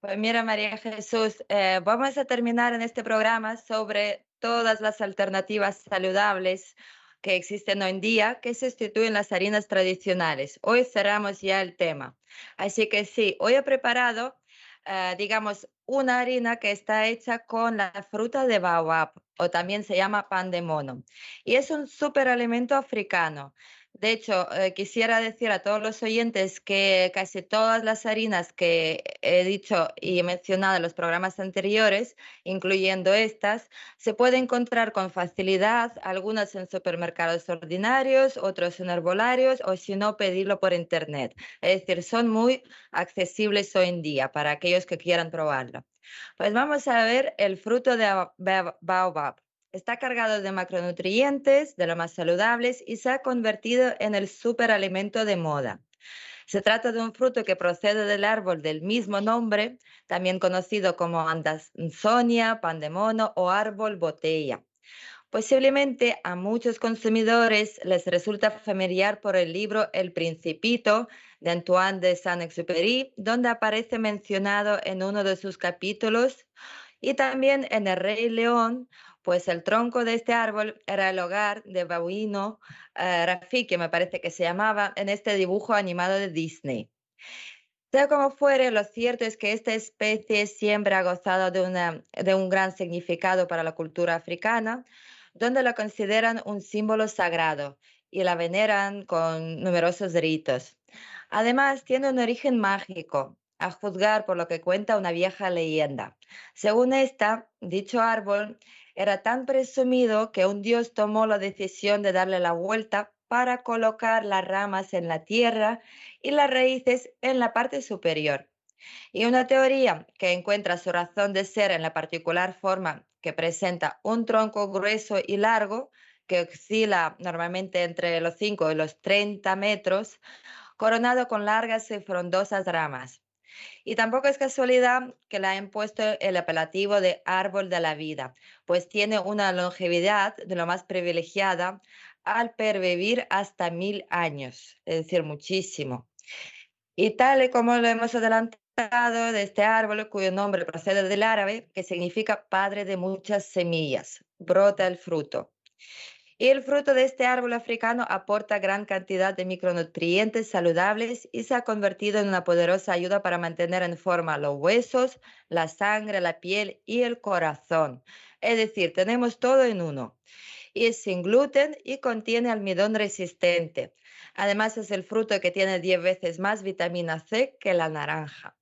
Pues mira, María Jesús, eh, vamos a terminar en este programa sobre todas las alternativas saludables que existen hoy en día que sustituyen las harinas tradicionales. Hoy cerramos ya el tema. Así que sí, hoy he preparado, eh, digamos, una harina que está hecha con la fruta de baobab o también se llama pan de mono. Y es un superalimento africano. De hecho, eh, quisiera decir a todos los oyentes que casi todas las harinas que he dicho y he mencionado en los programas anteriores, incluyendo estas, se puede encontrar con facilidad, algunas en supermercados ordinarios, otros en herbolarios o si no, pedirlo por internet. Es decir, son muy accesibles hoy en día para aquellos que quieran probarlo. Pues vamos a ver el fruto de ba- ba- baobab. Está cargado de macronutrientes, de lo más saludables, y se ha convertido en el superalimento de moda. Se trata de un fruto que procede del árbol del mismo nombre, también conocido como andazonia, pan de mono o árbol botella. Posiblemente a muchos consumidores les resulta familiar por el libro El Principito de Antoine de Saint-Exupéry, donde aparece mencionado en uno de sus capítulos, y también en El Rey León, pues el tronco de este árbol era el hogar de Babuino eh, Rafiki, me parece que se llamaba, en este dibujo animado de Disney. Sea como fuere, lo cierto es que esta especie siempre ha gozado de, una, de un gran significado para la cultura africana, donde la consideran un símbolo sagrado y la veneran con numerosos ritos. Además, tiene un origen mágico, a juzgar por lo que cuenta una vieja leyenda. Según esta, dicho árbol era tan presumido que un dios tomó la decisión de darle la vuelta para colocar las ramas en la tierra y las raíces en la parte superior. Y una teoría que encuentra su razón de ser en la particular forma que presenta un tronco grueso y largo, que oscila normalmente entre los 5 y los 30 metros, coronado con largas y frondosas ramas. Y tampoco es casualidad que le han puesto el apelativo de árbol de la vida, pues tiene una longevidad de lo más privilegiada al pervivir hasta mil años, es decir, muchísimo. Y tal y como lo hemos adelantado de este árbol, cuyo nombre procede del árabe, que significa padre de muchas semillas, brota el fruto. Y el fruto de este árbol africano aporta gran cantidad de micronutrientes saludables y se ha convertido en una poderosa ayuda para mantener en forma los huesos, la sangre, la piel y el corazón. Es decir, tenemos todo en uno. Y es sin gluten y contiene almidón resistente. Además es el fruto que tiene 10 veces más vitamina C que la naranja.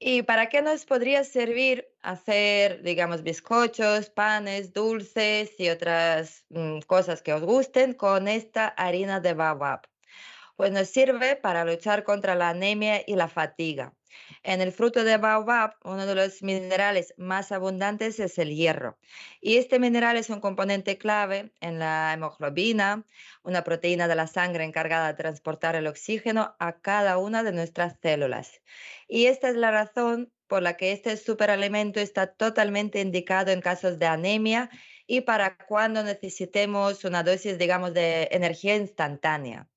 ¿Y para qué nos podría servir hacer, digamos, bizcochos, panes, dulces y otras mm, cosas que os gusten con esta harina de baobab? Pues nos sirve para luchar contra la anemia y la fatiga. En el fruto de baobab, uno de los minerales más abundantes es el hierro. Y este mineral es un componente clave en la hemoglobina, una proteína de la sangre encargada de transportar el oxígeno a cada una de nuestras células. Y esta es la razón por la que este superalimento está totalmente indicado en casos de anemia y para cuando necesitemos una dosis, digamos, de energía instantánea.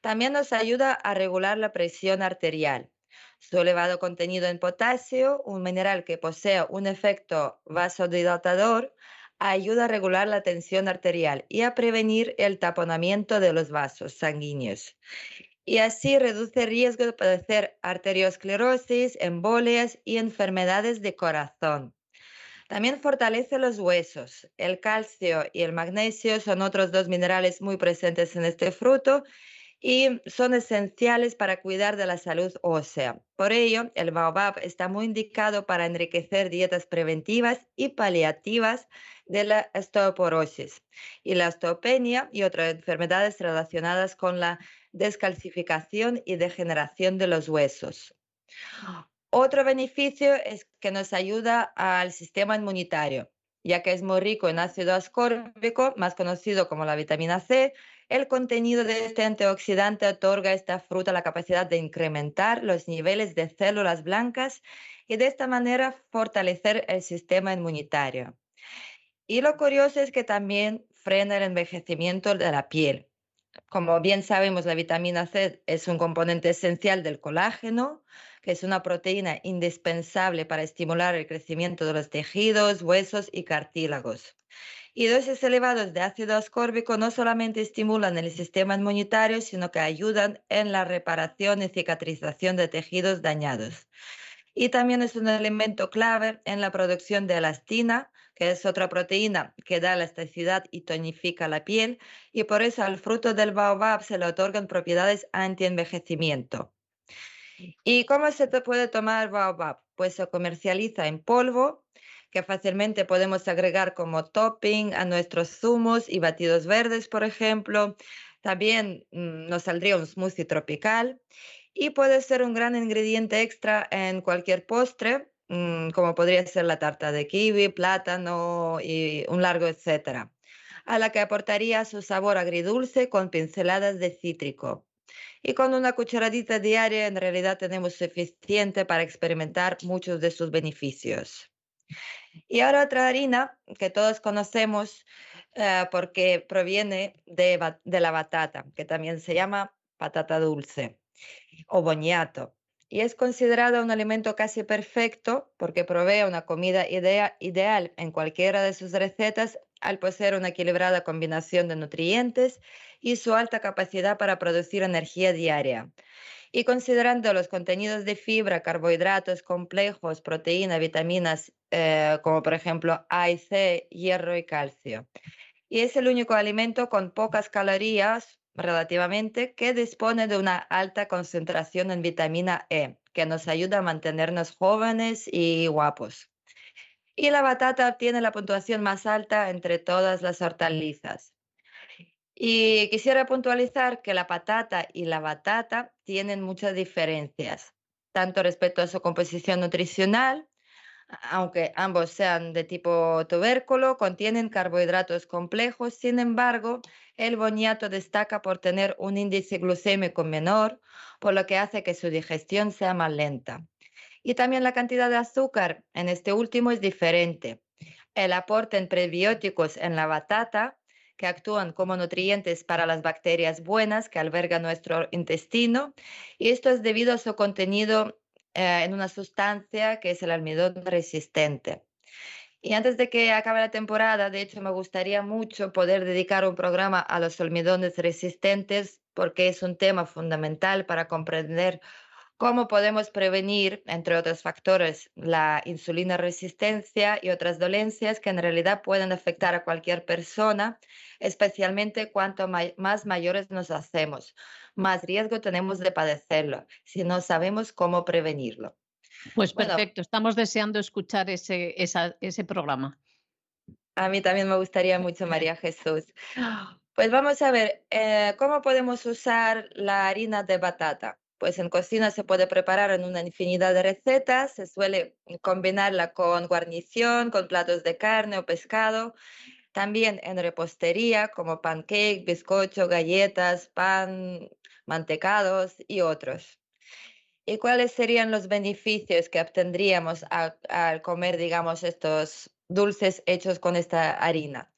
También nos ayuda a regular la presión arterial. Su elevado contenido en potasio, un mineral que posee un efecto vasodilatador, ayuda a regular la tensión arterial y a prevenir el taponamiento de los vasos sanguíneos. Y así reduce el riesgo de padecer arteriosclerosis, embolias y enfermedades de corazón. También fortalece los huesos. El calcio y el magnesio son otros dos minerales muy presentes en este fruto y son esenciales para cuidar de la salud ósea. Por ello, el baobab está muy indicado para enriquecer dietas preventivas y paliativas de la osteoporosis y la osteopenia y otras enfermedades relacionadas con la descalcificación y degeneración de los huesos. Otro beneficio es que nos ayuda al sistema inmunitario, ya que es muy rico en ácido ascórbico, más conocido como la vitamina C, el contenido de este antioxidante otorga a esta fruta la capacidad de incrementar los niveles de células blancas y de esta manera fortalecer el sistema inmunitario. Y lo curioso es que también frena el envejecimiento de la piel. Como bien sabemos, la vitamina C es un componente esencial del colágeno, que es una proteína indispensable para estimular el crecimiento de los tejidos, huesos y cartílagos. Y dosis elevadas de ácido ascórbico no solamente estimulan el sistema inmunitario, sino que ayudan en la reparación y cicatrización de tejidos dañados. Y también es un elemento clave en la producción de elastina, que es otra proteína que da elasticidad y tonifica la piel, y por eso al fruto del baobab se le otorgan propiedades anti-envejecimiento. ¿Y cómo se puede tomar baobab? Pues se comercializa en polvo que fácilmente podemos agregar como topping a nuestros zumos y batidos verdes, por ejemplo. También mm, nos saldría un smoothie tropical y puede ser un gran ingrediente extra en cualquier postre, mm, como podría ser la tarta de kiwi, plátano y un largo etcétera, a la que aportaría su sabor agridulce con pinceladas de cítrico. Y con una cucharadita diaria en realidad tenemos suficiente para experimentar muchos de sus beneficios. Y ahora otra harina que todos conocemos eh, porque proviene de, la batata, que también se llama patata dulce o boñato. Y es considerado un alimento casi perfecto porque provee una comida ideal en cualquiera de sus recetas al poseer una equilibrada combinación de nutrientes y su alta capacidad para producir energía diaria. Y considerando los contenidos de fibra, carbohidratos complejos, proteínas, vitaminas, eh, como por ejemplo A y C, hierro y calcio. Y es el único alimento con pocas calorías relativamente que dispone de una alta concentración en vitamina E, que nos ayuda a mantenernos jóvenes y guapos. Y la batata tiene la puntuación más alta entre todas las hortalizas. Y quisiera puntualizar que la patata y la batata tienen muchas diferencias, tanto respecto a su composición nutricional, aunque ambos sean de tipo tubérculo, contienen carbohidratos complejos, sin embargo, el boniato destaca por tener un índice glucémico menor, por lo que hace que su digestión sea más lenta. Y también la cantidad de azúcar en este último es diferente. El aporte en prebióticos en la batata, que actúan como nutrientes para las bacterias buenas que alberga nuestro intestino, y esto es debido a su contenido eh, en una sustancia que es el almidón resistente. Y antes de que acabe la temporada, de hecho, me gustaría mucho poder dedicar un programa a los almidones resistentes porque es un tema fundamental para comprender cómo podemos prevenir, entre otros factores, la insulina resistencia y otras dolencias que en realidad pueden afectar a cualquier persona, especialmente cuanto más mayores nos hacemos más riesgo tenemos de padecerlo si no sabemos cómo prevenirlo. Pues perfecto, estamos deseando escuchar ese, ese programa. A mí también me gustaría mucho, María Jesús. Pues vamos a ver, eh, ¿cómo podemos usar la harina de batata? Pues en cocina se puede preparar en una infinidad de recetas, se suele combinarla con guarnición, con platos de carne o pescado también en repostería como pancake, bizcocho, galletas, pan, mantecados y otros. ¿Y cuáles serían los beneficios que obtendríamos al comer, digamos, estos dulces hechos con esta harina?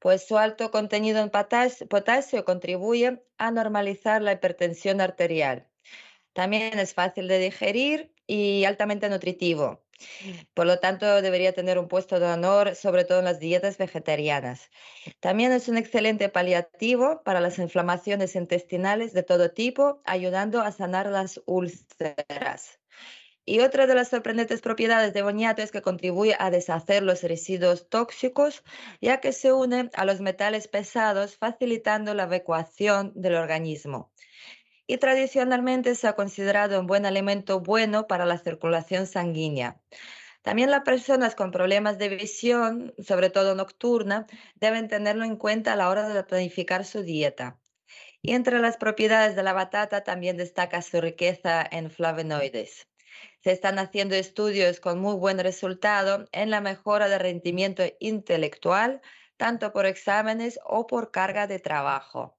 Pues su alto contenido en potasio contribuye a normalizar la hipertensión arterial. También es fácil de digerir y altamente nutritivo. Por lo tanto, debería tener un puesto de honor, sobre todo en las dietas vegetarianas. También es un excelente paliativo para las inflamaciones intestinales de todo tipo, ayudando a sanar las úlceras. Y otra de las sorprendentes propiedades de boniato es que contribuye a deshacer los residuos tóxicos, ya que se une a los metales pesados, facilitando la evacuación del organismo y tradicionalmente se ha considerado un buen alimento bueno para la circulación sanguínea. También las personas con problemas de visión, sobre todo nocturna, deben tenerlo en cuenta a la hora de planificar su dieta. Y entre las propiedades de la batata también destaca su riqueza en flavonoides. Se están haciendo estudios con muy buen resultado en la mejora del rendimiento intelectual, tanto por exámenes o por carga de trabajo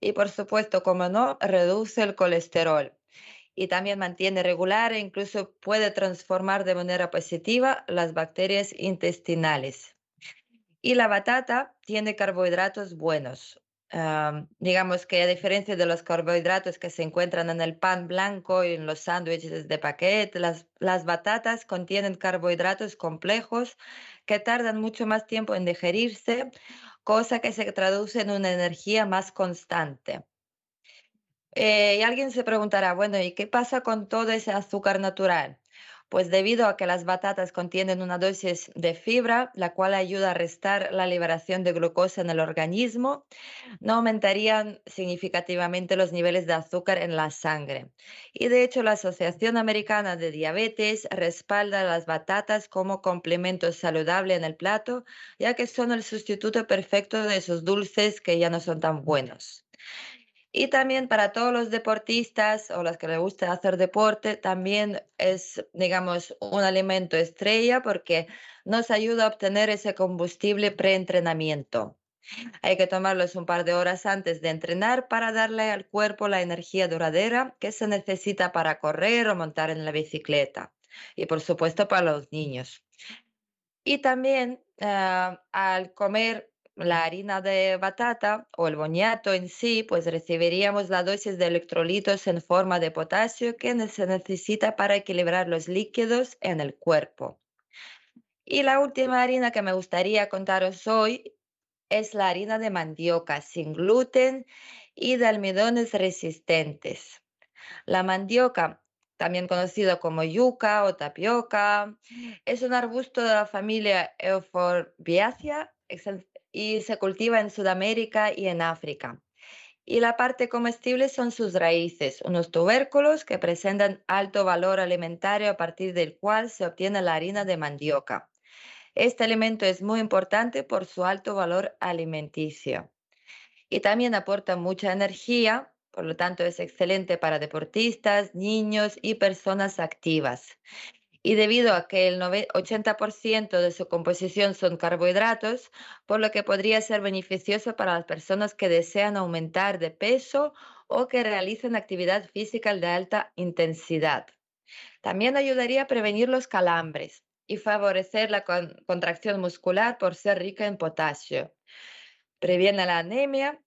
y por supuesto, como no, reduce el colesterol y también mantiene regular e incluso puede transformar de manera positiva las bacterias intestinales. Y la batata tiene carbohidratos buenos. digamos que a diferencia de los carbohidratos que se encuentran en el pan blanco y en los sándwiches de paquete, las, las batatas contienen carbohidratos complejos que tardan mucho más tiempo en digerirse cosa que se traduce en una energía más constante. Eh, y alguien se preguntará, bueno, ¿y qué pasa con todo ese azúcar natural? Pues debido a que las batatas contienen una dosis de fibra, la cual ayuda a restar la liberación de glucosa en el organismo, no aumentarían significativamente los niveles de azúcar en la sangre. Y de hecho, la Asociación Americana de Diabetes respalda las batatas como complemento saludable en el plato, ya que son el sustituto perfecto de esos dulces que ya no son tan buenos. Y también para todos los deportistas o las que les gusta hacer deporte, también es, digamos, un alimento estrella porque nos ayuda a obtener ese combustible preentrenamiento. Hay que tomarlos un par de horas antes de entrenar para darle al cuerpo la energía duradera que se necesita para correr o montar en la bicicleta. Y por supuesto para los niños. Y también ah, al comer la harina de batata o el boniato en sí, pues recibiríamos la dosis de electrolitos en forma de potasio que se necesita para equilibrar los líquidos en el cuerpo. Y la última harina que me gustaría contaros hoy es la harina de mandioca sin gluten y de almidones resistentes. La mandioca, también conocido como yuca o tapioca, es un arbusto de la familia Euphorbiaceae y se cultiva en Sudamérica y en África. Y la parte comestible son sus raíces, unos tubérculos que presentan alto valor alimentario a partir del cual se obtiene la harina de mandioca. Este alimento es muy importante por su alto valor alimenticio. y también aporta mucha energía, por lo tanto es excelente para deportistas, niños y personas activas. Y debido a que el 80% de su composición son carbohidratos, por lo que podría ser beneficioso para las personas que desean aumentar de peso o que realicen actividad física de alta intensidad. También ayudaría a prevenir los calambres y favorecer la contracción muscular por ser rica en potasio. Previene la anemia,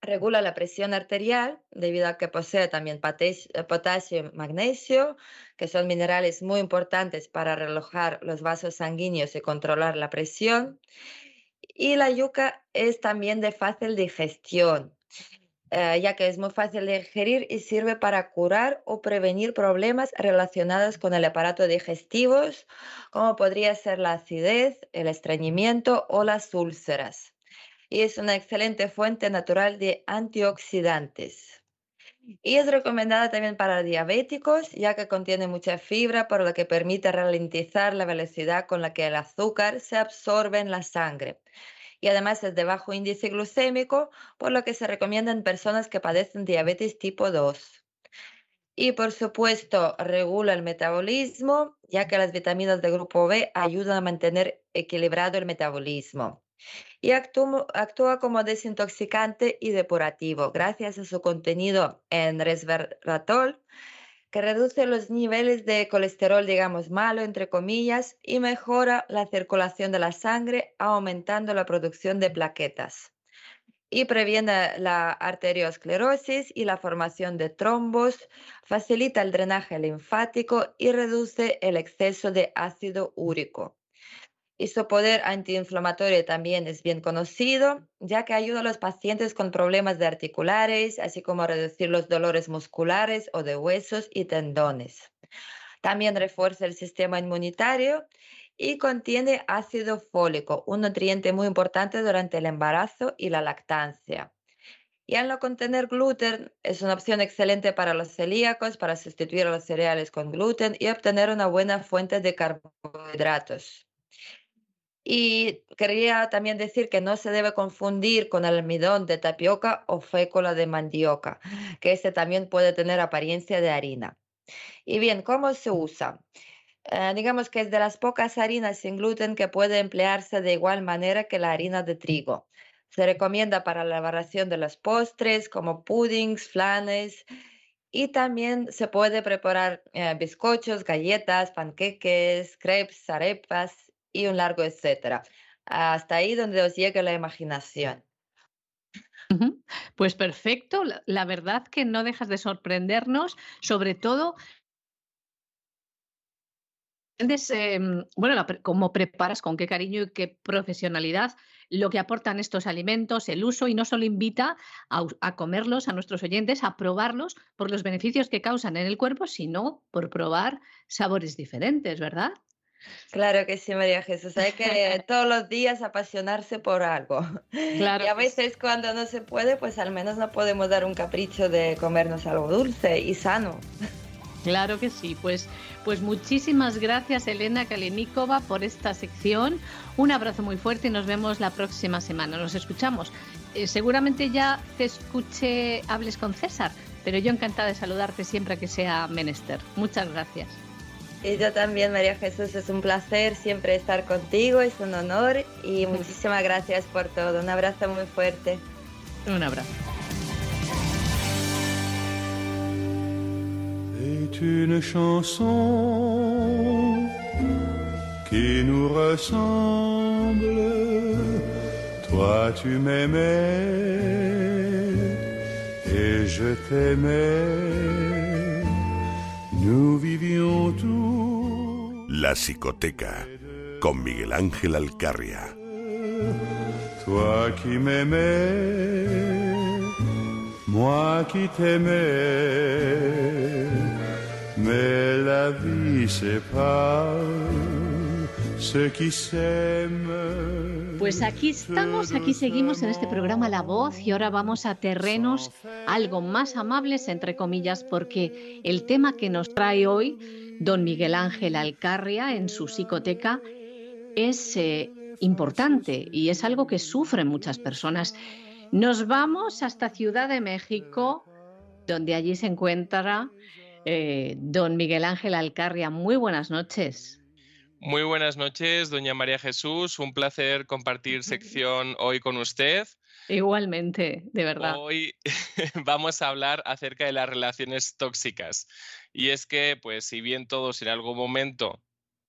regula la presión arterial debido a que posee también potasio y magnesio, que son minerales muy importantes para relajar los vasos sanguíneos y controlar la presión. Y la yuca es también de fácil digestión eh, ya que es muy fácil de digerir y sirve para curar o prevenir problemas relacionados con el aparato digestivo, como podría ser la acidez, el estreñimiento o las úlceras. Y es una excelente fuente natural de antioxidantes. Y es recomendada también para diabéticos, ya que contiene mucha fibra, por lo que permite ralentizar la velocidad con la que el azúcar se absorbe en la sangre y además es de bajo índice glucémico, por lo que se recomienda en personas que padecen diabetes tipo 2. Y por supuesto, regula el metabolismo, ya que las vitaminas del grupo B ayudan a mantener equilibrado el metabolismo. Y actúa, como desintoxicante y depurativo gracias a su contenido en resveratrol, que reduce los niveles de colesterol, digamos, malo, entre comillas, y mejora la circulación de la sangre, aumentando la producción de plaquetas. Y previene la arteriosclerosis y la formación de trombos, facilita el drenaje linfático y reduce el exceso de ácido úrico su poder antiinflamatorio también es bien conocido, ya que ayuda a los pacientes con problemas de articulares, así como a reducir los dolores musculares o de huesos y tendones. También refuerza el sistema inmunitario y contiene ácido fólico, un nutriente muy importante durante el embarazo y la lactancia. Y al no contener gluten, es una opción excelente para los celíacos, para sustituir los cereales con gluten y obtener una buena fuente de carbohidratos. Y quería también decir que no se debe confundir con el almidón de tapioca o fécula de mandioca, que este también puede tener apariencia de harina. Y bien, ¿cómo se usa? Eh, digamos que es de las pocas harinas sin gluten que puede emplearse de igual manera que la harina de trigo. Se recomienda para la elaboración de los postres como puddings, flanes y también se puede preparar eh, bizcochos, galletas, panqueques, crepes, arepas y un largo etcétera. Hasta ahí donde os llegue la imaginación. Pues perfecto, la, verdad que no dejas de sorprendernos, sobre todo em, bueno, cómo preparas, con qué cariño y qué profesionalidad lo que aportan estos alimentos, el uso, y no solo invita a, comerlos a nuestros oyentes, a probarlos por los beneficios que causan en el cuerpo, sino por probar sabores diferentes, ¿verdad? Claro que sí, María Jesús. Hay que todos los días apasionarse por algo. Claro. Y a veces cuando no se puede, pues al menos no podemos dar un capricho de comernos algo dulce y sano. Claro que sí, pues, pues muchísimas gracias Elena Kalinikova por esta sección. Un abrazo muy fuerte y nos vemos la próxima semana. Nos escuchamos. Eh, seguramente ya te escuché, hables con César, pero yo encantada de saludarte siempre que sea menester. Muchas gracias. Y yo también, María Jesús, es un placer siempre estar contigo, es un honor y muchísimas gracias por todo. Un abrazo muy fuerte. Un abrazo. C'est une chanson qui nous ressemble. Toi, tu m'aimais et je t'aimais. La psicoteca con Miguel Ángel Alcarria. Toi qui m'aimais, moi qui t'aimais, mais la vie sépare. Pues aquí estamos, aquí seguimos en este programa La Voz y ahora vamos a terrenos algo más amables, entre comillas, porque el tema que nos trae hoy don Miguel Ángel Alcarria en su psicoteca es eh, importante y es algo que sufren muchas personas. Nos vamos hasta Ciudad de México, donde allí se encuentra eh, don Miguel Ángel Alcarria. Muy buenas noches. Muy buenas noches, doña María Jesús. Un placer compartir sección hoy con usted. Igualmente, de verdad. Hoy vamos a hablar acerca de las relaciones tóxicas. Y es que, pues, si bien todos en algún momento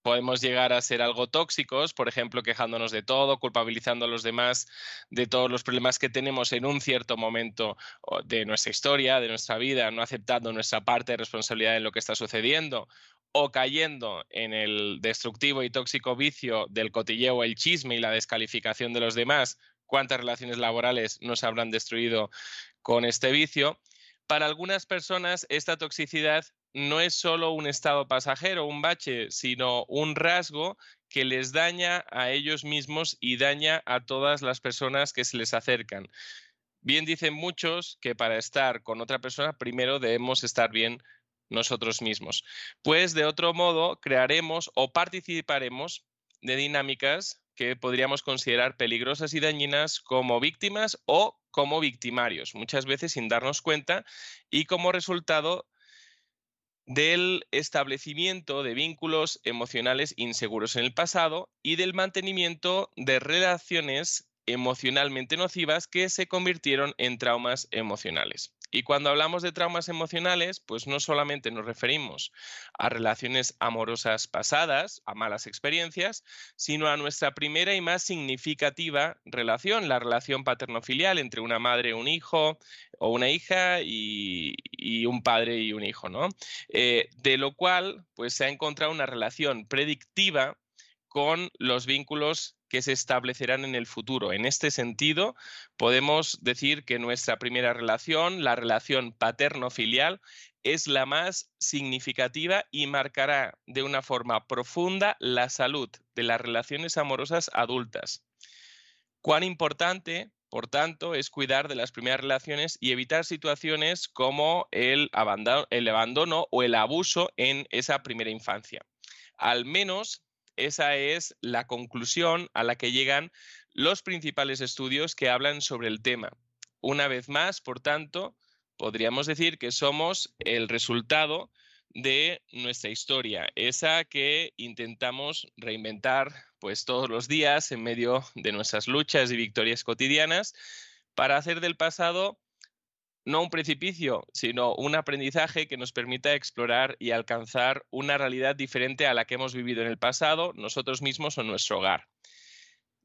podemos llegar a ser algo tóxicos, por ejemplo, quejándonos de todo, culpabilizando a los demás de todos los problemas que tenemos en un cierto momento de nuestra historia, de nuestra vida, no aceptando nuestra parte de responsabilidad en lo que está sucediendo o cayendo en el destructivo y tóxico vicio del cotilleo, el chisme y la descalificación de los demás, cuántas relaciones laborales nos habrán destruido con este vicio. Para algunas personas esta toxicidad no es solo un estado pasajero, un bache, sino un rasgo que les daña a ellos mismos y daña a todas las personas que se les acercan. Bien dicen muchos que para estar con otra persona primero debemos estar bien nosotros mismos. Pues de otro modo crearemos o participaremos de dinámicas que podríamos considerar peligrosas y dañinas como víctimas o como victimarios, muchas veces sin darnos cuenta y como resultado del establecimiento de vínculos emocionales inseguros en el pasado y del mantenimiento de relaciones emocionalmente nocivas que se convirtieron en traumas emocionales. Y cuando hablamos de traumas emocionales, pues no solamente nos referimos a relaciones amorosas pasadas, a malas experiencias, sino a nuestra primera y más significativa relación, la relación paterno-filial entre una madre y un hijo, o una hija y, un padre y un hijo, ¿no? Eh, de lo cual, pues se ha encontrado una relación predictiva con los vínculos que se establecerán en el futuro. En este sentido, podemos decir que nuestra primera relación, la relación paterno-filial, es la más significativa y marcará de una forma profunda la salud de las relaciones amorosas adultas. Cuán importante, por tanto, es cuidar de las primeras relaciones y evitar situaciones como el abandono, o el abuso en esa primera infancia. Al menos esa es la conclusión a la que llegan los principales estudios que hablan sobre el tema. Una vez más, por tanto, podríamos decir que somos el resultado de nuestra historia, esa que intentamos reinventar pues todos los días en medio de nuestras luchas y victorias cotidianas para hacer del pasado no un precipicio, sino un aprendizaje que nos permita explorar y alcanzar una realidad diferente a la que hemos vivido en el pasado, nosotros mismos o nuestro hogar.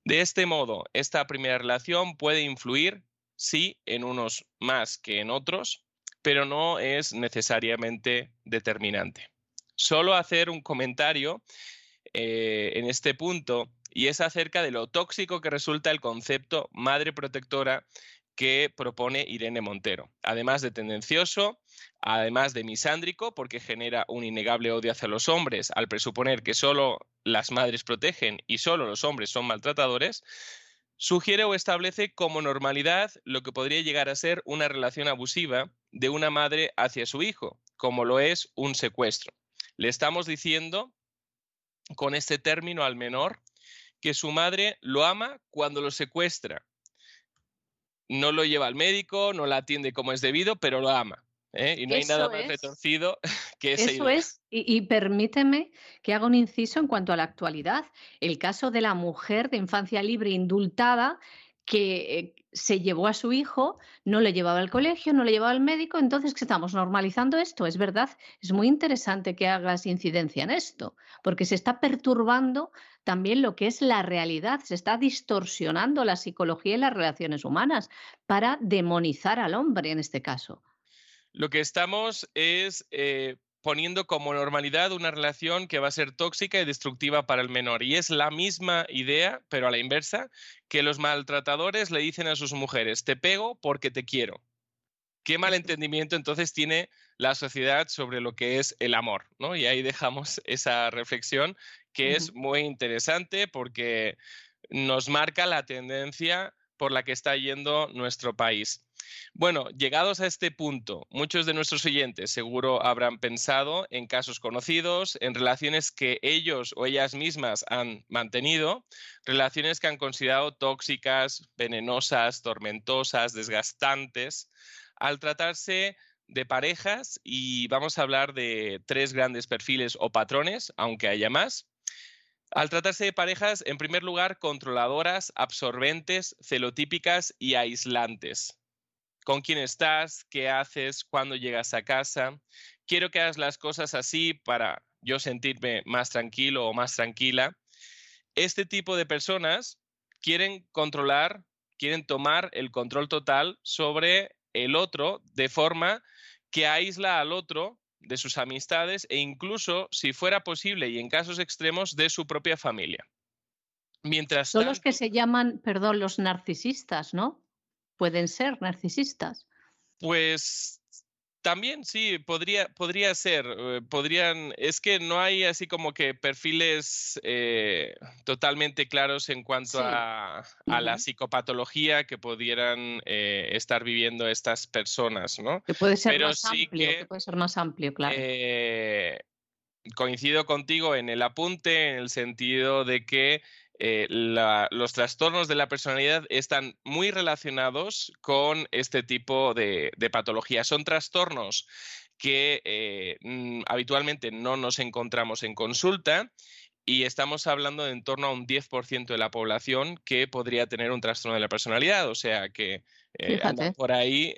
De este modo, esta primera relación puede influir, sí, en unos más que en otros, pero no es necesariamente determinante. Solo hacer un comentario eh, en este punto y es acerca de lo tóxico que resulta el concepto madre protectora que propone Irene Montero. Además de tendencioso, además de misándrico, porque genera un innegable odio hacia los hombres al presuponer que solo las madres protegen y solo los hombres son maltratadores, sugiere o establece como normalidad lo que podría llegar a ser una relación abusiva de una madre hacia su hijo, como lo es un secuestro. Le estamos diciendo con este término al menor que su madre lo ama cuando lo secuestra no lo lleva al médico, no la atiende como es debido, pero lo ama. ¿eh? Y no hay nada más retorcido que ese. Eso es, y, y, permíteme que haga un inciso en cuanto a la actualidad. El caso de la mujer de infancia libre indultada que eh, se llevó a su hijo, no le llevaba al colegio, no le llevaba al médico, entonces ¿qué estamos normalizando esto, es verdad, es muy interesante que hagas incidencia en esto, porque se está perturbando también lo que es la realidad, se está distorsionando la psicología y las relaciones humanas para demonizar al hombre en este caso. Lo que estamos es eh, poniendo como normalidad una relación que va a ser tóxica y destructiva para el menor. Y es la misma idea, pero a la inversa, que los maltratadores le dicen a sus mujeres, te pego porque te quiero. ¿Qué malentendimiento entonces tiene la sociedad sobre lo que es el amor? ¿no? Y ahí dejamos esa reflexión que es muy interesante porque nos marca la tendencia por la que está yendo nuestro país. Bueno, llegados a este punto, muchos de nuestros oyentes seguro habrán pensado en casos conocidos, en relaciones que ellos o ellas mismas han mantenido, relaciones que han considerado tóxicas, venenosas, tormentosas, desgastantes, al tratarse de parejas y vamos a hablar de tres grandes perfiles o patrones, aunque haya más. Al tratarse de parejas, en primer lugar, controladoras, absorbentes, celotípicas y aislantes. ¿Con quién estás? ¿Qué haces? ¿Cuándo llegas a casa? Quiero que hagas las cosas así para yo sentirme más tranquilo o más tranquila. Este tipo de personas quieren controlar, quieren tomar el control total sobre el otro de forma que aísla al otro de sus amistades e incluso, si fuera posible y en casos extremos, de su propia familia. Mientras Son los que se llaman, perdón, los narcisistas, ¿no? Pueden ser narcisistas. Pues también sí, podría, podría ser. Eh, podrían, es que no hay así como que perfiles eh, totalmente claros en cuanto a, la psicopatología que pudieran eh, estar viviendo estas personas, ¿no? Que puede ser más amplio, que, puede ser más amplio, claro. coincido contigo en el apunte, en el sentido de que eh, los trastornos de la personalidad están muy relacionados con este tipo de, patologías. Son trastornos que eh, mm, habitualmente no nos encontramos en consulta y estamos hablando de en torno a un 10% de la población que podría tener un trastorno de la personalidad, o sea que eh, por ahí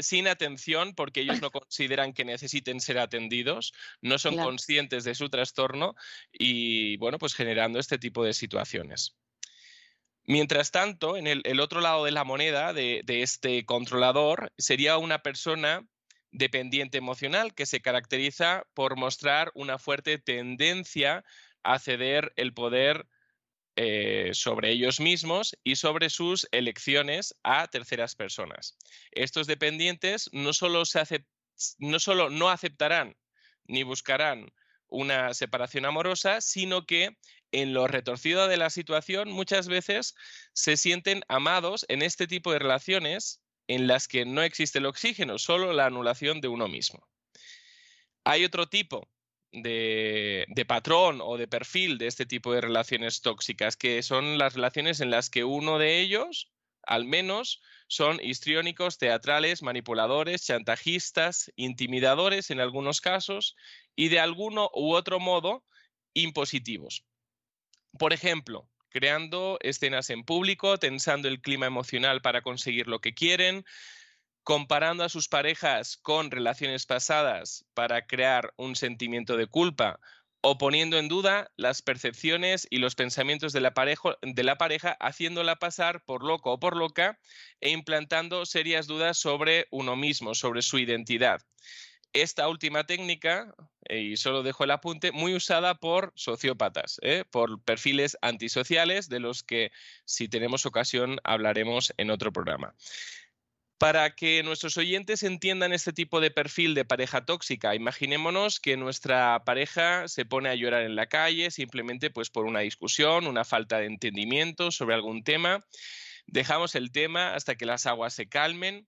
Sin, atención porque ellos no consideran que necesiten ser atendidos, no son conscientes de su trastorno y, bueno, pues generando este tipo de situaciones. Mientras tanto, en el, otro lado de la moneda de, de este controlador sería una persona dependiente emocional que se caracteriza por mostrar una fuerte tendencia a ceder el poder eh, sobre ellos mismos y sobre sus elecciones a terceras personas. Estos dependientes no solo, no, solo no aceptarán ni buscarán una separación amorosa, sino que en lo retorcido de la situación muchas veces se sienten amados en este tipo de relaciones en las que no existe el oxígeno, solo la anulación de uno mismo. Hay otro tipo de, patrón o de perfil de este tipo de relaciones tóxicas, que son las relaciones en las que uno de ellos, al menos, son histriónicos, teatrales, manipuladores, chantajistas, intimidadores en algunos casos y de alguno u otro modo impositivos. Por ejemplo, creando escenas en público, tensando el clima emocional para conseguir lo que quieren, comparando a sus parejas con relaciones pasadas para crear un sentimiento de culpa o poniendo en duda las percepciones y los pensamientos de la, pareja, haciéndola pasar por loco o por loca e implantando serias dudas sobre uno mismo, sobre su identidad. Esta última técnica, eh, y solo dejo el apunte, muy usada por sociópatas, ¿eh? por perfiles antisociales, de los que si tenemos ocasión hablaremos en otro programa. Para que nuestros oyentes entiendan este tipo de perfil de pareja tóxica, imaginémonos que nuestra pareja se pone a llorar en la calle simplemente pues por una discusión, una falta de entendimiento sobre algún tema. Dejamos el tema hasta que las aguas se calmen.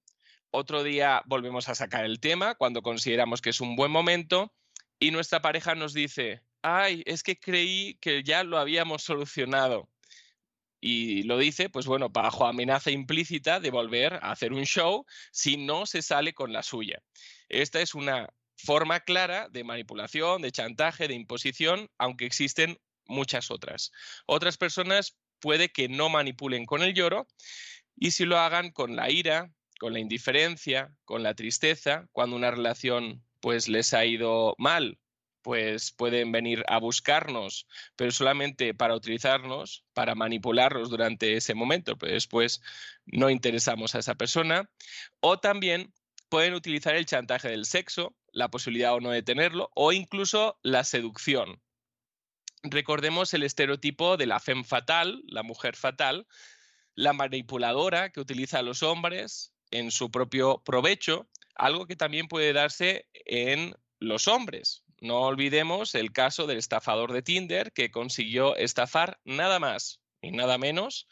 Otro día volvemos a sacar el tema cuando consideramos que es un buen momento y nuestra pareja nos dice, ay, es que creí que ya lo habíamos solucionado y lo dice, pues bueno, bajo amenaza implícita de volver a hacer un show si no se sale con la suya. Esta es una forma clara de manipulación, de chantaje, de imposición, aunque existen muchas otras. Otras personas puede que no manipulen con el lloro y si lo hagan con la ira, con la indiferencia, con la tristeza, cuando una relación pues les ha ido mal pues pueden venir a buscarnos, pero solamente para utilizarnos, para manipularlos durante ese momento, pero después no interesamos a esa persona. O también pueden utilizar el chantaje del sexo, la posibilidad o no de tenerlo, o incluso la seducción. Recordemos el estereotipo de la femme fatal, la mujer fatal, la manipuladora que utiliza a los hombres en su propio provecho, algo que también puede darse en los hombres. No olvidemos el caso del estafador de Tinder que consiguió estafar nada más y nada menos,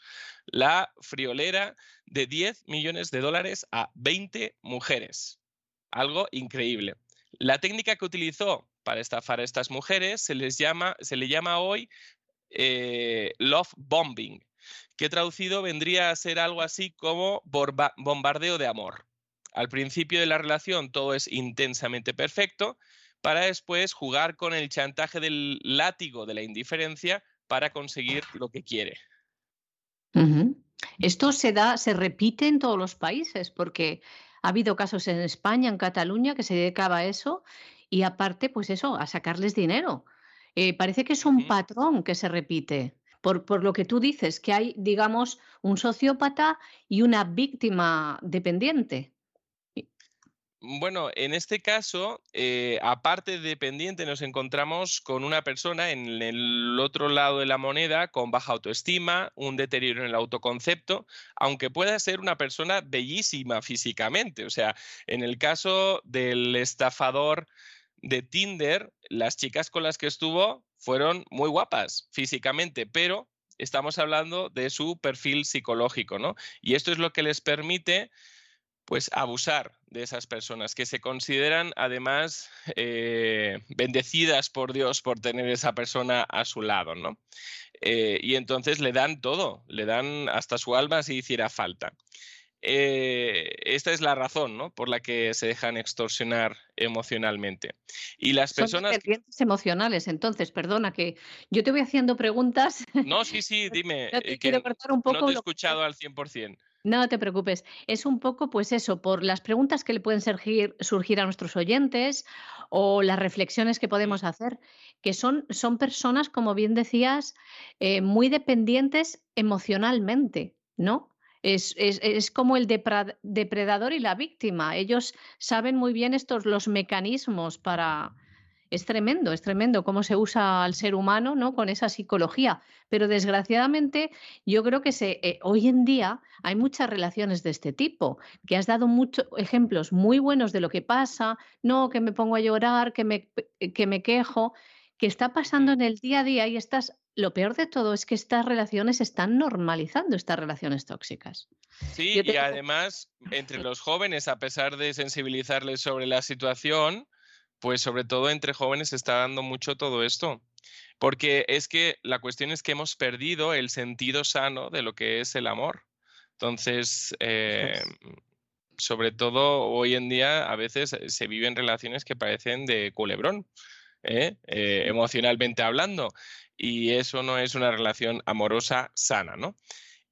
la friolera de 10 millones de dólares a 20 mujeres. Algo increíble. La técnica que utilizó para estafar a estas mujeres se les llama, se le llama hoy eh, love bombing, que traducido vendría a ser algo así como bombardeo de amor. Al principio de la relación todo es intensamente perfecto, para después jugar con el chantaje del látigo de la indiferencia para conseguir lo que quiere. Esto se da, se repite en todos los países, porque ha habido casos en España, en Cataluña, que se dedicaba a eso y aparte, pues eso, a sacarles dinero. Eh, parece que es un patrón que se repite. Por, por, lo que tú dices, que hay, digamos, un sociópata y una víctima dependiente. Bueno, en este caso, eh, aparte de dependiente, nos encontramos con una persona en el otro lado de la moneda con baja autoestima, un deterioro en el autoconcepto, aunque pueda ser una persona bellísima físicamente. O sea, en el caso del estafador de Tinder, las chicas con las que estuvo fueron muy guapas físicamente, pero estamos hablando de su perfil psicológico, ¿no? Y esto es lo que les permite pues abusar de esas personas que se consideran además eh, bendecidas por Dios por tener esa persona a su lado, ¿no? Eh, y entonces le dan todo, le dan hasta su alma si hiciera falta. Eh, esta es la razón ¿no? por la que se dejan extorsionar emocionalmente. Y las personas... Son dependientes emocionales, entonces, perdona que yo te voy haciendo preguntas. No, sí, sí, dime. No te quiero cortar un poco. No te he escuchado al 100%. No te preocupes. Es un poco, pues eso, por las preguntas que le pueden surgir, surgir a nuestros oyentes o las reflexiones que podemos hacer, que son, son personas, como bien decías, eh, muy dependientes emocionalmente, ¿no? Es, es, es, como el depredador y la víctima. Ellos saben muy bien estos los mecanismos para, es tremendo, es tremendo cómo se usa al ser humano ¿no? con esa psicología. Pero desgraciadamente yo creo que se, eh, hoy en día hay muchas relaciones de este tipo, que has dado muchos ejemplos muy buenos de lo que pasa, no que me pongo a llorar, que me, eh, que me quejo, que está pasando en el día a día y estás, lo peor de todo es que estas relaciones están normalizando estas relaciones tóxicas. Sí, y además entre los jóvenes, a pesar de sensibilizarles sobre la situación, pues sobre todo entre jóvenes se está dando mucho todo esto. Porque es que la cuestión es que hemos perdido el sentido sano de lo que es el amor. Entonces, eh, sobre todo hoy en día, a veces eh, se viven relaciones que parecen de culebrón, ¿eh? emocionalmente hablando. Y eso no es una relación amorosa sana, ¿no?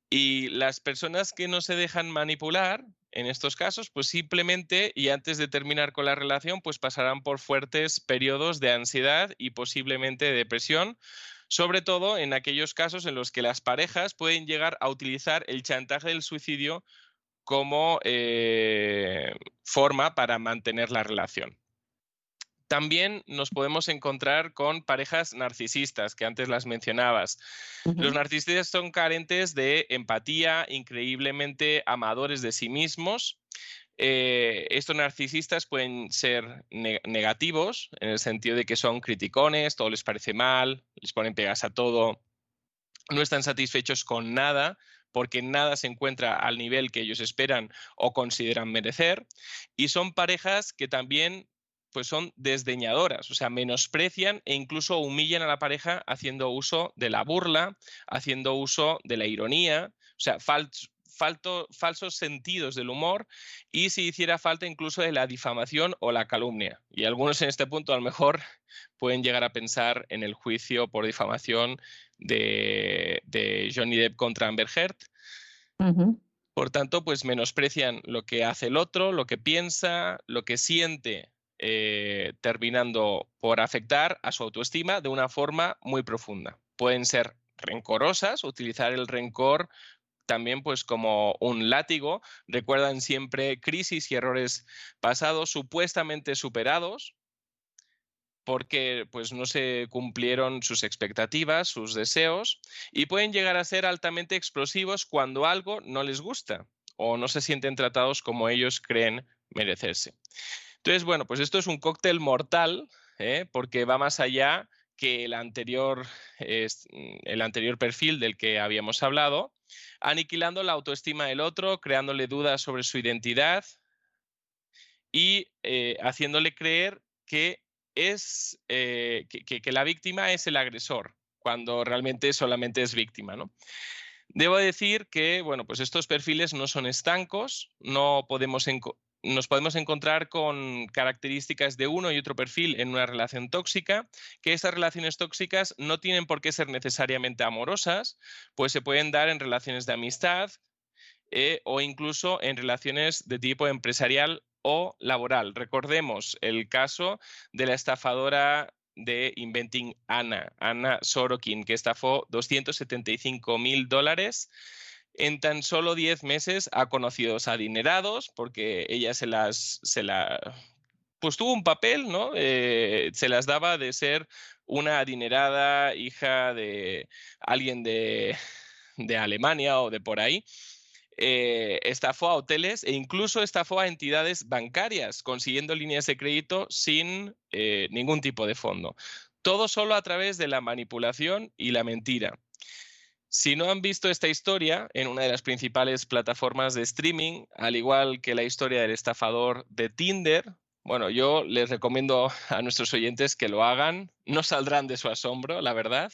Y las personas que no se dejan manipular, en estos casos, pues simplemente y antes de terminar con la relación, pues pasarán por fuertes periodos de ansiedad y posiblemente de depresión, sobre todo en aquellos casos en los que las parejas pueden llegar a utilizar el chantaje del suicidio como eh, forma para mantener la relación. También nos podemos encontrar con parejas narcisistas, que antes las mencionabas. Los narcisistas son carentes de empatía, increíblemente amadores de sí mismos. Eh, estos narcisistas pueden ser negativos, en el sentido de que son criticones, todo les parece mal, les ponen pegas a todo, no están satisfechos con nada, porque nada se encuentra al nivel que ellos esperan o consideran merecer. Y son parejas que también pues son desdeñadoras, o sea, menosprecian e incluso humillan a la pareja haciendo uso de la burla, haciendo uso de la ironía, o sea, falsos sentidos del humor y si hiciera falta incluso de la difamación o la calumnia. Y algunos en este punto a lo mejor pueden llegar a pensar en el juicio por difamación de, Johnny Depp contra Amber Heard. Por tanto, pues menosprecian lo que hace el otro, lo que piensa, lo que siente eh, terminando por afectar a su autoestima de una forma muy profunda. Pueden ser rencorosas, utilizar el rencor también pues como un látigo, recuerdan siempre crisis y errores pasados supuestamente superados porque pues no se cumplieron sus expectativas, sus deseos y pueden llegar a ser altamente explosivos cuando algo no les gusta o no se sienten tratados como ellos creen merecerse. Entonces, bueno, pues esto es un cóctel mortal, ¿eh? porque va más allá que el anterior, el anterior perfil del que habíamos hablado, aniquilando la autoestima del otro, creándole dudas sobre su identidad y eh, haciéndole creer que es eh, que, la víctima es el agresor, cuando realmente solamente es víctima. ¿no? Debo decir que, bueno, pues estos perfiles no son estancos, no podemos nos podemos encontrar con características de uno y otro perfil en una relación tóxica, que estas relaciones tóxicas no tienen por qué ser necesariamente amorosas, pues se pueden dar en relaciones de amistad eh, o incluso en relaciones de tipo empresarial o laboral. Recordemos el caso de la estafadora de Inventing Anna, Anna Sorokin, que estafó 275 mil dólares. En tan solo 10 meses a conocidos adinerados, porque ella se las, se la, pues tuvo un papel, ¿no? Eh, se las daba de ser una adinerada hija de alguien de, de Alemania o de por ahí. Eh, estafó a hoteles e incluso estafó a entidades bancarias, consiguiendo líneas de crédito sin eh, ningún tipo de fondo. Todo solo a través de la manipulación y la mentira. Si no han visto esta historia en una de las principales plataformas de streaming, al igual que la historia del estafador de Tinder, bueno, yo les recomiendo a nuestros oyentes que lo hagan. No saldrán de su asombro, la verdad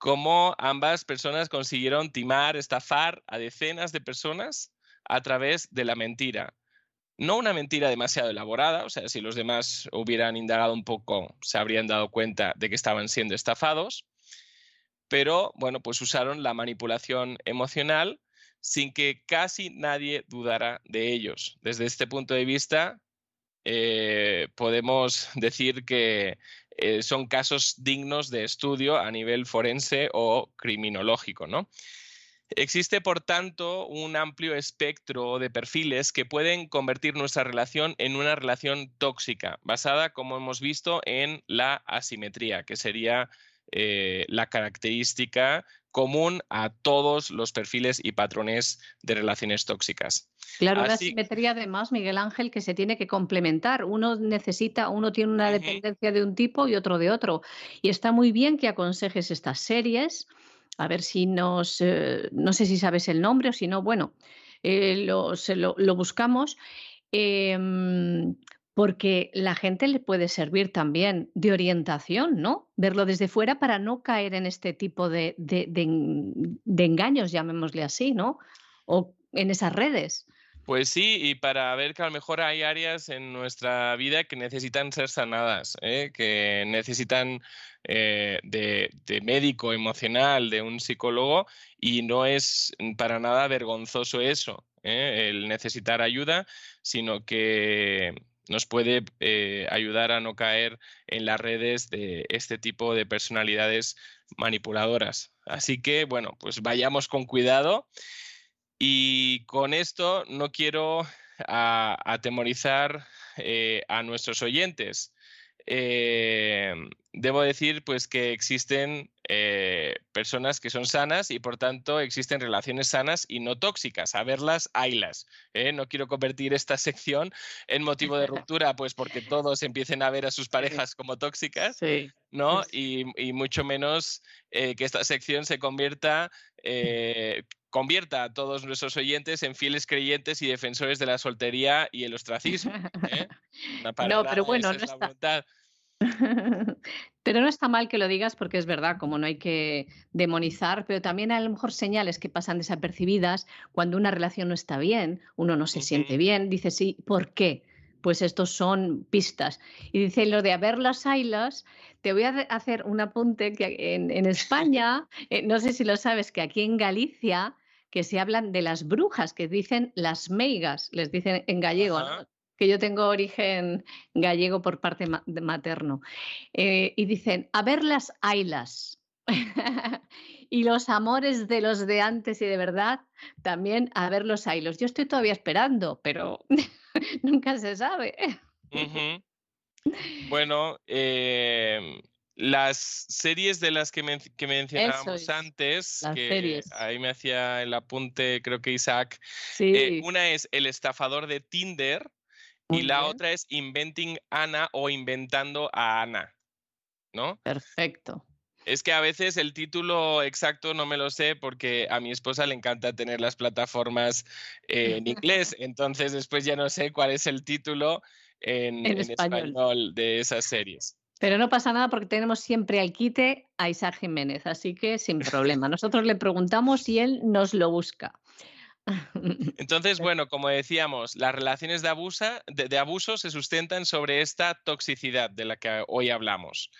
cómo ambas personas consiguieron timar, estafar a decenas de personas a través de la mentira. No una mentira demasiado elaborada, o sea, si los demás hubieran indagado un poco, se habrían dado cuenta de que estaban siendo estafados, pero bueno, pues usaron la manipulación emocional sin que casi nadie dudara de ellos. Desde este punto de vista, eh, podemos decir que eh, son casos dignos de estudio a nivel forense o criminológico, ¿no? Existe, por tanto, un amplio espectro de perfiles que pueden convertir nuestra relación en una relación tóxica, basada, como hemos visto, en la asimetría, que sería eh, la característica común a todos los perfiles y patrones de relaciones tóxicas. Claro, una simetría además, Miguel Ángel, que se tiene que complementar. Uno necesita, uno tiene una dependencia de un tipo y otro de otro. Y está muy bien que aconsejes estas series. A ver si nos, eh, no sé si sabes el nombre o si no, bueno, eh, lo, lo, buscamos. Em, porque la gente le puede servir también de orientación, ¿no? Verlo desde fuera para no caer en este tipo de, engaños, llamémosle así, ¿no? O en esas redes. Pues sí, y para ver que a lo mejor hay áreas en nuestra vida que necesitan ser sanadas, ¿eh? que necesitan eh, de, médico emocional, de un psicólogo, y no es para nada vergonzoso eso, ¿eh? el necesitar ayuda, sino que nos puede ayudar a no caer en las redes de este tipo de personalidades manipuladoras. Así que, bueno, pues vayamos con cuidado. Y con esto no quiero atemorizar eh, a nuestros oyentes. Eh, debo decir pues que existen eh, personas que son sanas y por tanto existen relaciones sanas y no tóxicas. A verlas, haylas. No quiero convertir esta sección en motivo de ruptura, pues porque todos empiecen a ver a sus parejas como tóxicas, ¿no? Y, mucho menos que esta sección se convierta convierta a todos nuestros oyentes en fieles creyentes y defensores de la soltería y el ostracismo. ¿eh? no, pero bueno, no está... pero no está mal que lo digas porque es verdad, como no hay que demonizar, pero también a lo mejor señales que pasan desapercibidas cuando una relación no está bien, uno no se siente bien, dice sí, ¿por qué? Pues estos son pistas. Y dice lo de haber las ailas, te voy a hacer un apunte que en, España, eh, no sé si lo sabes, que aquí en Galicia que se hablan de las brujas, que dicen las meigas, les dicen en gallego, que yo tengo origen gallego por parte materno. Eh, y dicen, a ver las ailas. y los amores de los de antes y de verdad, también a ver los ailos. Yo estoy todavía esperando, pero nunca se sabe. Bueno, eh, las series de las que, mencionábamos antes, que ahí me hacía el apunte, creo que Isaac. Eh, una es El estafador de Tinder y la otra es Inventing Ana o Inventando a Ana. ¿no? Perfecto. Es que a veces el título exacto no me lo sé porque a mi esposa le encanta tener las plataformas eh, en inglés, entonces después ya no sé cuál es el título en, En en español. español de esas series. Pero no pasa nada porque tenemos siempre al quite a Isaac Jiménez, así que sin problema. Nosotros le preguntamos y él nos lo busca. Entonces, bueno, como decíamos, las relaciones de, abusa- de- de abuso se sustentan sobre esta toxicidad de la que hoy hablamos,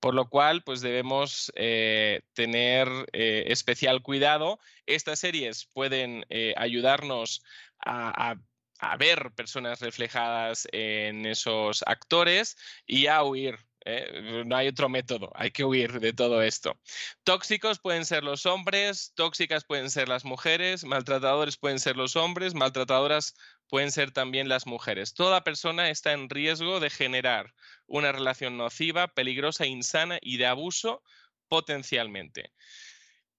por lo cual, pues debemos eh, tener eh, especial cuidado. Estas series pueden eh, ayudarnos a, a- a ver personas reflejadas en esos actores y a huir. ¿Eh? No hay otro método, hay que huir de todo esto. Tóxicos pueden ser los hombres, tóxicas pueden ser las mujeres, maltratadores pueden ser los hombres, maltratadoras pueden ser también las mujeres. Toda persona está en riesgo de generar una relación nociva, peligrosa, insana y de abuso potencialmente.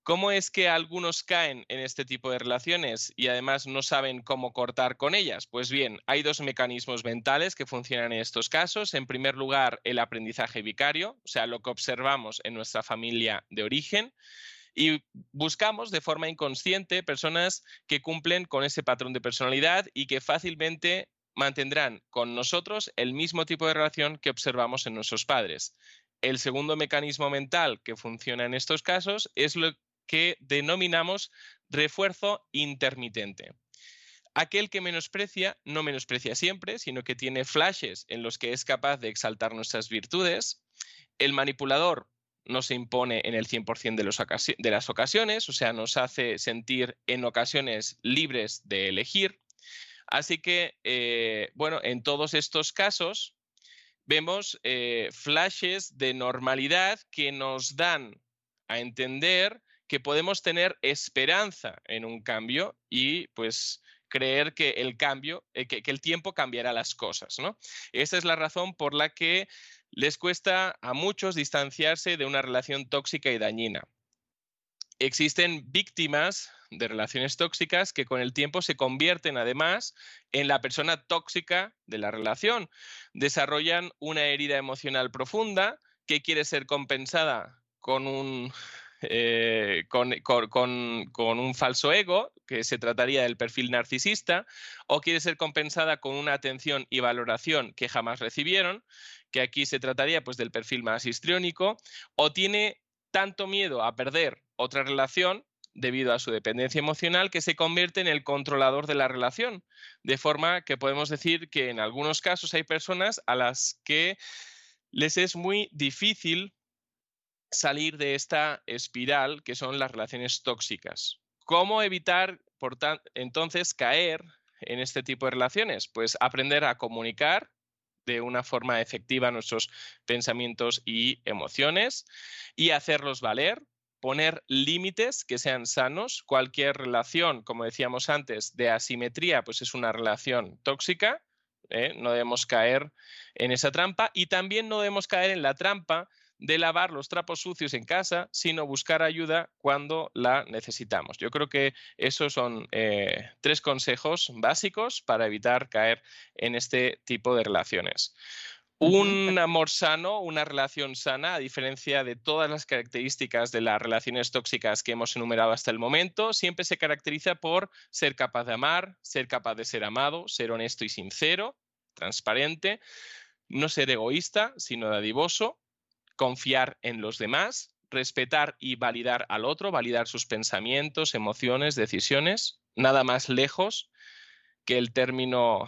¿Cómo es que algunos caen en este tipo de relaciones y además no saben cómo cortar con ellas? Pues bien, hay dos mecanismos mentales que funcionan en estos casos. En primer lugar, el aprendizaje vicario, o sea, lo que observamos en nuestra familia de origen. Y buscamos de forma inconsciente personas que cumplen con ese patrón de personalidad y que fácilmente mantendrán con nosotros el mismo tipo de relación que observamos en nuestros padres. El segundo mecanismo mental que funciona en estos casos es lo que denominamos refuerzo intermitente. Aquel que menosprecia no menosprecia siempre, sino que tiene flashes en los que es capaz de exaltar nuestras virtudes. El manipulador no se impone en el 100% de, de las ocasiones, o sea, nos hace sentir en ocasiones libres de elegir. Así que, eh, bueno, en todos estos casos vemos eh, flashes de normalidad que nos dan a entender que podemos tener esperanza en un cambio y pues creer que el cambio, eh, que, que el tiempo cambiará las cosas, ¿no? Esa es la razón por la que les cuesta a muchos distanciarse de una relación tóxica y dañina. Existen víctimas de relaciones tóxicas que con el tiempo se convierten además en la persona tóxica de la relación. Desarrollan una herida emocional profunda que quiere ser compensada con un, eh, con, un falso ego, que se trataría del perfil narcisista, o quiere ser compensada con una atención y valoración que jamás recibieron, que aquí se trataría pues del perfil más histriónico, o tiene tanto miedo a perder otra relación debido a su dependencia emocional que se convierte en el controlador de la relación. De forma que podemos decir que en algunos casos hay personas a las que les es muy difícil salir de esta espiral que son las relaciones tóxicas. ¿Cómo evitar, por entonces, caer en este tipo de relaciones? Pues aprender a comunicar de una forma efectiva nuestros pensamientos y emociones y hacerlos valer, poner límites que sean sanos. Cualquier relación, como decíamos antes, de asimetría, pues es una relación tóxica. ¿eh? No debemos caer en esa trampa y también no debemos caer en la trampa de lavar los trapos sucios en casa, sino buscar ayuda cuando la necesitamos. Yo creo que esos son eh, tres consejos básicos para evitar caer en este tipo de relaciones. Un amor sano, una relación sana, a diferencia de todas las características de las relaciones tóxicas que hemos enumerado hasta el momento, siempre se caracteriza por ser capaz de amar, ser capaz de ser amado, ser honesto y sincero, transparente, no ser egoísta, sino dadivoso, confiar en los demás, respetar y validar al otro, validar sus pensamientos, emociones, decisiones, nada más lejos que el término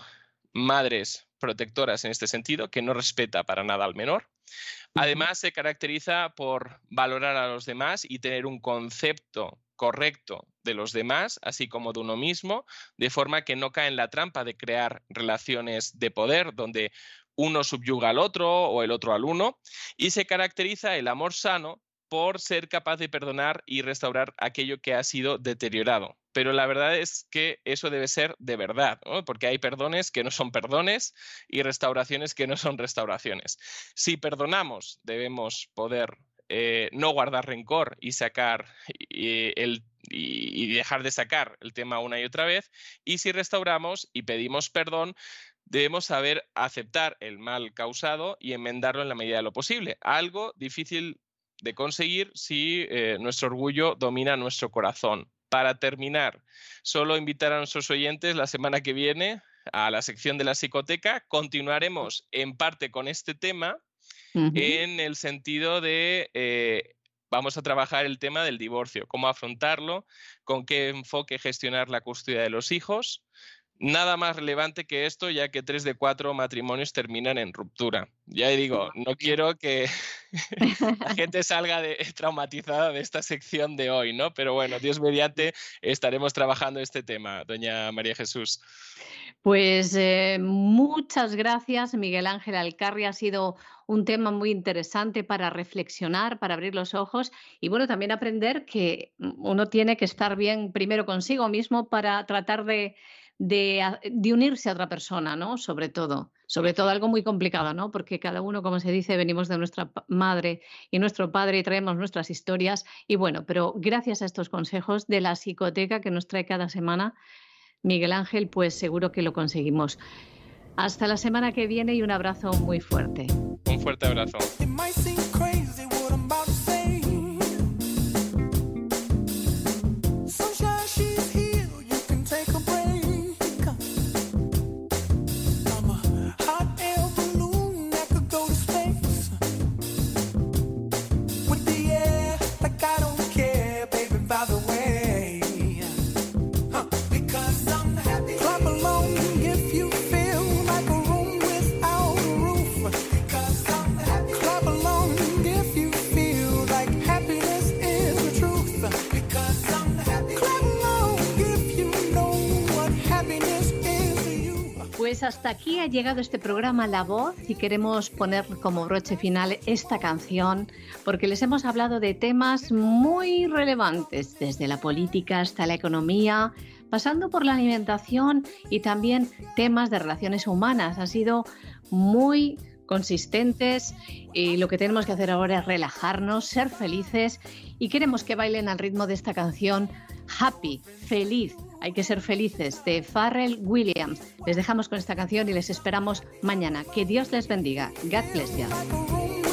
madres protectoras en este sentido, que no respeta para nada al menor. Además, se caracteriza por valorar a los demás y tener un concepto correcto de los demás, así como de uno mismo, de forma que no cae en la trampa de crear relaciones de poder donde uno subyuga al otro o el otro al uno, y se caracteriza el amor sano por ser capaz de perdonar y restaurar aquello que ha sido deteriorado. Pero la verdad es que eso debe ser de verdad, ¿no? porque hay perdones que no son perdones y restauraciones que no son restauraciones. Si perdonamos, debemos poder eh, no guardar rencor y sacar el, y dejar de sacar el tema una y otra vez. Y si restauramos y pedimos perdón, debemos saber aceptar el mal causado y enmendarlo en la medida de lo posible. Algo difícil de conseguir si eh, nuestro orgullo domina nuestro corazón. Para terminar, solo invitar a nuestros oyentes la semana que viene a la sección de la psicoteca. Continuaremos en parte con este tema en el sentido de eh, vamos a trabajar el tema del divorcio, cómo afrontarlo, con qué enfoque gestionar la custodia de los hijos, nada más relevante que esto, ya que tres de cuatro matrimonios terminan en ruptura. Ya digo, no quiero que la gente salga de, traumatizada de esta sección de hoy, ¿no? Pero bueno, Dios mediante, estaremos trabajando este tema, doña María Jesús. Pues eh, muchas gracias, Miguel Ángel Alcarri. Ha sido un tema muy interesante para reflexionar, para abrir los ojos y bueno, también aprender que uno tiene que estar bien primero consigo mismo para tratar de de, unirse a otra persona, ¿no? Sobre todo, sobre todo algo muy complicado, ¿no? Porque cada uno, como se dice, venimos de nuestra madre y nuestro padre y traemos nuestras historias. Y bueno, pero gracias a estos consejos de la psicoteca que nos trae cada semana, Miguel Ángel, pues seguro que lo conseguimos. Hasta la semana que viene y un abrazo muy fuerte. Un fuerte abrazo. Pues hasta aquí ha llegado este programa La Voz y queremos poner como broche final esta canción porque les hemos hablado de temas muy relevantes, desde la política hasta la economía, pasando por la alimentación y también temas de relaciones humanas. Ha sido muy consistentes y lo que tenemos que hacer ahora es relajarnos, ser felices y queremos que bailen al ritmo de esta canción Happy, feliz, hay que ser felices de Pharrell Williams. Les dejamos con esta canción y les esperamos mañana. Que Dios les bendiga. God bless you.